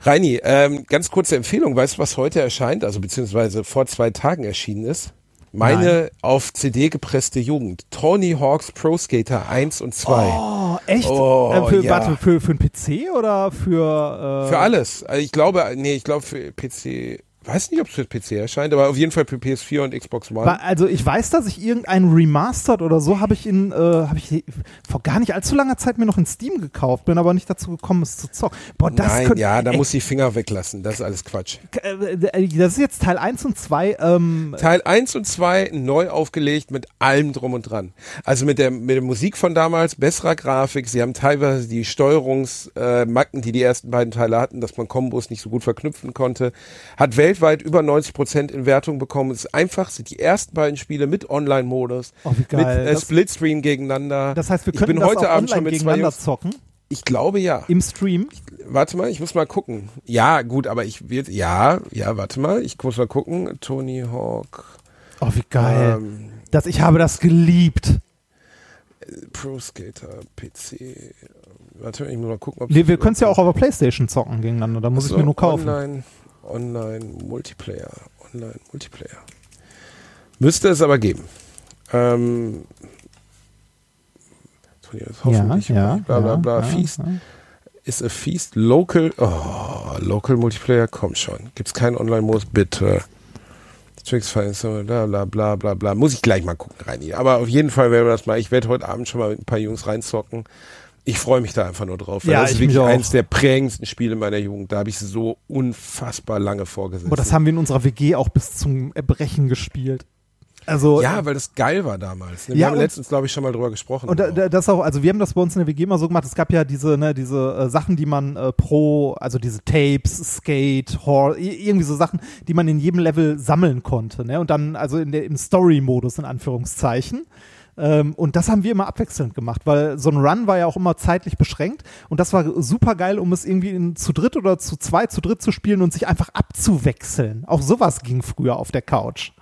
Reini, ähm, ganz kurze Empfehlung, weißt du, was heute erscheint, also beziehungsweise vor zwei Tagen erschienen ist? Meine auf CD gepresste Jugend. Tony Hawks Pro Skater 1 und 2. oh, echt? Oh, äh, für, ja. Warte, für, für einen PC oder für. Äh, Für alles. Also ich glaube, nee, ich glaube für PC, weiß nicht, ob es für PC erscheint, aber auf jeden Fall für PS4 und Xbox One. Also ich weiß, dass ich irgendeinen Remastered oder so habe ich in, äh, habe ich vor gar nicht allzu langer Zeit mir noch in Steam gekauft, bin aber nicht dazu gekommen, es zu zocken. Boah, das Nein, könnte- ja, da muss die Finger weglassen. Das ist alles Quatsch. äh, Das ist jetzt Teil 1 und 2. Ähm, Teil 1 und 2 neu aufgelegt mit allem drum und dran. Also mit der, mit der Musik von damals, besserer Grafik. Sie haben teilweise die Steuerungsmacken, äh, die die ersten beiden Teile hatten, dass man Kombos nicht so gut verknüpfen konnte. Hat weltweit über 90% in Wertung bekommen. Es ist einfach, sind die ersten beiden Spiele mit Online-Modus, Oh, mit äh, Splitscreen gegeneinander. das heißt, wir ich können das heute auch Abend schon mit zwei gegeneinander Jungs. zocken Ich glaube ja. im Stream. Warte mal, ich muss mal gucken. Ja, gut, aber ich wird, ja, ja, warte mal, ich muss mal gucken. Tony Hawk. Oh, wie geil. Ähm, das, ich habe das geliebt. Pro Skater, PC. Warte, ich muss mal gucken, ob Nee, wir können es ja auch auf der Playstation zocken gegeneinander, da muss ich mir nur kaufen. Online, Online Multiplayer, Online Multiplayer. Müsste es aber geben. Ähm, hoffentlich. ja, bla bla ja, bla. ja, Feast ja. ist a Feast. Local. Oh, Local Multiplayer, komm schon. Gibt's keinen Online-Modus? Bitte. Tricks bla bla bla bla bla. Muss ich gleich mal gucken, Reini. Aber auf jeden Fall werden wir das mal. Ich werde heute Abend schon mal mit ein paar Jungs reinzocken. Ich freue mich da einfach nur drauf. weil Ja, das ist ich wirklich eins der prägendsten Spiele meiner Jugend. Da habe ich so unfassbar lange vorgesessen. Aber das haben wir in unserer WG auch bis zum Erbrechen gespielt. Also ja, weil das geil war damals. ne? Wir Ja, haben letztens, glaube ich, schon mal drüber gesprochen. Und da, da, das auch, also wir haben das bei uns in der WG mal so gemacht, es gab ja diese, ne, diese äh, Sachen, die man äh, pro, also diese Tapes, Skate, i- irgendwie so Sachen, die man in jedem Level sammeln konnte, ne? Und dann, also in der, im Story-Modus in Anführungszeichen. Ähm, und das haben wir immer abwechselnd gemacht, weil so ein Run war ja auch immer zeitlich beschränkt und das war super geil, um es irgendwie in, zu dritt oder zu zwei, zu dritt zu spielen und sich einfach abzuwechseln. Auch sowas ging früher auf der Couch.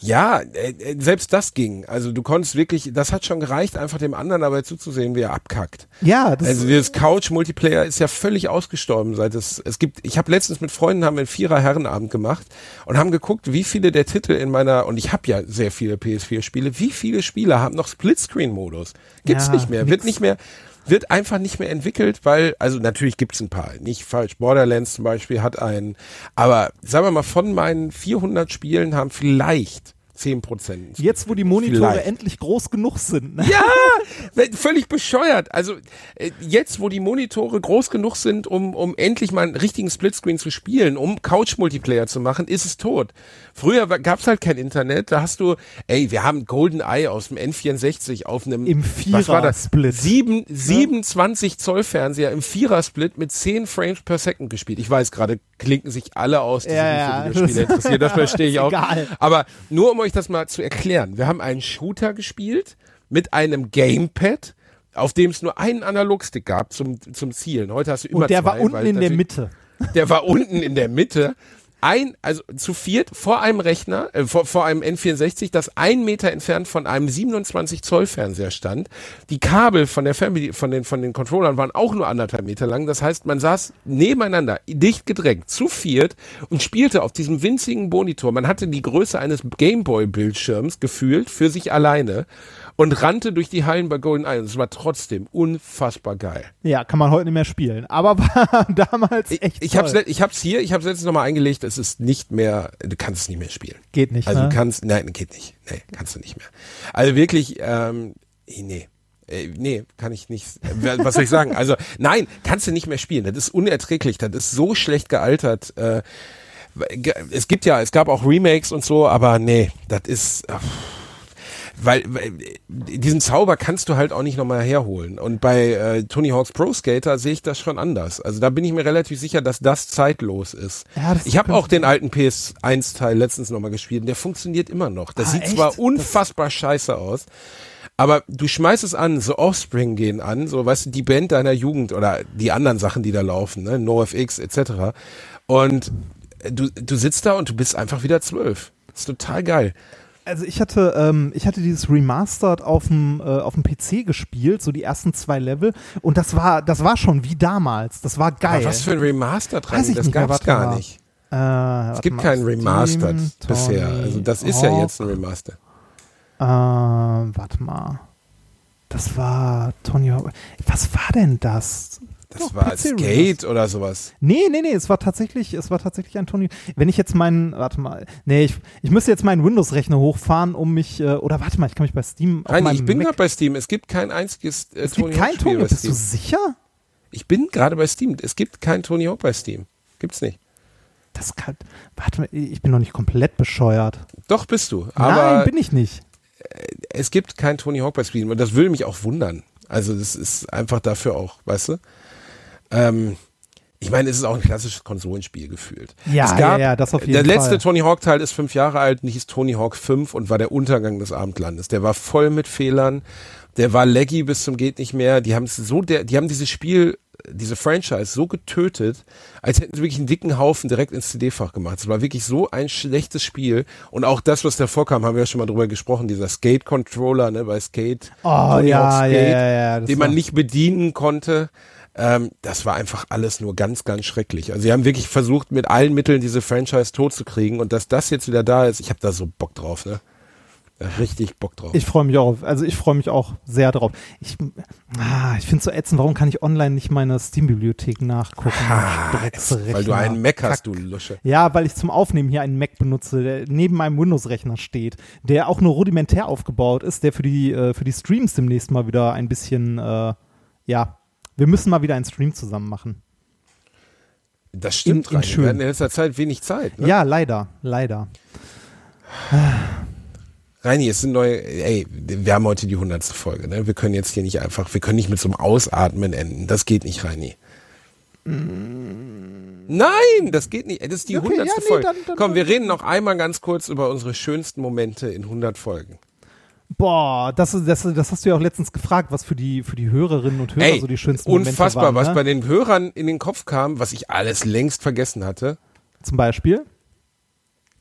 Ja, äh, äh, selbst das ging. Also du konntest wirklich, das hat schon gereicht, einfach dem anderen dabei zuzusehen, wie er abkackt. Ja, das Also dieses Couch-Multiplayer ist ja völlig ausgestorben, seit es es gibt. Ich habe letztens mit Freunden haben wir einen Vierer Herrenabend gemacht und haben geguckt, wie viele der Titel in meiner und ich habe ja sehr viele PS4-Spiele. Wie viele Spiele haben noch Splitscreen-Modus? Gibt's Ja, nicht mehr, wird nix. nicht mehr, wird einfach nicht mehr entwickelt, weil also natürlich gibt's ein paar, nicht falsch. Borderlands zum Beispiel hat einen, aber sagen wir mal von meinen 400 Spielen haben vielleicht 10 Prozent. jetzt, wo die Monitore Vielleicht. endlich groß genug sind. Ne? Ja, völlig bescheuert. Also äh, jetzt, wo die Monitore groß genug sind, um, um endlich mal einen richtigen Splitscreen zu spielen, um Couch-Multiplayer zu machen, ist es tot. Früher wa- gab's halt kein Internet. Da hast du, ey, wir haben GoldenEye aus dem N64 auf einem Im was war das? Vierer-Split. Sieben, 27 Zoll Fernseher im Vierer-Split mit 10 Frames per Second gespielt. Ich weiß gerade, klinken sich alle aus, die Ja, ja. für Videospiele interessieren. Das verstehe ich auch. egal. Aber nur um euch das mal zu erklären. Wir haben einen Shooter gespielt mit einem Gamepad, auf dem es nur einen Analogstick gab zum, zum Zielen. Heute hast du immer Und der zwei, war unten in der Mitte. Der war unten in der Mitte. Ein, also zu viert vor einem Rechner, äh, vor, vor einem N64, das ein Meter entfernt von einem 27 Zoll Fernseher stand. Die Kabel von der Fernbedien von den, von den Controllern waren auch nur anderthalb Meter lang. Das heißt, man saß nebeneinander, dicht gedrängt, zu viert und spielte auf diesem winzigen Monitor. Man hatte die Größe eines Gameboy-Bildschirms gefühlt für sich alleine und rannte durch die Hallen bei GoldenEye. Und es war trotzdem unfassbar geil. Ja, kann man heute nicht mehr spielen. Aber war damals echt Ich hab's, toll. le- ich hab's hier, ich hab's letztens nochmal eingelegt. es ist nicht mehr, du kannst es nicht mehr spielen. Geht nicht, Also ne? du kannst, nein, geht nicht. Nee, kannst du nicht mehr. Also wirklich, ähm, nee. Äh, Nee, kann ich nicht. Was soll ich sagen? Also, nein, kannst du nicht mehr spielen. Das ist unerträglich. Das ist so schlecht gealtert. Äh, Es gibt ja, es gab auch Remakes und so, aber nee, das ist. ach, Weil, weil diesen Zauber kannst du halt auch nicht nochmal herholen. Und bei äh, Tony Hawk's Pro Skater sehe ich das schon anders. Also da bin ich mir relativ sicher, dass das zeitlos ist. Ja, das ich habe auch den alten PS1-Teil letztens nochmal gespielt und der funktioniert immer noch. Das Ah, sieht echt? zwar unfassbar scheiße aus, aber du schmeißt es an, so Offspring gehen an, so weißt du, die Band deiner Jugend oder die anderen Sachen, die da laufen, ne, NoFX etc. Und du, du sitzt da und du bist einfach wieder zwölf. Das ist total geil. Also ich hatte, ähm, ich hatte dieses Remastered auf dem äh, auf dem PC gespielt, so die ersten zwei Level, und das war, das war schon wie damals. Das war geil. Aber was für ein Remaster dran? Weiß ich das nicht gab's warte gar nicht. Äh, Es gibt keinen Remastered bisher. Also das ist ja jetzt ein Remaster. Äh, warte mal. Das war Tony Hawk. Was war denn das? Das Doch, war Skate oder sowas. Nee, nee, nee, es war tatsächlich, es war tatsächlich ein Tony. Wenn ich jetzt meinen, warte mal, nee, ich, ich müsste jetzt meinen Windows-Rechner hochfahren, um mich, äh, oder warte mal, ich kann mich bei Steam auf meinem ich bin gerade bei Steam. Es gibt kein einziges äh, es Tony gibt kein Tony, bist du sicher? Ich bin gerade bei Steam. Es gibt kein Tony Hawk bei Steam. Gibt's nicht. Das kann, warte mal, ich bin noch nicht komplett bescheuert. Doch bist du. Aber Nein, bin ich nicht. es gibt kein Tony Hawk bei Steam und das würde mich auch wundern. Also das ist einfach dafür auch, weißt du? Ähm, ich meine, es ist auch ein klassisches Konsolenspiel gefühlt. Ja, es ja, gab, ja, das auf jeden Der letzte Fall. Tony Hawk Teil ist fünf Jahre alt und hieß Tony Hawk 5 und war der Untergang des Abendlandes. Der war voll mit Fehlern. Der war laggy bis zum geht nicht mehr. Die haben es so, der, die haben dieses Spiel, diese Franchise so getötet, als hätten sie wirklich einen dicken Haufen direkt ins CD-Fach gemacht. Es war wirklich so ein schlechtes Spiel. Und auch das, was davor kam, haben wir ja schon mal drüber gesprochen, dieser Skate-Controller, ne, bei Skate. Oh, Tony ja, Hawk ja, ja, ja, das den man nicht bedienen konnte. Ähm, das war einfach alles nur ganz, ganz schrecklich. Also sie haben wirklich versucht, mit allen Mitteln diese Franchise totzukriegen und dass das jetzt wieder da ist, ich habe da so Bock drauf, ne? Richtig Bock drauf. Ich freue mich auch, also ich freue mich auch sehr drauf. Ich, ah, ich finde es so ätzend, warum kann ich online nicht meine Steam-Bibliothek nachgucken? Ah, weil du einen Mac hast, du Lusche. Ja, weil ich zum Aufnehmen hier einen Mac benutze, der neben meinem Windows-Rechner steht, der auch nur rudimentär aufgebaut ist, der für die, äh, für die Streams demnächst mal wieder ein bisschen, äh, ja, wir müssen mal wieder einen Stream zusammen machen. Das stimmt, in rein. schön. Wir hatten in letzter Zeit wenig Zeit. Ne? Ja, leider, leider. Reini, es sind neue, ey, wir haben heute die hundertste Folge, ne? Wir können jetzt hier nicht einfach, wir können nicht mit so einem Ausatmen enden. Das geht nicht, Reini. Nein, das geht nicht. Das ist die Okay, hundertste ja, nee, Folge. dann- dann- Komm, wir reden noch einmal ganz kurz über unsere schönsten Momente in 100 Folgen. Boah, das, das, das hast du ja auch letztens gefragt, was für die, für die Hörerinnen und Hörer Ey, so die schönsten unfassbar, Momente waren. was ne? bei den Hörern in den Kopf kam, was ich alles längst vergessen hatte. Zum Beispiel?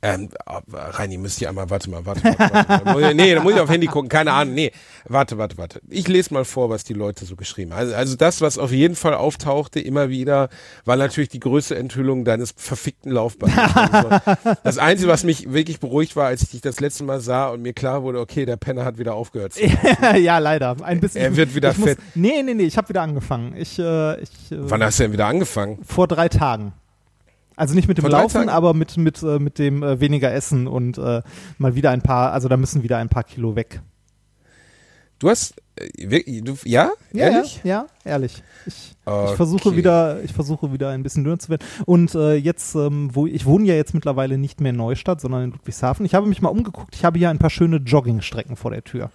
Ähm, oh, Reini, müsst ihr einmal, warte mal, warte, warte, warte. Ich- nee, da muss ich auf Handy gucken, keine Ahnung, nee, warte, warte, warte. Ich lese mal vor, was die Leute so geschrieben haben. Also, also das, was auf jeden Fall auftauchte, immer wieder, war natürlich die größte Enthüllung deines verfickten Laufbahns. Also, das Einzige, was mich wirklich beruhigt war, als ich dich das letzte Mal sah und mir klar wurde, okay, der Penner hat wieder aufgehört. ja, leider. Ein bisschen. Er wird wieder ich muss, fett. Nee, nee, nee, ich habe wieder angefangen. Ich, äh, ich äh, Wann hast du denn wieder angefangen? vor drei Tagen. Also nicht mit dem Laufen, Tagen? aber mit, mit, äh, mit dem äh, weniger Essen und äh, mal wieder ein paar, also da müssen wieder ein paar Kilo weg. Du hast, äh, du, ja? Ehrlich? Ja, ja, ehrlich. Ich, Okay. ich versuche wieder, ich versuche wieder ein bisschen dünner zu werden. Und äh, jetzt, ähm, wo ich wohne ja jetzt mittlerweile nicht mehr in Neustadt, sondern in Ludwigshafen. Ich habe mich mal umgeguckt. Ich habe hier ein paar schöne Joggingstrecken vor der Tür.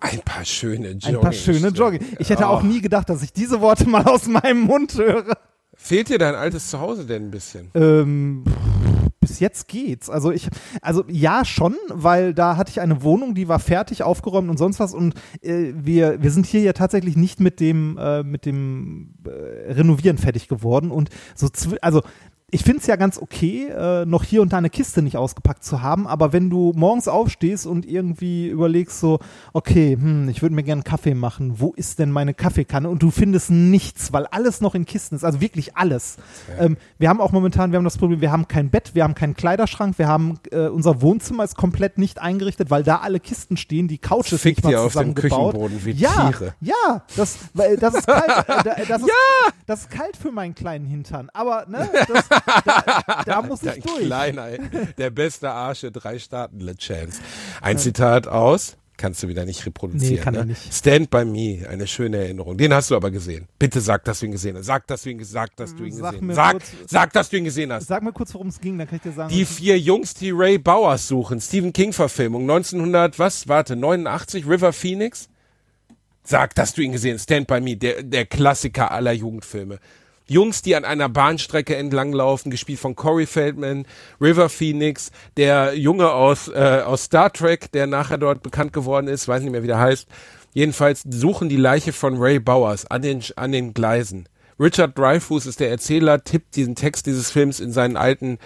Ein paar schöne Jogging. Ein paar schöne Jogging. Ich hätte auch Oh. nie gedacht, dass ich diese Worte mal aus meinem Mund höre. Fehlt dir dein altes Zuhause denn ein bisschen? Ähm, bis jetzt geht's. Also ich, also ja schon, weil da hatte ich eine Wohnung, die war fertig, aufgeräumt und sonst was. Und äh, wir, wir sind hier ja tatsächlich nicht mit dem, äh, mit dem äh, Renovieren fertig geworden. Und so, also ich finde es ja ganz okay, äh, noch hier und da eine Kiste nicht ausgepackt zu haben, aber wenn du morgens aufstehst und irgendwie überlegst so, okay, hm, ich würde mir gerne Kaffee machen, wo ist denn meine Kaffeekanne? Und du findest nichts, weil alles noch in Kisten ist, also wirklich alles. Ähm, wir haben auch momentan, wir haben das Problem, wir haben kein Bett, wir haben keinen Kleiderschrank, wir haben, äh, unser Wohnzimmer ist komplett nicht eingerichtet, weil da alle Kisten stehen, die Couch ist Fickt nicht mal auf dem zusammengebaut. Küchenboden wie ja, Tiere. ja, das, weil das ist kalt, äh, da- das ist, das ist kalt für meinen kleinen Hintern, aber ne, das, da, da muss ich durch. Kleiner, der beste Arsch in drei Staaten, Le Chance. Ein Zitat aus, kannst du wieder nicht reproduzieren. Nee, kann ne? er nicht. Stand by Me, eine schöne Erinnerung. Den hast du aber gesehen. Bitte sag, dass du ihn gesehen hast. Sag, dass du ihn, sag, dass du ihn Sag gesehen hast. Sag, kurz- sag, dass du ihn gesehen hast. Sag mir kurz, worum es ging, dann kann ich dir sagen. Die vier Jungs, die Ray Bowers suchen. Stephen King Verfilmung 1900, was? Warte, 89, River Phoenix? Sag, dass du ihn gesehen hast. Stand by Me, der, der Klassiker aller Jugendfilme. Jungs, die an einer Bahnstrecke entlanglaufen, gespielt von Corey Feldman, River Phoenix, der Junge aus, äh, aus Star Trek, der nachher dort bekannt geworden ist, weiß nicht mehr, wie der heißt. Jedenfalls suchen die Leiche von Ray Bowers an den, an den Gleisen. Richard Dreyfuss ist der Erzähler, tippt diesen Text dieses Films in seinen alten,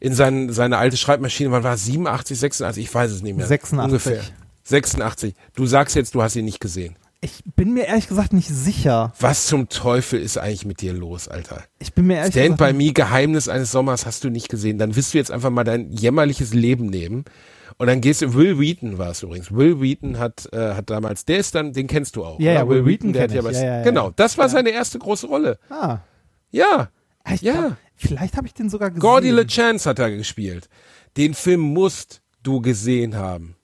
in seinen, seine alte Schreibmaschine. Wann war es? 87, 86? Ich weiß es nicht mehr. 86. Ungefähr. 86. Du sagst jetzt, du hast ihn nicht gesehen. Ich bin mir ehrlich gesagt nicht sicher. Was zum Teufel ist eigentlich mit dir los, Alter? Ich bin mir ehrlich Stand by Me, Geheimnis eines Sommers hast du nicht gesehen. Dann wirst du jetzt einfach mal dein jämmerliches Leben nehmen. Und dann gehst du, Will Wheaton war es übrigens. Will Wheaton hat, äh, hat damals, der ist dann, den kennst du auch. Ja, ja, Will Wheaton der hat ja was, Ja, ja, ja. Genau, das war seine erste große Rolle. Ah, Ja, ich Ja. glaub, vielleicht habe ich den sogar gesehen. Gordy LeChance hat da gespielt. Den Film musst du gesehen haben.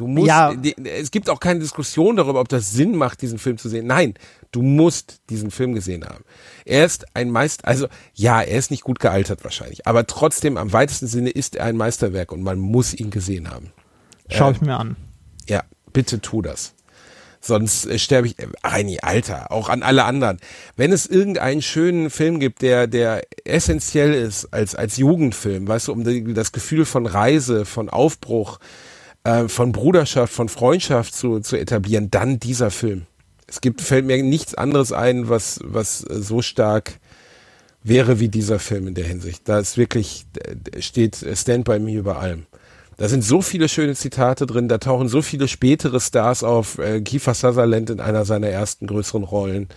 Du musst, Ja. die- es gibt auch keine Diskussion darüber, ob das Sinn macht, diesen Film zu sehen. Nein, du musst diesen Film gesehen haben. Er ist ein Meister, also ja, er ist nicht gut gealtert wahrscheinlich, aber trotzdem am weitesten Sinne ist er ein Meisterwerk und man muss ihn gesehen haben. Schau ich mir an. Ja, bitte tu das. Sonst äh, sterbe ich, äh, Reini, Alter, auch an alle anderen. Wenn es irgendeinen schönen Film gibt, der, der essentiell ist als, als Jugendfilm, weißt du, um die, das Gefühl von Reise, von Aufbruch, äh, von Bruderschaft, von Freundschaft zu, zu etablieren, dann dieser Film. Es gibt, fällt mir nichts anderes ein, was, was äh, so stark wäre wie dieser Film in der Hinsicht. Da ist wirklich, steht äh, Stand By Me über allem. Da sind so viele schöne Zitate drin, da tauchen so viele spätere Stars auf. Äh, Kiefer Sutherland in einer seiner ersten größeren Rollen.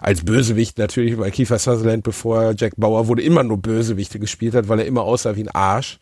Als Bösewicht natürlich, weil Kiefer Sutherland, bevor Jack Bauer wurde, immer nur Bösewichte gespielt hat, weil er immer aussah wie ein Arsch.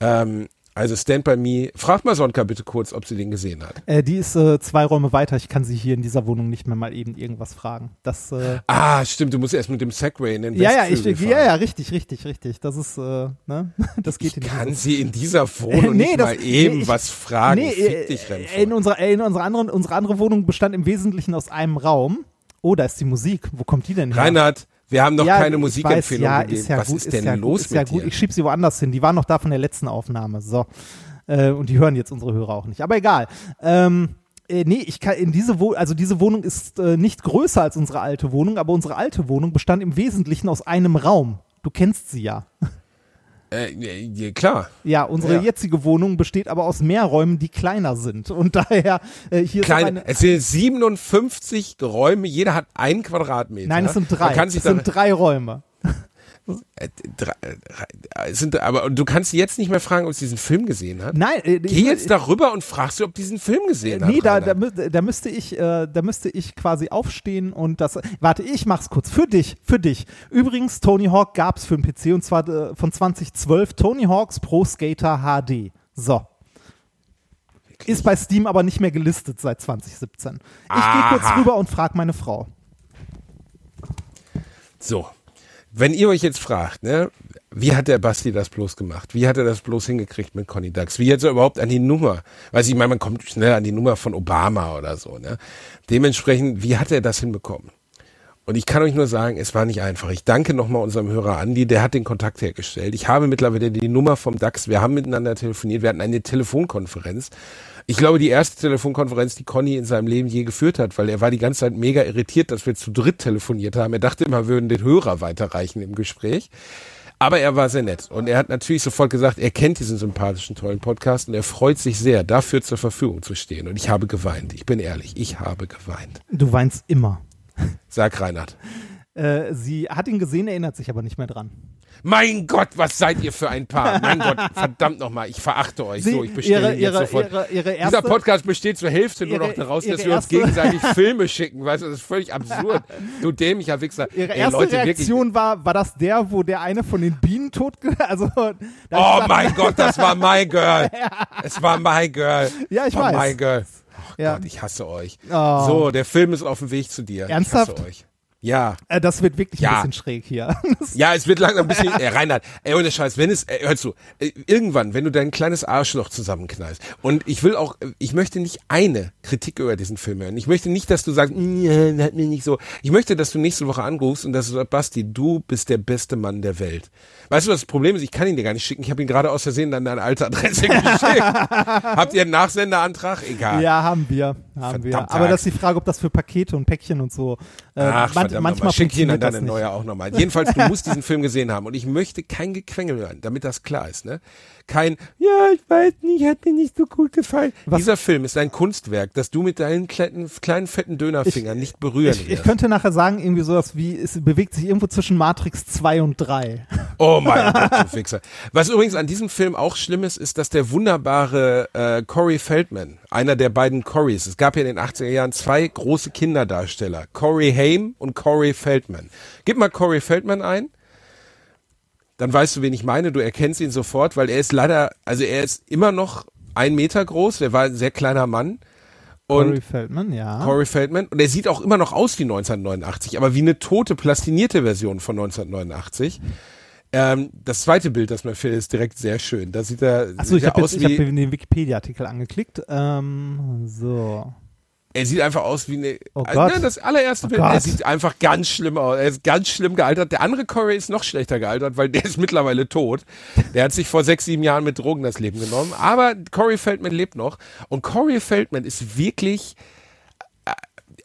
Ähm, also Stand By Me. Frag mal Sonka bitte kurz, ob sie den gesehen hat. Äh, die ist äh, zwei Räume weiter. Ich kann sie hier in dieser Wohnung nicht mehr mal eben irgendwas fragen. Das, äh, Ah, stimmt, du musst erst mit dem Segway in den ja, ja, ich, ja, ja, richtig, richtig, richtig. Das ist, äh, ne, das geht in Kann sie in dieser Wohnung Nee, nicht das- mal eben nee, ich- was fragen? Nee, Fick äh, dich, Renfro. in unserer, in unserer anderen, unsere andere Wohnung bestand im Wesentlichen aus einem Raum. Oh, da ist die Musik. Wo kommt die denn her? Reinhard, wir haben noch Ja, keine Musikempfehlung weiß, ja, gegeben. Ist ja Was gut, ist denn ja los gut, ist ja mit gut. dir? Ich schieb sie woanders hin. Die waren noch da von der letzten Aufnahme. So. Äh, und die hören jetzt unsere Hörer auch nicht. Aber egal. Ähm, äh, nee, ich kann in diese Wohnung, also diese Wohnung ist äh, nicht größer als unsere alte Wohnung, aber unsere alte Wohnung bestand im Wesentlichen aus einem Raum. Du kennst sie ja. Äh, ja, klar. Ja, unsere Ja. jetzige Wohnung besteht aber aus mehr Räumen, die kleiner sind. Und daher, äh, hier Kleine, eine, es sind 57 Räume, jeder hat einen Quadratmeter. Nein, es sind drei. Es sind drei Räume. Äh, äh, es sind, aber du kannst jetzt nicht mehr fragen, ob sie diesen Film gesehen hat. Nein, äh, Geh jetzt darüber und fragst du, ob diesen Film gesehen Nee, hat. da, da, mü- da müsste ich, äh, da müsste ich quasi aufstehen und das. Warte, ich mach's kurz. Für dich, für dich. Übrigens, Tony Hawk gab's für den PC und zwar äh, von 2012 Tony Hawks Pro Skater HD. So. Ist bei Steam aber nicht mehr gelistet seit 2017. Ich gehe kurz rüber und frag meine Frau. So. Wenn ihr euch jetzt fragt, ne, wie hat der Basti das bloß gemacht? Wie hat er das bloß hingekriegt mit Conny Dax? Wie hat er überhaupt an die Nummer? Weiß ich, meine, man kommt schnell an die Nummer von Obama oder so, ne? Dementsprechend, wie hat er das hinbekommen? Und ich kann euch nur sagen, es war nicht einfach. Ich danke nochmal unserem Hörer Andi, der hat den Kontakt hergestellt. Ich habe mittlerweile die Nummer vom DAX. Wir haben miteinander telefoniert. Wir hatten eine Telefonkonferenz. Ich glaube, die erste Telefonkonferenz, die Conny in seinem Leben je geführt hat, weil er war die ganze Zeit mega irritiert, dass wir zu dritt telefoniert haben. Er dachte immer, wir würden den Hörer weiterreichen im Gespräch. Aber er war sehr nett. Und er hat natürlich sofort gesagt, er kennt diesen sympathischen, tollen Podcast und er freut sich sehr, dafür zur Verfügung zu stehen. Und ich habe geweint. Ich bin ehrlich, ich habe geweint. Du weinst immer. Sag Reinhard. Äh, sie hat ihn gesehen, erinnert sich aber nicht mehr dran. Mein Gott, was seid ihr für ein Paar? Mein Gott, verdammt nochmal, ich verachte euch. Sie- so, ich bestelle ihre- jetzt ihre- sofort. ihre- ihre Dieser erste- Podcast besteht zur Hälfte nur noch daraus, dass wir uns gegenseitig Filme schicken. Weißt du, das ist völlig absurd. Du dämlicher Wichser. Ihre Ey, erste Leute, Reaktion war, war das der, wo der eine von den Bienen tot, also, Wirklich. Oh stand- mein Gott, das war my girl. Es war my girl. Ja, ich war weiß. My girl. Oh Ja. Gott, ich hasse euch. Oh. So, der Film ist auf dem Weg zu dir. Ernsthaft? Ich hasse euch. Ja. Äh, das wird wirklich Ja. ein bisschen schräg hier. Das- Ja, es wird langsam ein bisschen, äh, Reinhard, ey, ohne Scheiß, wenn es, äh, hör zu, äh, irgendwann, wenn du dein kleines Arschloch zusammenknallst und ich will auch, äh, ich möchte nicht eine Kritik über diesen Film hören. Ich möchte nicht, dass du sagst, "Mm, hat mir nicht so. Ich möchte, dass du nächste Woche anrufst und dass du sagst, Basti, du bist der beste Mann der Welt. Weißt du, was das Problem ist? Ich kann ihn dir gar nicht schicken. Ich habe ihn gerade aus Versehen an deine alte Adresse geschickt. Habt ihr einen Nachsenderantrag? Egal. Ja, haben wir. Haben wir. Aber das ist die Frage, ob das für Pakete und Päckchen und so. Äh, Ach, verdammt manchmal. Schick ihn deine nicht. neue auch nochmal. Jedenfalls, du musst diesen Film gesehen haben. Und ich möchte kein Gequengel hören, damit das klar ist. Ne? Kein, ja, ich weiß nicht, hat mir nicht so gut gefallen. Was- Dieser Film ist ein Kunstwerk, das du mit deinen kleinen, kleinen fetten Dönerfingern nicht berühren Ich, ich könnte nachher sagen, irgendwie sowas wie, es bewegt sich irgendwo zwischen Matrix 2 und 3. Oh mein Gott, du Fixer. Was übrigens an diesem Film auch schlimm ist, ist, dass der wunderbare äh, Corey Feldman, einer der beiden Corys, es gab ja in den 80er Jahren zwei große Kinderdarsteller, Corey Haim und Corey Feldman. Gib mal Corey Feldman ein, dann weißt du, wen ich meine. Du erkennst ihn sofort, weil er ist leider, also er ist immer noch ein Meter groß, er war ein sehr kleiner Mann. Und Corey Feldman, ja. Corey Feldman. Und er sieht auch immer noch aus wie 1989, aber wie eine tote, plastinierte Version von 1989. Ähm, das zweite Bild, das mir fällt, ist direkt sehr schön. Da sieht er, Achso, ich habe den Wikipedia-Artikel angeklickt. Ähm, so. Er sieht einfach aus wie eine, Oh äh, Gott. ne, das allererste Oh Bild, er Gott. sieht einfach ganz schlimm aus. Er ist ganz schlimm gealtert. Der andere Corey ist noch schlechter gealtert, weil der ist mittlerweile tot. Der hat sich vor sechs, sieben Jahren mit Drogen das Leben genommen. Aber Corey Feldman lebt noch. Und Corey Feldman ist wirklich,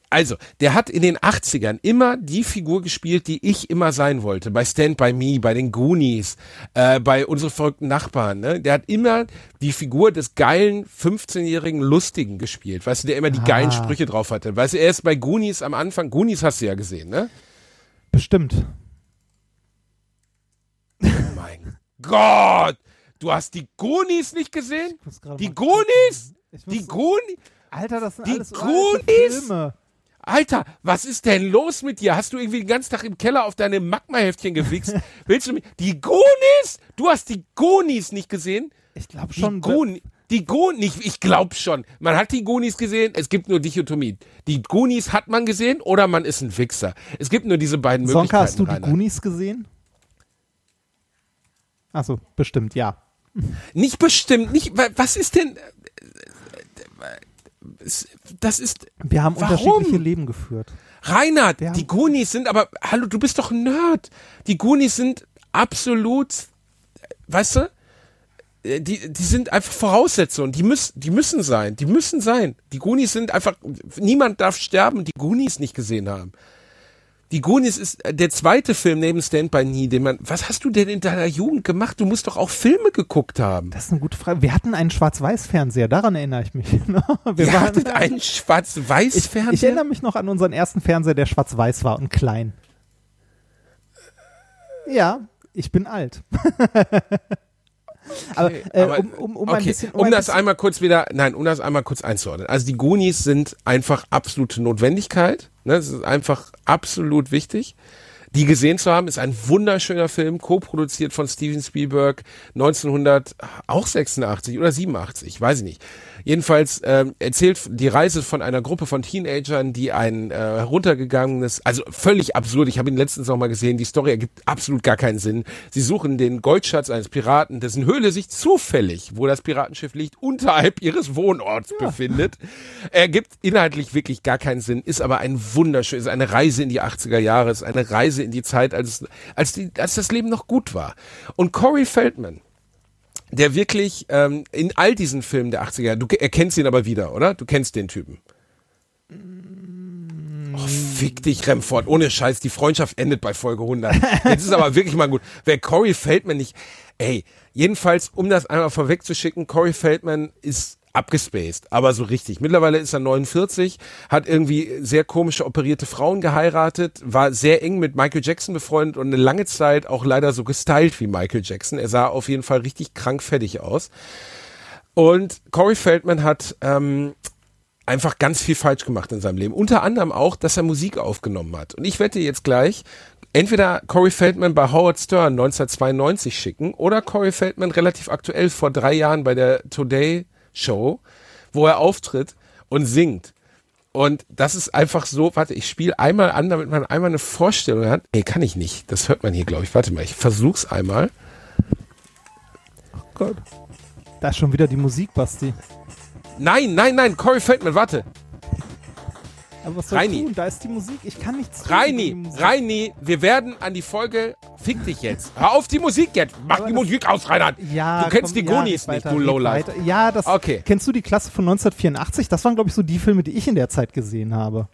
Also, der hat in den 80ern immer die Figur gespielt, die ich immer sein wollte. Bei Stand By Me, bei den Goonies, äh, bei unsere verrückten Nachbarn. Ne? Der hat immer die Figur des geilen 15-jährigen Lustigen gespielt. Weißt du, der immer die geilen Ah. Sprüche drauf hatte. Weißt du, er ist bei Goonies am Anfang. Goonies hast du ja gesehen, ne? Bestimmt. Mein Gott! Du hast die Goonies nicht gesehen? Die Goonies? Die Goonies? Alter, das sind Die alles Goonies? Filme. Alter, was ist denn los mit dir? Hast du irgendwie den ganzen Tag im Keller auf deine Magma-Heftchen gewichst? Willst du mich? Die Goonies? Du hast die Goonies nicht gesehen? Ich glaube Die schon. Goonies. Die Goonies, ich glaub schon. Man hat die Goonies gesehen, es gibt nur Dichotomie. Die Goonies hat man gesehen oder man ist ein Wichser. Es gibt nur diese beiden Sonka, Möglichkeiten. hast du die Rainer. Goonies gesehen? Achso, bestimmt, ja. Nicht bestimmt, nicht, wa- was ist denn, das ist, Wir haben Warum? unterschiedliche Leben geführt. Haben- die Goonies sind aber, hallo, du bist doch ein Nerd. Die Goonies sind absolut, weißt du, äh, die, die sind einfach Voraussetzungen. Die müssen, die müssen sein. Die müssen sein. Die Goonies sind einfach, niemand darf sterben, die Goonies nicht gesehen haben. Die Goonies ist äh, der zweite Film neben Stand By Me, den man, was hast du denn in deiner Jugend gemacht? Du musst doch auch Filme geguckt haben. Das ist eine gute Frage. Wir hatten einen Schwarz-Weiß-Fernseher, daran erinnere ich mich. Wir Ihr waren- hattet einen ich, Schwarz-Weiß-Fernseher? ich erinnere mich noch an unseren ersten Fernseher, der schwarz-weiß war und klein. Ja, ich bin alt. aber, äh, Aber- um, um, um okay, ein bisschen. um ein das bisschen, einmal kurz wieder, nein, um das einmal kurz einzuordnen. Also die Goonies sind einfach absolute Notwendigkeit. Ne? Es ist einfach absolut wichtig. Die gesehen zu haben, ist ein wunderschöner Film, co-produziert von Steven Spielberg 1900, auch 86 oder 87, weiß ich nicht. Jedenfalls ähm, erzählt die Reise von einer Gruppe von Teenagern, die ein äh, heruntergegangenes, also völlig absurd, ich habe ihn letztens noch mal gesehen, die Story ergibt absolut gar keinen Sinn. Sie suchen den Goldschatz eines Piraten, dessen Höhle sich zufällig, wo das Piratenschiff liegt, unterhalb ihres Wohnorts befindet. Ergibt inhaltlich wirklich gar keinen Sinn, ist aber ein wunderschön, ist eine Reise in die 80er Jahre, ist eine Reise in die Zeit, als, als, die, als das Leben noch gut war. Und Corey Feldman, der wirklich ähm, in all diesen Filmen der 80er, du erkennst ihn aber wieder, oder? Du kennst den Typen. Oh, fick dich, Remford. Ohne Scheiß, die Freundschaft endet bei Folge 100. Jetzt ist aber wirklich mal gut. Wer Corey Feldman nicht, ey, jedenfalls, um das einmal vorwegzuschicken, Corey Feldman ist abgespaced, aber so richtig. Mittlerweile ist er 49, hat irgendwie sehr komische operierte Frauen geheiratet, war sehr eng mit Michael Jackson befreundet und eine lange Zeit auch leider so gestylt wie Michael Jackson. Er sah auf jeden Fall richtig krank fertig aus. Und Corey Feldman hat ähm, einfach ganz viel falsch gemacht in seinem Leben. Unter anderem auch, dass er Musik aufgenommen hat. Und ich wette jetzt gleich, entweder Corey Feldman bei Howard Stern 1992 schicken oder Corey Feldman relativ aktuell vor drei Jahren bei der Today Show, wo er auftritt und singt. Und das ist einfach so, warte, ich spiele einmal an, damit man einmal eine Vorstellung hat. Nee, kann ich nicht. Das hört man hier, glaube ich. Warte mal, ich versuch's einmal. Gott. Da ist schon wieder die Musik, Basti. Nein, nein, nein, Corey Feldman, warte. Aber was soll Reini. ich tun? Da ist die Musik. Ich kann nichts tun. die Reini. Reini, wir werden an die Folge, fick dich jetzt. Hör auf die Musik jetzt. Mach die das- Musik aus, Reinhard. Ja, du kennst komm, die ja, Goonies red nicht, weiter, du Lowlife. Ja, das. Okay. Kennst du die Klasse von 1984? Das waren, glaube ich, so die Filme, die ich in der Zeit gesehen habe.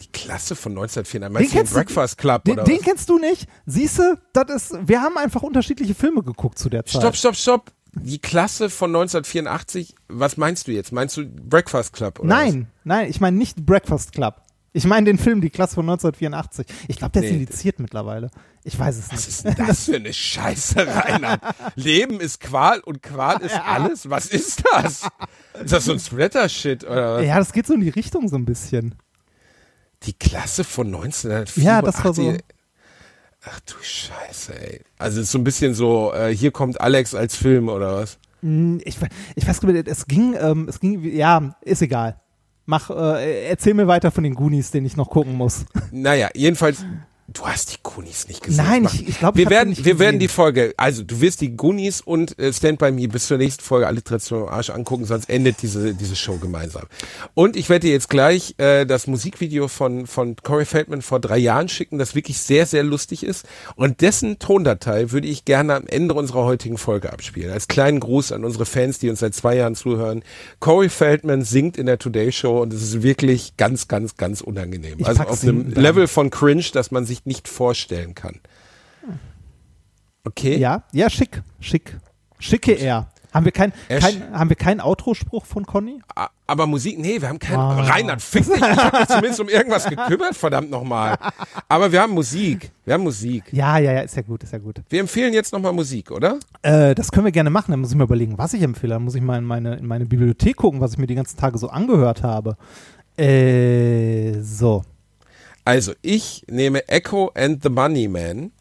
Die Klasse von 1904, meinst du den kennst du- Breakfast Club Den, oder den was? kennst du nicht? Siehste, das ist. Wir haben einfach unterschiedliche Filme geguckt zu der Zeit. Stopp, stopp, stopp. Die Klasse von 1984, was meinst du jetzt? Meinst du Breakfast Club Nein, nein, ich meine nicht Breakfast Club. Ich meine den Film Die Klasse von 1984. Ich glaube, der ist Nee. indiziert mittlerweile. Ich weiß es was? Was nicht. ist denn das für eine Scheiße, Reinhard? Leben ist Qual und Qual ist alles? Was ist das? Ist das so ein Splatter-Shit oder was? Ja, das geht so in die Richtung so ein bisschen. Die Klasse von 1984. Ja, das war so. Ach du Scheiße, ey. Also es ist so ein bisschen so, äh, hier kommt Alex als Film oder was? Hm, Ich, ich weiß gar nicht, es ging, ähm, es ging, ja, ist egal. Mach, äh, erzähl mir weiter von den Goonies, den ich noch gucken muss. Naja, jedenfalls, du hast die Goonies nicht gesehen. Nein, ich- ich glaub, ich wir die werden, nicht wir werden die Folge, also du wirst die Goonies und äh, Stand By Me bis zur nächsten Folge Alliteration am Arsch angucken, sonst endet diese, diese Show gemeinsam. Und ich werde dir jetzt gleich äh, das Musikvideo von, von Corey Feldman vor drei Jahren schicken, das wirklich sehr, sehr lustig ist. Und dessen Tondatei würde ich gerne am Ende unserer heutigen Folge abspielen. Als kleinen Gruß an unsere Fans, die uns seit zwei Jahren zuhören. Corey Feldman singt in der Today Show und es ist wirklich ganz, ganz, ganz unangenehm. Ich also auf einem. Level von Cringe, das man sich nicht vorstellen kann. Okay? Ja, ja, schick, schick. Schicke er. Haben wir kein, kein, haben wir keinen Outro-Spruch von Conny? Aber Musik, nee, wir haben keinen. Ah. Reinhard, fick dich. Ich habe mich zumindest um irgendwas gekümmert, verdammt nochmal. Aber wir haben Musik. Wir haben Musik. Ja, ja, ja, ist ja gut, ist ja gut. Wir empfehlen jetzt nochmal Musik, oder? Äh, das können wir gerne machen. Dann muss ich mir überlegen, was ich empfehle. Dann muss ich mal in meine, in meine Bibliothek gucken, was ich mir die ganzen Tage so angehört habe. Äh, so. Also, ich nehme Echo and the Money Man,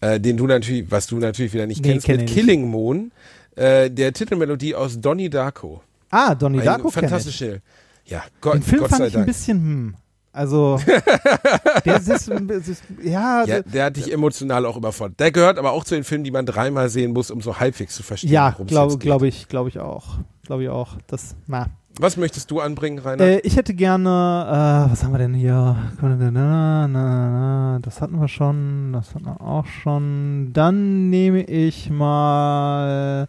äh, den du natürlich, was du natürlich wieder nicht Nee, kennst, kenn mit ich nicht. Killing Moon, äh, der Titelmelodie aus Donnie Darko. Ah, Donnie Ein Darko fantastische. Ja, Gott, Den Film Gott fand sei ich ein Dank. bisschen, hm. Also, der ist, ist, ist ja, Ja, der hat dich emotional auch überfordert. Der gehört aber auch zu den Filmen, die man dreimal sehen muss, um so halbwegs zu verstehen, ja worum es glaube glaub ich, glaube ich auch. Glaube ich auch. Das, na. Was möchtest du anbringen, Rainer? Äh, ich hätte gerne, äh, was haben wir denn hier? Na, na, na, Das hatten wir schon, das hatten wir auch schon. Dann nehme ich mal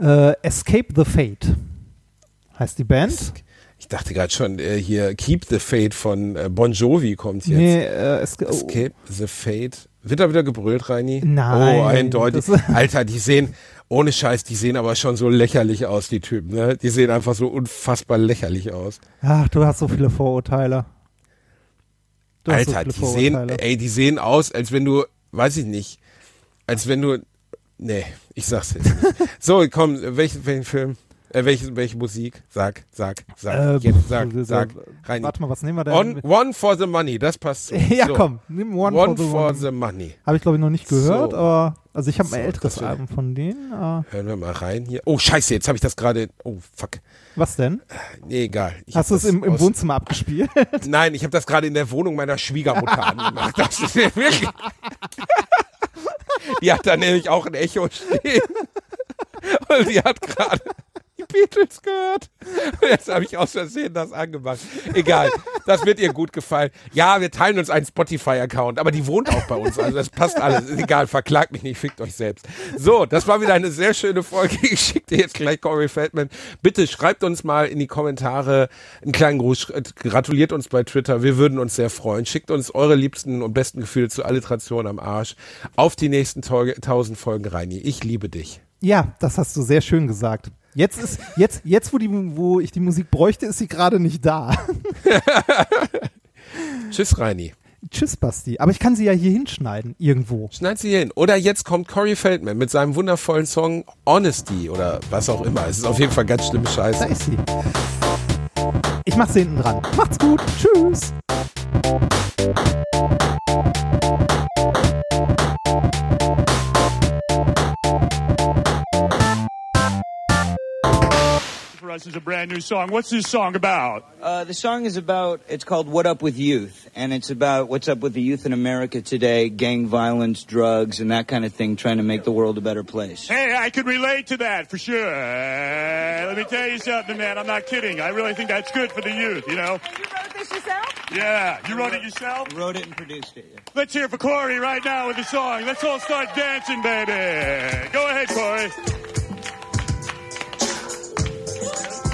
äh, Escape the Fate. Heißt die Band? Ich dachte gerade schon, äh, hier Keep the Fate von äh, Bon Jovi kommt jetzt. Nee, äh, Esca oh, Escape the Fate. Wird da wieder gebrüllt, Reini? Nein, Oh, eindeutig. Alter, die sehen, ohne Scheiß, die sehen aber schon so lächerlich aus, die Typen, ne? Die sehen einfach so unfassbar lächerlich aus. Ach, du hast so viele Vorurteile. Du so Alter, viele die sehen, ey, die sehen aus, als wenn du, weiß ich nicht, als wenn du, nee, ich sag's jetzt nicht. So, komm, welchen, welchen Film? Äh, welche, welche Musik? Sag, sag, sag, Äh, jetzt, sag, pf, sag, äh, Reini. Warte mal, was nehmen wir denn? On, one for the money, das passt so. ja, so. komm, nimm One, One, for the for One. the money. Habe ich glaube ich noch nicht gehört, So. aber also ich habe ein älteres Album von denen. Äh, Hören wir mal rein hier. Oh, scheiße, jetzt habe ich das gerade. Oh, fuck. was denn? Nee, egal. Ich Hast du es im, das im Wohnzimmer abgespielt? Nein, ich habe das gerade in der Wohnung meiner Schwiegermutter angemacht. Das ist ja wirklich. Die hat da nämlich auch ein Echo stehen. Und die hat gerade Beatles gehört. Jetzt habe ich aus Versehen das angemacht. Egal, das wird ihr gut gefallen. Ja, wir teilen uns einen Spotify-Account, aber die wohnt auch bei uns. Also das passt alles. Ist egal, verklagt mich nicht, fickt euch selbst. So, das war wieder eine sehr schöne Folge. Ich schicke dir jetzt gleich Corey Feldman. Bitte schreibt uns mal in die Kommentare einen kleinen Gruß. Gratuliert uns bei Twitter. Wir würden uns sehr freuen. Schickt uns eure liebsten und besten Gefühle zur Alliteration am Arsch. Auf die nächsten Tau- tausend Folgen, Reini. Ich liebe dich. ja, das hast du sehr schön gesagt. Jetzt ist jetzt jetzt wo die wo ich die Musik bräuchte, ist sie gerade nicht da. Tschüss, Reini. Tschüss Basti, aber ich kann sie ja hier hinschneiden irgendwo. Schneid sie hin. Oder jetzt kommt Corey Feldman mit seinem wundervollen Song Honesty oder was auch immer. Es ist auf jeden Fall ganz schlimme Da Scheiße. ist sie. Ich mach sie hinten dran. Macht's gut. Tschüss. For us is a brand new song. What's this song about? Uh, the song is about, it's called What Up With Youth, and it's about what's up with the youth in America today, gang violence, drugs, and that kind of thing, trying to make the world a better place. Hey, I can relate to that for sure. Let me tell you something, man. I'm not kidding. I really think that's good for the youth, you know? You wrote this yourself? Yeah. You wrote it yourself? Wrote it and produced it. yeah. Let's hear for Corey right now with the song. Let's all start dancing, baby. Go ahead, Corey. Thank you.